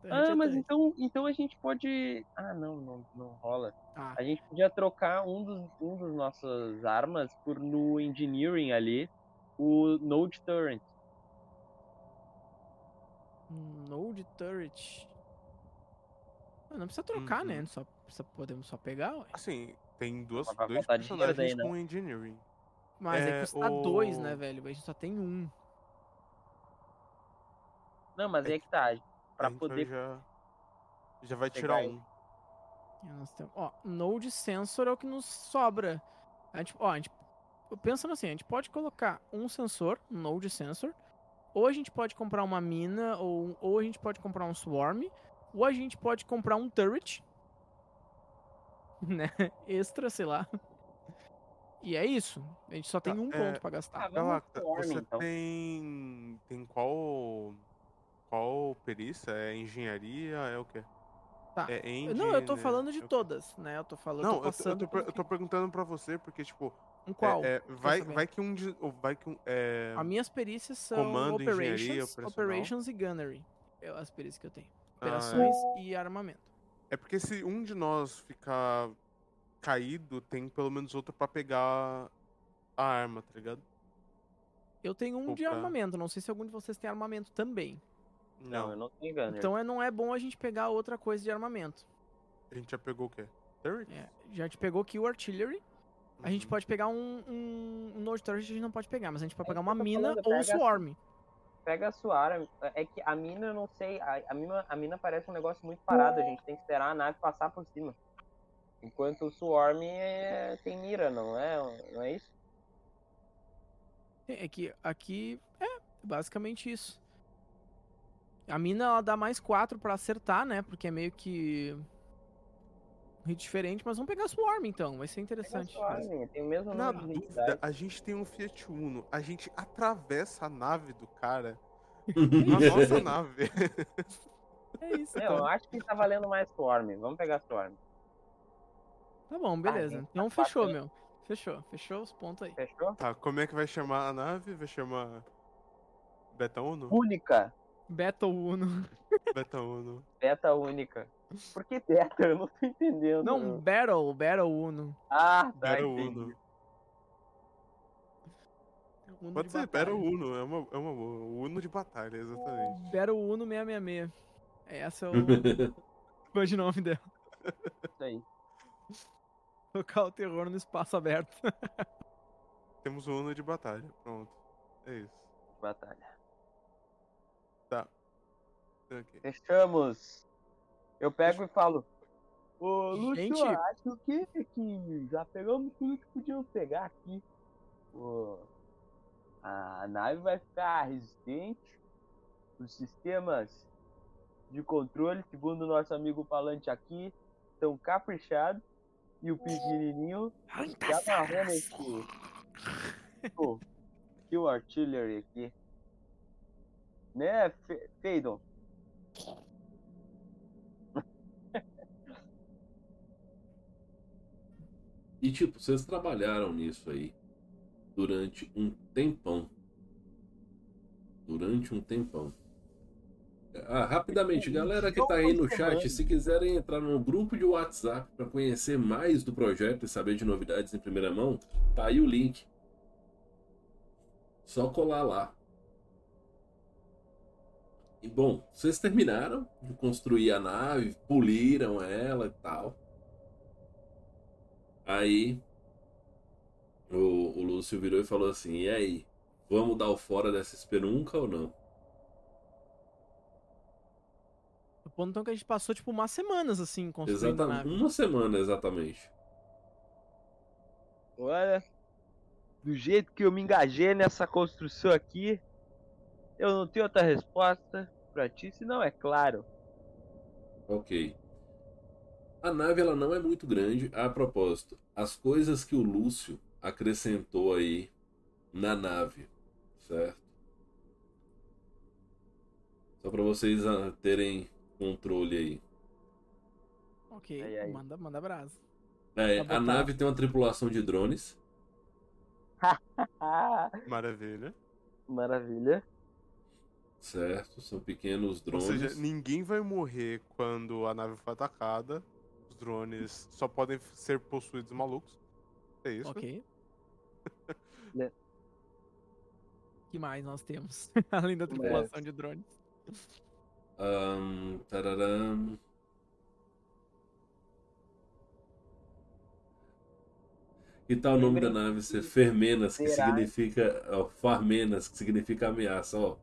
Ah, é mas então, então a gente pode. Ah, não, não, não rola. Ah, A gente podia trocar um dos, um dos nossas armas por no Engineering ali, o Node Turret. node turret. Ah, Não precisa trocar, né? Uhum. Só, precisa- podemos só pegar, ué. Assim, tem duas, dois personagens daí, né? com Engineering. Mas aí É, custa dois, o- né, velho? A gente só tem um. Não, mas aí é que tá. A Pra gente poder. Já, já vai tirar ele. um. Nós temos, ó, Node Sensor é o que nos sobra. A gente, ó, a gente, pensando assim, a gente pode colocar um sensor, um Node Sensor, ou a gente pode comprar uma mina, ou, ou a gente pode comprar um Swarm, ou a gente pode comprar um Turret, <laughs> né, extra, sei lá. E é isso. A gente só tem Tá, um é, ponto pra Ah, gastar. Galacta, Swarm, você então. tem. Tem qual. Qual perícia? É engenharia? É o quê? Tá. É engine, Não, eu tô é- falando de é todas, né? Eu tô falando, Não, eu eu tô tô, eu, tô, eu tô perguntando pra você, porque, tipo, um é- qual? é, vai, saber. vai que um. Vai que um. É, As minhas perícias são Comando, engenharia, operations, operations e gunnery. É as perícias que eu tenho. Ah, Operações e armamento. é porque se um de nós ficar caído, tem pelo menos outro pra pegar a arma, tá ligado? Eu tenho um Ou de armamento, não sei se algum de vocês tem armamento também. Não, eu não tenho Gunner. Então é, não é bom a gente pegar outra coisa de armamento. A gente já pegou o quê? Turret? É, já te pegou Kill Artillery, A gente pode pegar um, um, um Node Turret, a gente não pode pegar, mas a gente pode É pegar isso uma mina falando, ou um Swarm. Pega a Suara. É que a mina, eu não sei. A, a, mina, a mina parece um negócio muito parado. A gente tem que esperar a nave passar por cima. Enquanto o Swarm é, tem mira, não é? Não é isso? É que aqui é basicamente isso. A mina ela dá mais 4 pra acertar, né? Porque é meio que hit diferente, mas vamos pegar Swarm então, vai ser interessante. Swarm, tem o mesmo Na dúvida, a gente tem um Fiat Uno. A gente atravessa a nave do cara <laughs> na nossa nave. É isso, eu então. acho que tá valendo mais Swarm. Vamos pegar Swarm. Tá bom, beleza. gente, Então tá fechou, fácil, meu. Fechou, fechou os pontos aí. Fechou? Tá, como é que vai chamar a nave? Vai chamar. Beta Uno? Única. Battle Uno. Beta Uno. Beta única. Por que beta? Eu não tô entendendo. Não, Battle, Battle Uno. Ah, tá. Beta entendi. Uno. Uno Pode de ser. Beta Uno. É uma, é uma boa. O Uno de batalha, exatamente. Battle Uno 666. Esse é o <laughs> o nome dela. Isso aí. Tocar o terror no espaço aberto. <laughs> Temos o Uno de batalha. Pronto. É isso. Batalha. Ok. Fechamos. Eu pego e falo. Ô, Lúcio, Gente. acho que, que já pegamos tudo que podíamos pegar aqui. Ô, a nave vai ficar resistente. Os sistemas de controle, segundo o nosso amigo falante aqui, estão caprichados. E o pequenininho já amarrou nesse Pô, Kill Artillery aqui. Né, Fe- Feidon? E tipo, vocês trabalharam nisso aí durante um tempão. Durante um tempão. Ah, rapidamente, galera que tá aí no chat, se quiserem entrar no grupo de WhatsApp para conhecer mais do projeto e saber de novidades em primeira mão, tá aí o link. Só colar lá. E bom, vocês terminaram de construir a nave, poliram ela e tal. Aí o, o Lúcio virou e falou assim: E aí, vamos dar o fora dessa espelunca ou não? O ponto então que a gente passou, tipo, umas semanas assim, construindo a Exatamente. nave. Uma semana exatamente. Olha, do jeito que eu me engajei nessa construção aqui, eu não tenho outra resposta pra ti, senão é claro. Ok. A nave ela não é muito grande. A propósito, as coisas que o Lúcio acrescentou aí na nave, certo? Só para vocês ah, terem controle aí. Ok, Aí, aí. manda, manda brasa. É, a nave tem uma tripulação de drones, <laughs> Maravilha. maravilha. Certo? São pequenos Ou drones. seja, ninguém vai morrer quando a nave for atacada. Os drones só podem ser possuídos malucos. É isso. Ok. <laughs> Né. que mais nós temos? <laughs> Além da tripulação de drones. Ahn, tararam. Que tal o nome da nave ser Fermenas, que significa. Ó, Farmenas, que significa ameaça, ó.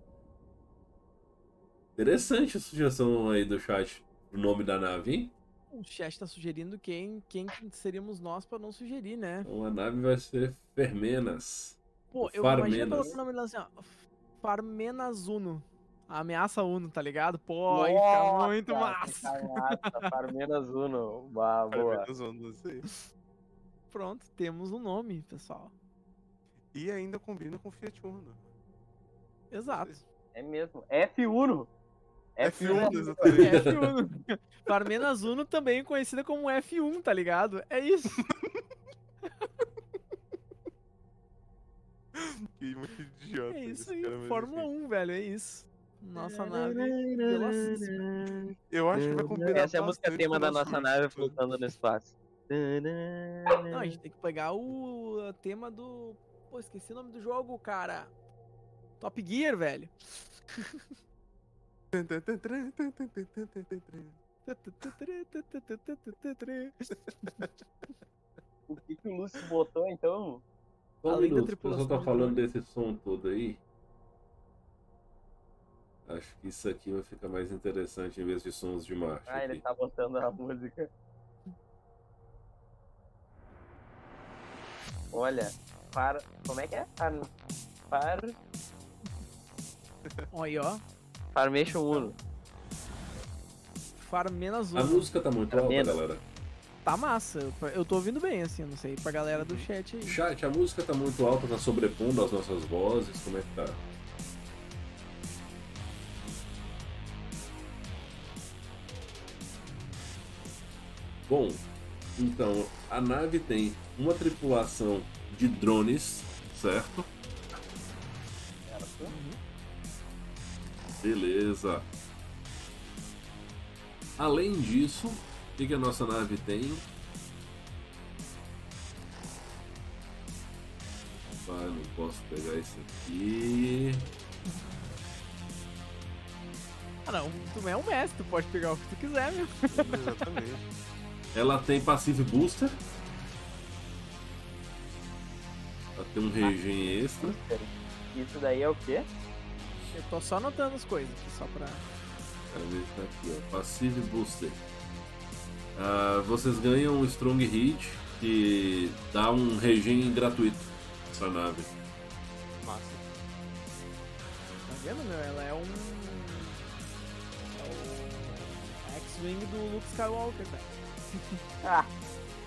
Interessante a sugestão aí do chat do nome da nave, hein? O chat tá sugerindo quem, quem que seríamos nós pra não sugerir, né? Então a nave vai ser Fermenas. Pô, eu Farmenas. imagino o nome dela assim, ó. Farmenas Uno. A ameaça Uno, tá ligado? Pô, aí fica muito massa. Massa, Parmenas Uno. Bah, boa. Parabéns, Ondas, aí. Pronto, temos um nome, pessoal. E ainda combina com Fiat Uno. Exato. É mesmo. F1. F1, F1. exatamente. F1. Farmenas Uno também conhecida como F1, tá ligado? É isso. <laughs> Que muito idiota. É isso aí. Fórmula enfim. 1, velho, é isso. Nossa nave. Eu acho que vai combinar Essa é a música tema da nossa nave flutuando no espaço. Não, a gente tem que pegar o tema do. Pô, esqueci o nome do jogo, cara. Top Gear, velho. <laughs> o que, que o Lúcio botou, então? Além da minuto, o pessoal tripulação tá falando desse som todo aí. Acho que isso aqui vai ficar mais interessante em vez de sons de marcha. Ah, ele aqui. tá botando a música. Olha, par... como é que é? Par... Par... Olha aí, ó. Farmation 1. Farmenas A 1. música tá muito alta, galera. Tá massa. Eu- tô ouvindo bem, assim, não sei. Pra galera do chat aí. Chat, a música tá muito alta, tá sobrepondo as nossas vozes, como é que tá? Bom, então, a nave tem uma tripulação de drones, certo? Beleza. Além disso, o que, que a nossa nave tem? Ah, não posso pegar isso aqui. Ah, não. Tu é um mestre, tu pode pegar o que tu quiser, meu. Exatamente. Ela tem Passive Booster. Ela tem um regen extra. Isso daí é o quê? Eu tô só anotando as coisas aqui, só pra. Quero ver se tá aqui, ó. Passive Booster. Ah, vocês ganham um Strong Hit que dá um regen gratuito pra nave. Massa. Tá vendo, meu? Ela é um. É o. X-Wing do Luke Skywalker, cara. <laughs> Ah,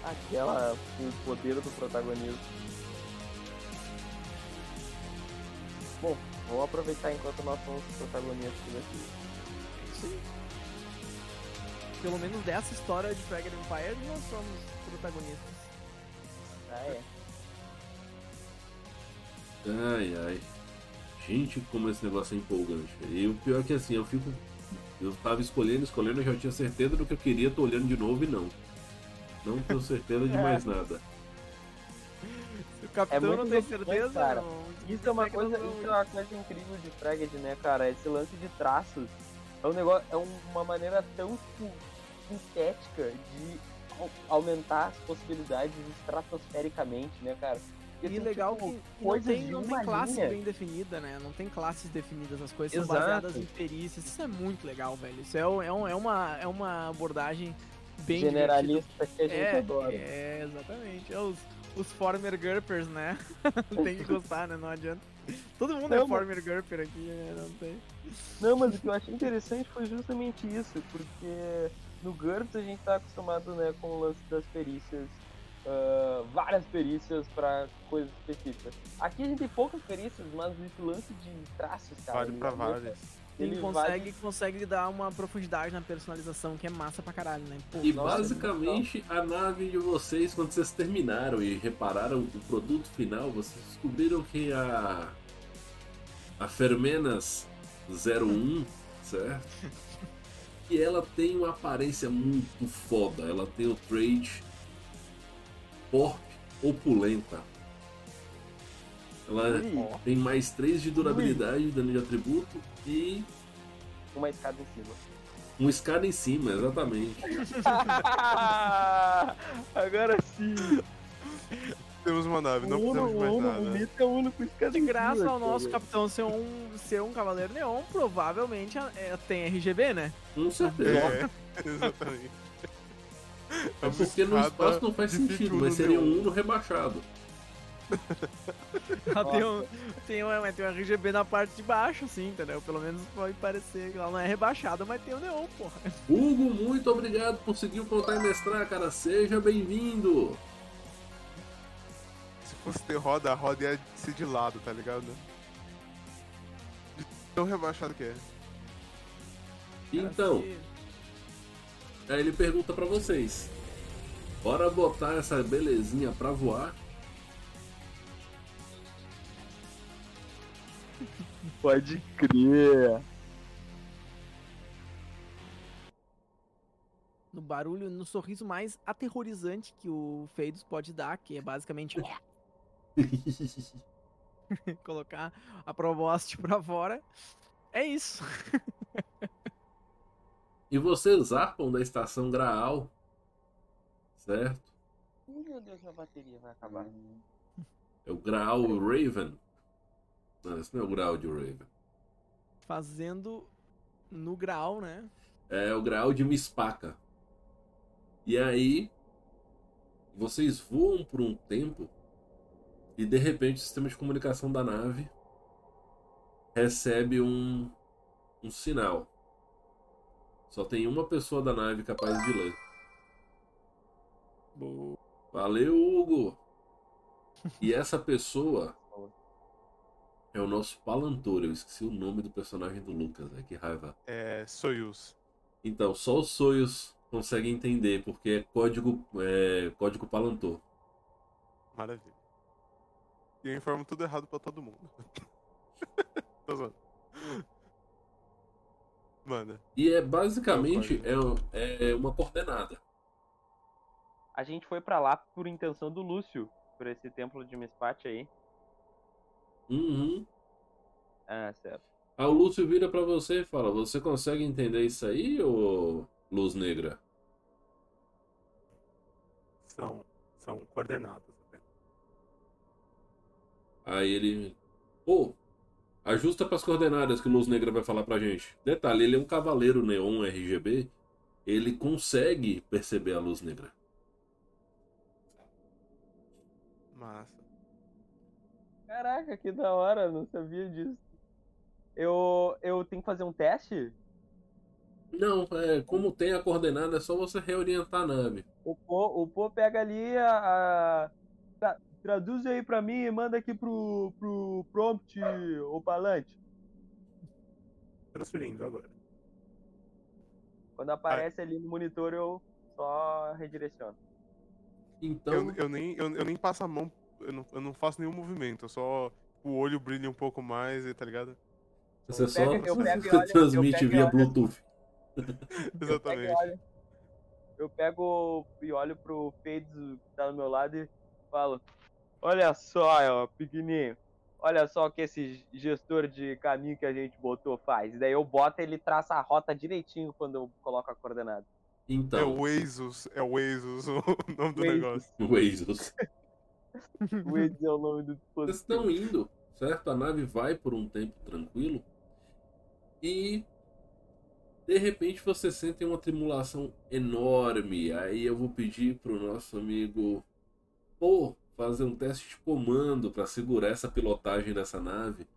aquela o poder do protagonismo. Bom, vamos aproveitar enquanto nós somos os protagonistas aqui. É isso aí. Pelo menos dessa história de Dragon Empire nós somos protagonistas. Ah, é. Ai, ai. Gente, como esse negócio é empolgante. E o pior é que assim, eu fico. Eu tava escolhendo, escolhendo, eu já tinha certeza do que eu queria, tô olhando de novo e não. Não tenho certeza de mais <laughs> nada. Se o capitão muito não tem certeza, cara. não- Isso é uma coisa, isso é uma coisa incrível de Fraged, né, cara? Esse lance de traços é um negócio, é uma maneira tão tipo, sintética de au- aumentar as possibilidades estratosfericamente, né, cara? E são, legal tipo, que não tem, não tem classe linha. bem definida, né? Não tem classes definidas, as coisas Exato. são baseadas em perícias. Isso é muito legal, velho. Isso é, é, um- é uma, é uma abordagem bem generalista que a gente divertida. adora. É, é, exatamente. É os, os former GURPers, né? <laughs> tem que gostar, né? Não adianta. Todo mundo é Não, mas- former GURPer aqui, né? Não tem. Não, mas o que eu achei interessante foi justamente isso, porque no GURPS a gente tá acostumado né, com o lance das perícias, ah, várias perícias para coisas específicas. Aqui a gente tem poucas perícias, mas esse lance de traços, cara. Vale pra aumenta- várias. Ele, Ele consegue, consegue dar uma profundidade na personalização que é massa pra caralho, né? Pô, E Nossa, basicamente a nave de vocês, quando vocês terminaram e repararam o produto final, vocês descobriram que a. A Fermenas 01, certo? <laughs> E ela tem uma aparência muito foda. Ela tem o trait Porp Opulenta. Ela Ui, tem mais 3 de durabilidade, dano de atributo e uma escada em cima. uma escada em cima, exatamente. <laughs> Agora sim! Temos uma nave, não Uno, precisamos mais o Uno, nada. o Mito é o Uno com escada De em graça cima, ao nosso cara. capitão ser um, ser um Cavaleiro Neon, provavelmente é, tem RGB, né? Com certeza. É, <laughs> exatamente. É porque no espaço não faz sentido, mas seria um. Uno rebaixado. <laughs> Ela tem um, tem, um, mas tem um RGB na parte de baixo, assim, entendeu? Pelo menos pode parecer que ela não é rebaixada, mas tem o neon, porra. Hugo, muito obrigado por seguir o Contar e Mestrar, cara. Seja bem-vindo. Se fosse ter roda, a roda ia ser de lado, tá ligado? De tão rebaixado que é. Então, aí ele pergunta pra vocês: Bora botar essa belezinha pra voar? Pode crer. no barulho, no sorriso mais aterrorizante que o Feidos pode dar, que é basicamente <laughs> colocar a Probost pra fora. É isso. e vocês zarpam da estação Graal, certo? Meu Deus, minha bateria vai acabar. É o Graal Raven. Não, esse não é o Graal de Raven. Fazendo no grau, né? É o Graal de Mispaca. E aí, vocês voam por um tempo e de repente o sistema de comunicação da nave recebe um, um sinal. Só tem uma pessoa da nave capaz de ler. Valeu, Hugo! E essa pessoa é o nosso Palantor. Eu esqueci o nome do personagem do Lucas, né? Que raiva. É. Soyuz. Então, só os Soyuz conseguem entender, porque é código, é, código Palantor. Maravilha. E eu informo tudo errado pra todo mundo. <laughs> Tô zoando. Manda. E é basicamente é, é uma coordenada. A gente foi pra lá por intenção do Lúcio, por esse templo de Mispat aí. Uhum. Ah, certo. Aí o Lúcio vira pra você e fala: Você consegue entender isso aí, ô Luz Negra? São, são coordenadas. apenas. Aí ele. Pô, ajusta pras coordenadas que o Luz Negra vai falar pra gente. Detalhe: ele é um cavaleiro neon RGB. Ele consegue perceber a luz negra. Massa. Caraca, que da hora, não sabia disso. Eu, eu tenho que fazer um teste? Não, é, como tem a coordenada, é só você reorientar a nave. O Pô, o Pô pega ali a. a- tra- traduz aí pra mim e manda aqui pro, pro prompt, o palante. Transferindo agora. Quando aparece ali no monitor, eu só redireciono. Então, Eu, eu, nem, eu, eu nem passo a mão, eu não, eu não faço nenhum movimento, eu só. O olho brilha um pouco mais, e tá ligado? você só pego- <laughs> olho- transmite via olho- Bluetooth. Eu pego, Exatamente. eu pego e olho pro Fades que tá do meu lado e falo: Olha só, ó, pequenininho. Olha só o que esse gestor de caminho que a gente botou faz. Daí eu boto ele traça a rota direitinho quando eu coloco a coordenada. É Então, o Asus, é o Asus <laughs> o nome do Asus. negócio. o Asus. O Waze é o nome do Vocês dispositivo. estão indo, certo? A nave vai por um tempo tranquilo e de repente você sente uma tribulação enorme. Aí eu vou pedir pro nosso amigo Pô fazer um teste de comando para segurar essa pilotagem dessa nave,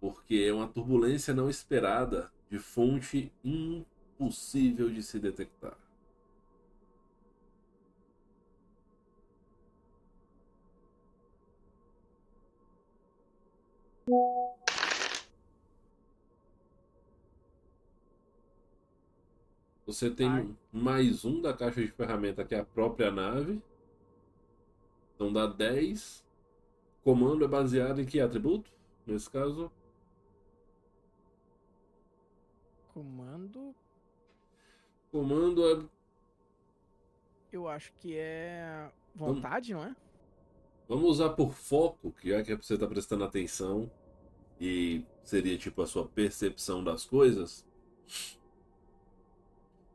porque é uma turbulência não esperada de fonte impossível de se detectar. Você tem Ai. mais um da caixa de ferramenta, que é a própria nave. Então dá 10. Comando é baseado em que atributo? Nesse caso, Comando, comando é. eu acho que é vontade, não é? Vamos usar por foco, que é que você está prestando atenção. E seria tipo a sua percepção das coisas.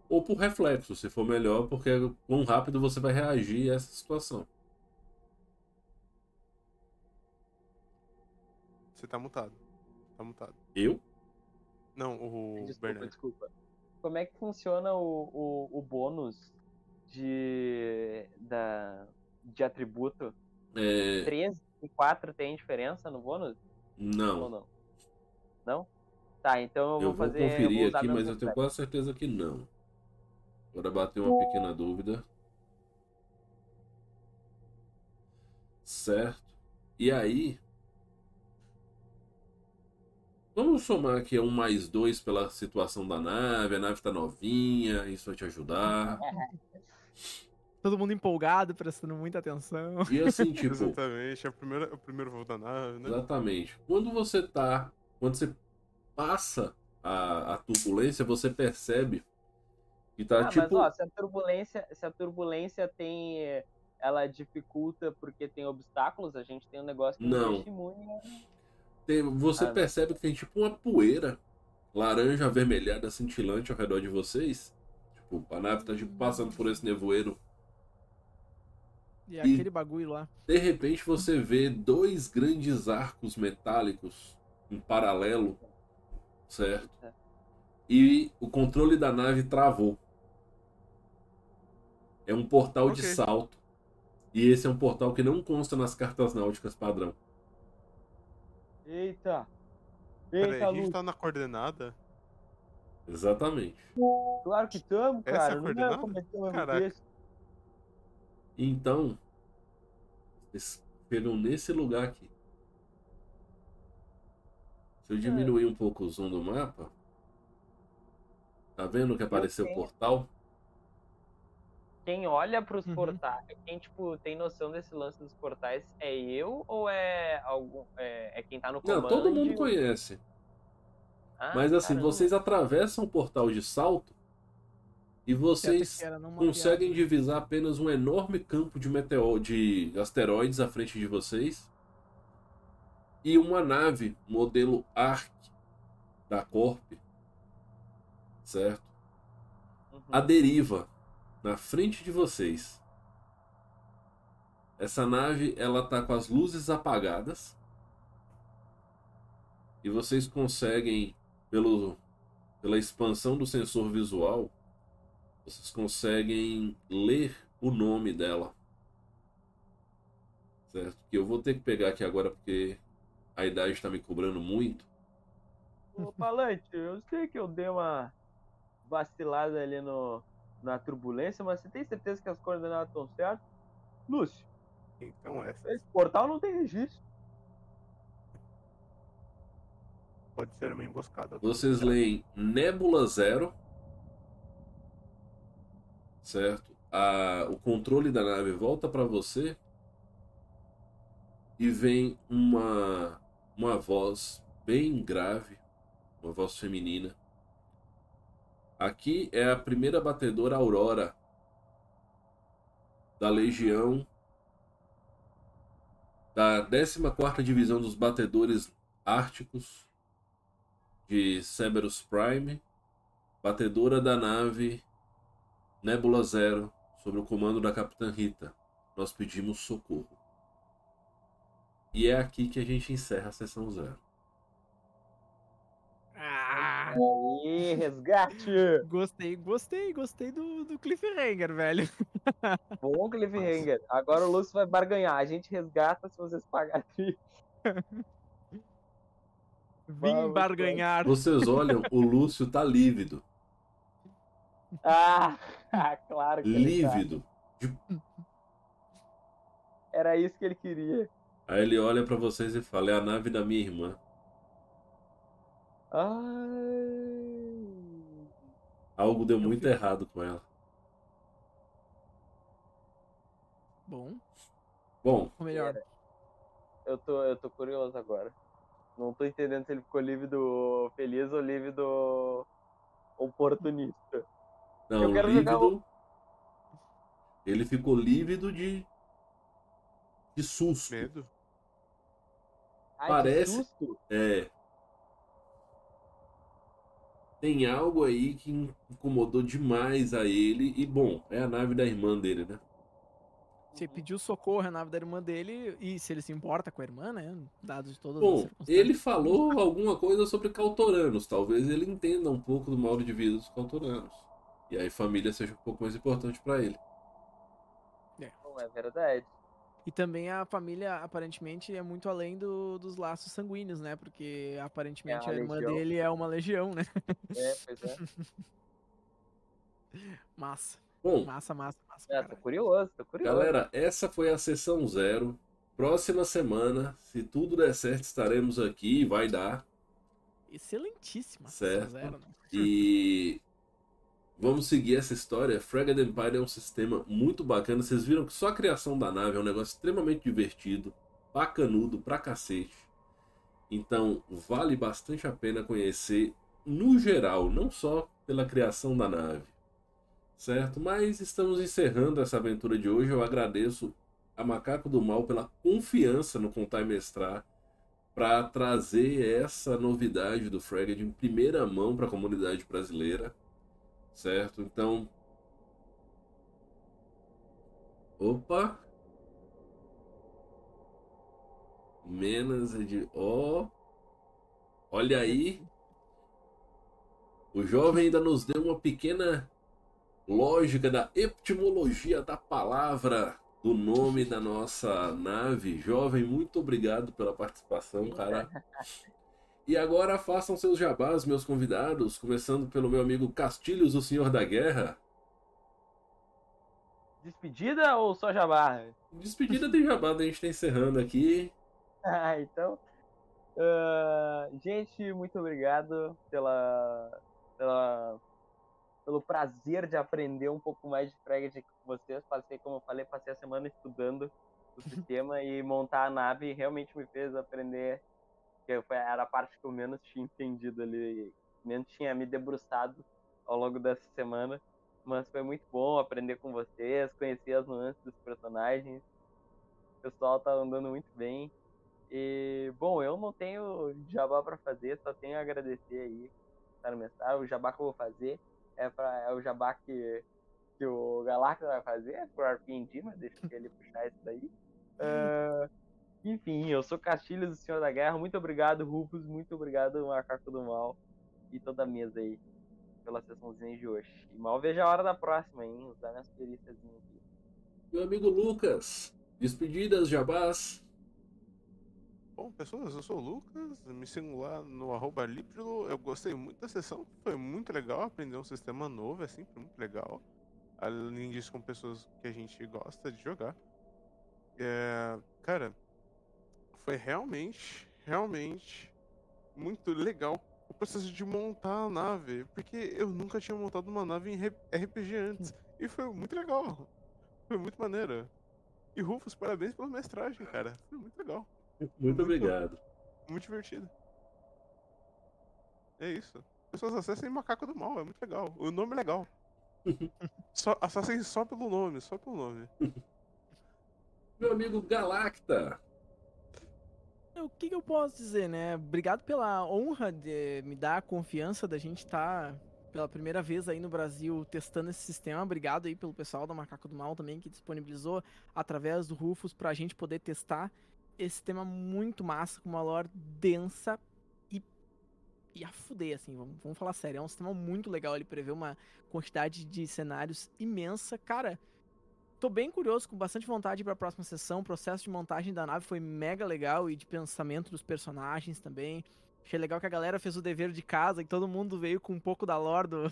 Ou por reflexo, se for melhor, porque quão rápido você vai reagir a essa situação. Você tá mutado. Tá mutado. Eu? Não, o Desculpa, Bernardo. desculpa. Como é que funciona o, o, o bônus de, da, de atributo? É, 3 e 4 tem diferença no bônus? Ou não. não? Não? Tá, então eu Eu vou vou fazer. conferir vou aqui, mas eu tenho quase certeza que não. Agora bateu uma pequena dúvida. Certo. E aí. Vamos somar aqui um mais dois pela situação da nave. A nave tá novinha, isso vai te ajudar. <laughs> Todo mundo empolgado, prestando muita atenção. E assim, <laughs> tipo. Exatamente, é o primeiro, é o primeiro voo da nave, né? Exatamente. Quando você tá. Quando você passa a, a turbulência, você percebe que tá Ah, tipo. mas ó, se a turbulência, se a turbulência tem. Ela dificulta porque tem obstáculos, a gente tem um negócio que Não. nos deixa imune a- Tem- você Ah, percebe que tem tipo uma poeira laranja avermelhada cintilante ao redor de vocês. Tipo, a nave tá tipo, passando por esse nevoeiro. E E- aquele bagulho lá. De repente você vê dois grandes arcos metálicos em paralelo, certo? E o controle da nave travou. É um portal de Ok. salto. E esse é um portal que não consta nas cartas náuticas padrão. Eita! Peraí, Eita, a gente tá na coordenada? Exatamente. Claro que estamos, Essa é a cara. não é coordenada? Caraca. Então, vocês chegam nesse lugar aqui. Se eu diminuir um pouco o zoom do mapa, tá vendo que apareceu o portal? Quem olha pros Uhum. portais, quem, tipo, tem noção desse lance dos portais, é eu ou é algum. É, é quem tá no comando? Não, todo mundo conhece. Ah, Mas assim, caramba. vocês atravessam o portal de salto e vocês conseguem viagem. divisar apenas um enorme campo de meteor de asteroides à frente de vocês e uma nave modelo Ark da Corp, certo? Uhum. A deriva na frente de vocês. Essa nave ela tá com as luzes apagadas e vocês conseguem pelo pela expansão do sensor visual vocês conseguem ler o nome dela. Certo? Que eu vou ter que pegar aqui agora porque a idade está me cobrando muito. Ô, Palante, eu sei que eu dei uma vacilada ali no, na turbulência, mas você tem certeza que as coordenadas estão certas? Lúcio, Então essa esse portal não tem registro. pode ser uma emboscada. Vocês leem Nebula Zero. Certo? A, o controle da nave volta para você. E vem uma, uma voz bem grave. Uma voz feminina. Aqui é a primeira batedora Aurora. Da Legião. Da 14ª Divisão dos Batedores Árticos de Cerberus Prime, batedora da nave Nebula Zero, sob o comando da Capitã Rita. Nós pedimos socorro. E é aqui que a gente encerra a sessão zero. Ah, Aí, resgate! gostei, gostei, gostei do, do cliffhanger, velho. <laughs> Bom cliffhanger. Agora o Lúcio vai barganhar. A gente resgata se vocês pagarem. Vim Vamos, barganhar. Vocês olham, o Lúcio tá lívido. <laughs> Ah, claro que ele. Lívido. Era isso que ele queria. Aí ele olha pra vocês e fala: É a nave da minha irmã. Ai. Algo deu muito errado com ela. Bom, Bom, ou melhor, Eu tô, eu tô curioso agora. Não tô entendendo se ele ficou lívido feliz ou lívido oportunista. Não, Eu quero jogar lívido. Ele ficou lívido de. de susto. Medo? Ai, Parece- que susto. É. Tem algo aí que incomodou demais a ele. E bom, é a nave da irmã dele, né? você pediu socorro à nave da irmã dele e se ele se importa com a irmã, né? Dados de todas as Bom, ele falou alguma coisa sobre cautoranos. Talvez ele entenda um pouco do modo de vida dos cautoranos. E aí família seja um pouco mais importante pra ele. Não é verdade. E também a família, aparentemente, é muito além do- dos laços sanguíneos, né? Porque aparentemente É a irmã legião. dele é uma legião, né? É, pois é. <laughs> Massa, Bom, massa, massa, massa. É, tô curioso, tô curioso. galera, essa foi a sessão zero. Próxima semana, se tudo der certo, estaremos aqui. Vai dar. Excelentíssima. Certo. Zero, né? E vamos seguir essa história. Fragile Empire é um sistema muito bacana. Vocês viram que só a criação da nave é um negócio extremamente divertido, bacanudo pra cacete. Então, vale bastante a pena conhecer no geral, não só pela criação da nave. Certo? Mas estamos encerrando essa aventura de hoje. Eu agradeço a Macaco do Mal pela confiança no Contar e Mestrar para trazer essa novidade do Fraged em primeira mão para a comunidade brasileira, certo? Então. Opa! Menos é de. Ó! Oh. Olha aí! O jovem ainda nos deu uma pequena lógica da etimologia da palavra do nome da nossa nave. Jovem, muito obrigado pela participação, cara. <laughs> E agora façam seus jabás, meus convidados, começando pelo meu amigo Castilhos, o Senhor da Guerra. Despedida ou só jabá? Despedida de jabá, a gente tá encerrando aqui. <laughs> Ah, então. ah, gente, muito obrigado pela, pela, pelo prazer de aprender um pouco mais de Fragment com vocês. Passei, como eu falei, passei a semana estudando o sistema <laughs> e montar a nave realmente me fez aprender. Que era a parte que eu menos tinha entendido ali, menos tinha me debruçado ao longo dessa semana. Mas foi muito bom aprender com vocês, conhecer as nuances dos personagens. O pessoal tá andando muito bem. E, bom, eu não tenho jabá para fazer, só tenho a agradecer aí estar mestrado. O jabá que eu vou fazer é, pra, é o jabá que, que o Galacta vai fazer pro RPG, mas deixa ele puxar isso daí. Ah, enfim, eu sou Castilhos, o Senhor da Guerra. Muito obrigado, Rufus. Muito obrigado, Macaco do Mal. E toda a mesa aí pela sessãozinha de hoje. E mal vejo a hora da próxima, hein? Usar minhas perícias aqui. Meu amigo Lucas, despedidas, jabás. Bom, pessoas, eu sou o Lucas, me sigam lá no arroba Librilo. Eu gostei muito da sessão, foi muito legal aprender um sistema novo, é sempre muito legal. Além disso, com pessoas que a gente gosta de jogar. É, cara, foi realmente, realmente muito legal o processo de montar a nave, porque eu nunca tinha montado uma nave em RPG antes. E foi muito legal. Foi muito maneiro. E Rufus, parabéns pela mestragem, cara. Foi muito legal. Muito obrigado. Muito divertido. É isso. Pessoas acessem Macaco do Mal, é muito legal. O nome é legal. <laughs> só, acessem só pelo nome, só pelo nome. Meu amigo Galacta. O que, que eu posso dizer, né? Obrigado pela honra de me dar a confiança da gente estar pela primeira vez aí no Brasil testando esse sistema. Obrigado aí pelo pessoal da Macaco do Mal também que disponibilizou através do Rufus pra gente poder testar esse sistema muito massa, com uma lore densa e, e a fuder, assim, vamos, vamos falar sério. É um sistema muito legal, ele prevê uma quantidade de cenários imensa. Cara, Tô bem curioso, com bastante vontade para a próxima sessão. O processo de montagem da nave foi mega legal e de pensamento dos personagens também. Achei legal que a galera fez o dever de casa e todo mundo veio com um pouco da lore do,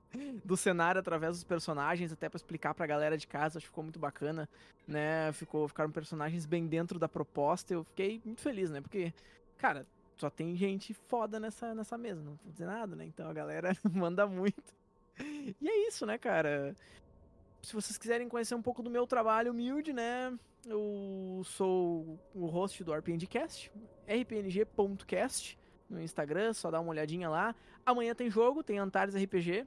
<laughs> do cenário através dos personagens, até para explicar pra galera de casa. Acho que ficou muito bacana, né? Ficou, ficaram personagens bem dentro da proposta. Eu fiquei muito feliz, né? Porque, cara, só tem gente foda nessa, nessa mesa, não vou dizer nada, né? Então a galera <laughs> manda muito. E é isso, né, cara? Se vocês quiserem conhecer um pouco do meu trabalho humilde, né? Eu sou o host do RPNGcast, rpng.cast no Instagram, só dá uma olhadinha lá. Amanhã tem jogo, tem Antares RPG.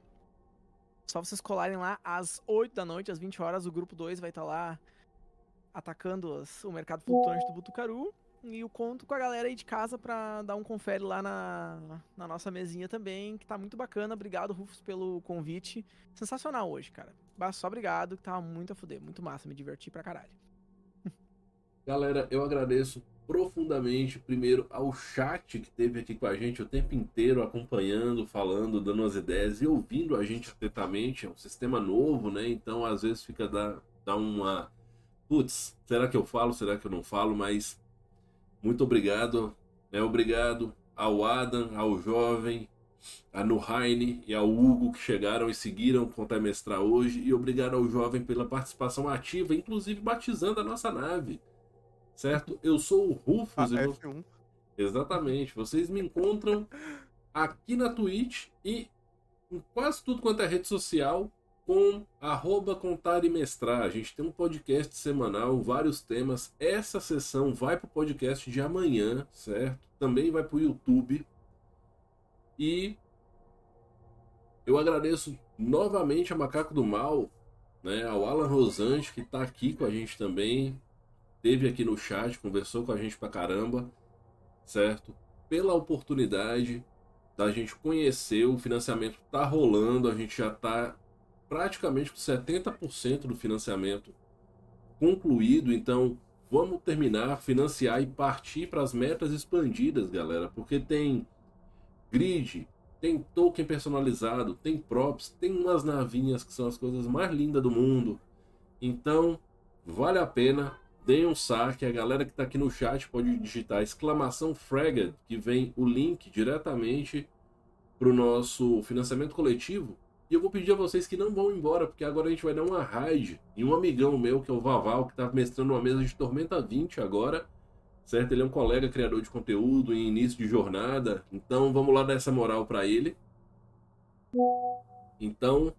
Só vocês colarem lá às 8 da noite, às 20 horas, o grupo 2 vai estar lá atacando o mercado flutuante do Butucaru. E eu conto com a galera aí de casa pra dar um confere lá na, na nossa mesinha também, que tá muito bacana. Obrigado, Rufus, pelo convite. Sensacional hoje, cara. Só obrigado, que tava muito a fuder, muito massa, me diverti pra caralho. <laughs> Galera, eu agradeço profundamente, primeiro, ao chat que teve aqui com a gente o tempo inteiro, acompanhando, falando, dando as ideias e ouvindo a gente atentamente. É um sistema novo, né? Então, às vezes, fica dá, dá uma. Putz, será que eu falo? Será que eu não falo? Mas muito obrigado, né? Obrigado ao Adam, ao jovem, a Nuhaine e ao Hugo que chegaram e seguiram contar mestrar hoje. E obrigado ao jovem pela participação ativa, inclusive batizando a nossa nave. Certo? Eu sou o Rufus. A e vou- F1. Exatamente. Vocês me encontram aqui na Twitch e em quase tudo quanto é rede social com arroba contar e mestrar. A gente tem um podcast semanal, vários temas. Essa sessão vai pro podcast de amanhã, certo? Também vai pro YouTube. E eu agradeço novamente a Macaco do Mal, né, ao Alan Rosante, que está aqui com a gente também. Esteve aqui no chat, conversou com a gente pra caramba, certo? Pela oportunidade da gente conhecer, o financiamento tá rolando, a gente já tá praticamente com 70% do financiamento concluído, então vamos terminar, financiar e partir para as metas expandidas, galera, porque tem grid, tem token personalizado, tem props, tem umas navinhas que são as coisas mais lindas do mundo. Então, vale a pena, deem um saque. A galera que está aqui no chat pode digitar exclamação Fragad, que vem o link diretamente para o nosso financiamento coletivo. E eu vou pedir a vocês que não vão embora, porque agora a gente vai dar uma raid. E um amigão meu, que é o Vaval, que está mestrando uma mesa de Tormenta 20 agora. Certo? Ele é um colega criador de conteúdo em início de jornada. Então vamos lá dar essa moral para ele. Então,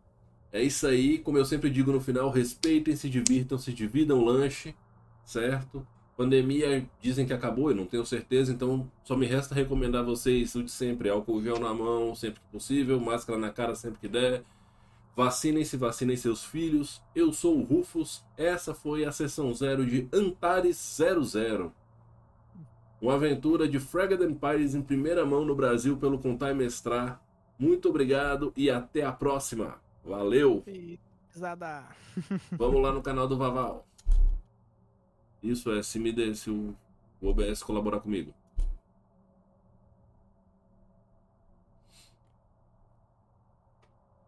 é isso aí. Como eu sempre digo no final, respeitem, se divirtam, se dividam o lanche. Certo? Pandemia dizem que acabou, eu não tenho certeza, então só me resta recomendar a vocês o de sempre: álcool gel na mão sempre que possível, máscara na cara sempre que der. Vacinem-se, vacinem seus filhos. Eu sou o Rufus. Essa foi a sessão zero de Antares 00. Uma aventura de Fragad Empires em primeira mão no Brasil pelo Contar e Mestrar. Muito obrigado e até a próxima. Valeu! Vamos lá no canal do Vaval. Isso é, se me der, se o, o OBS colaborar comigo.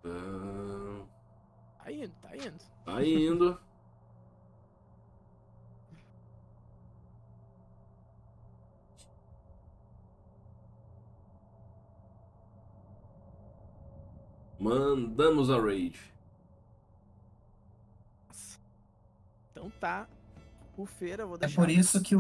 Ah, Tá indo, tá indo. tá indo. Mandamos a raid. Então tá. O feira, vou É deixar. por isso que o.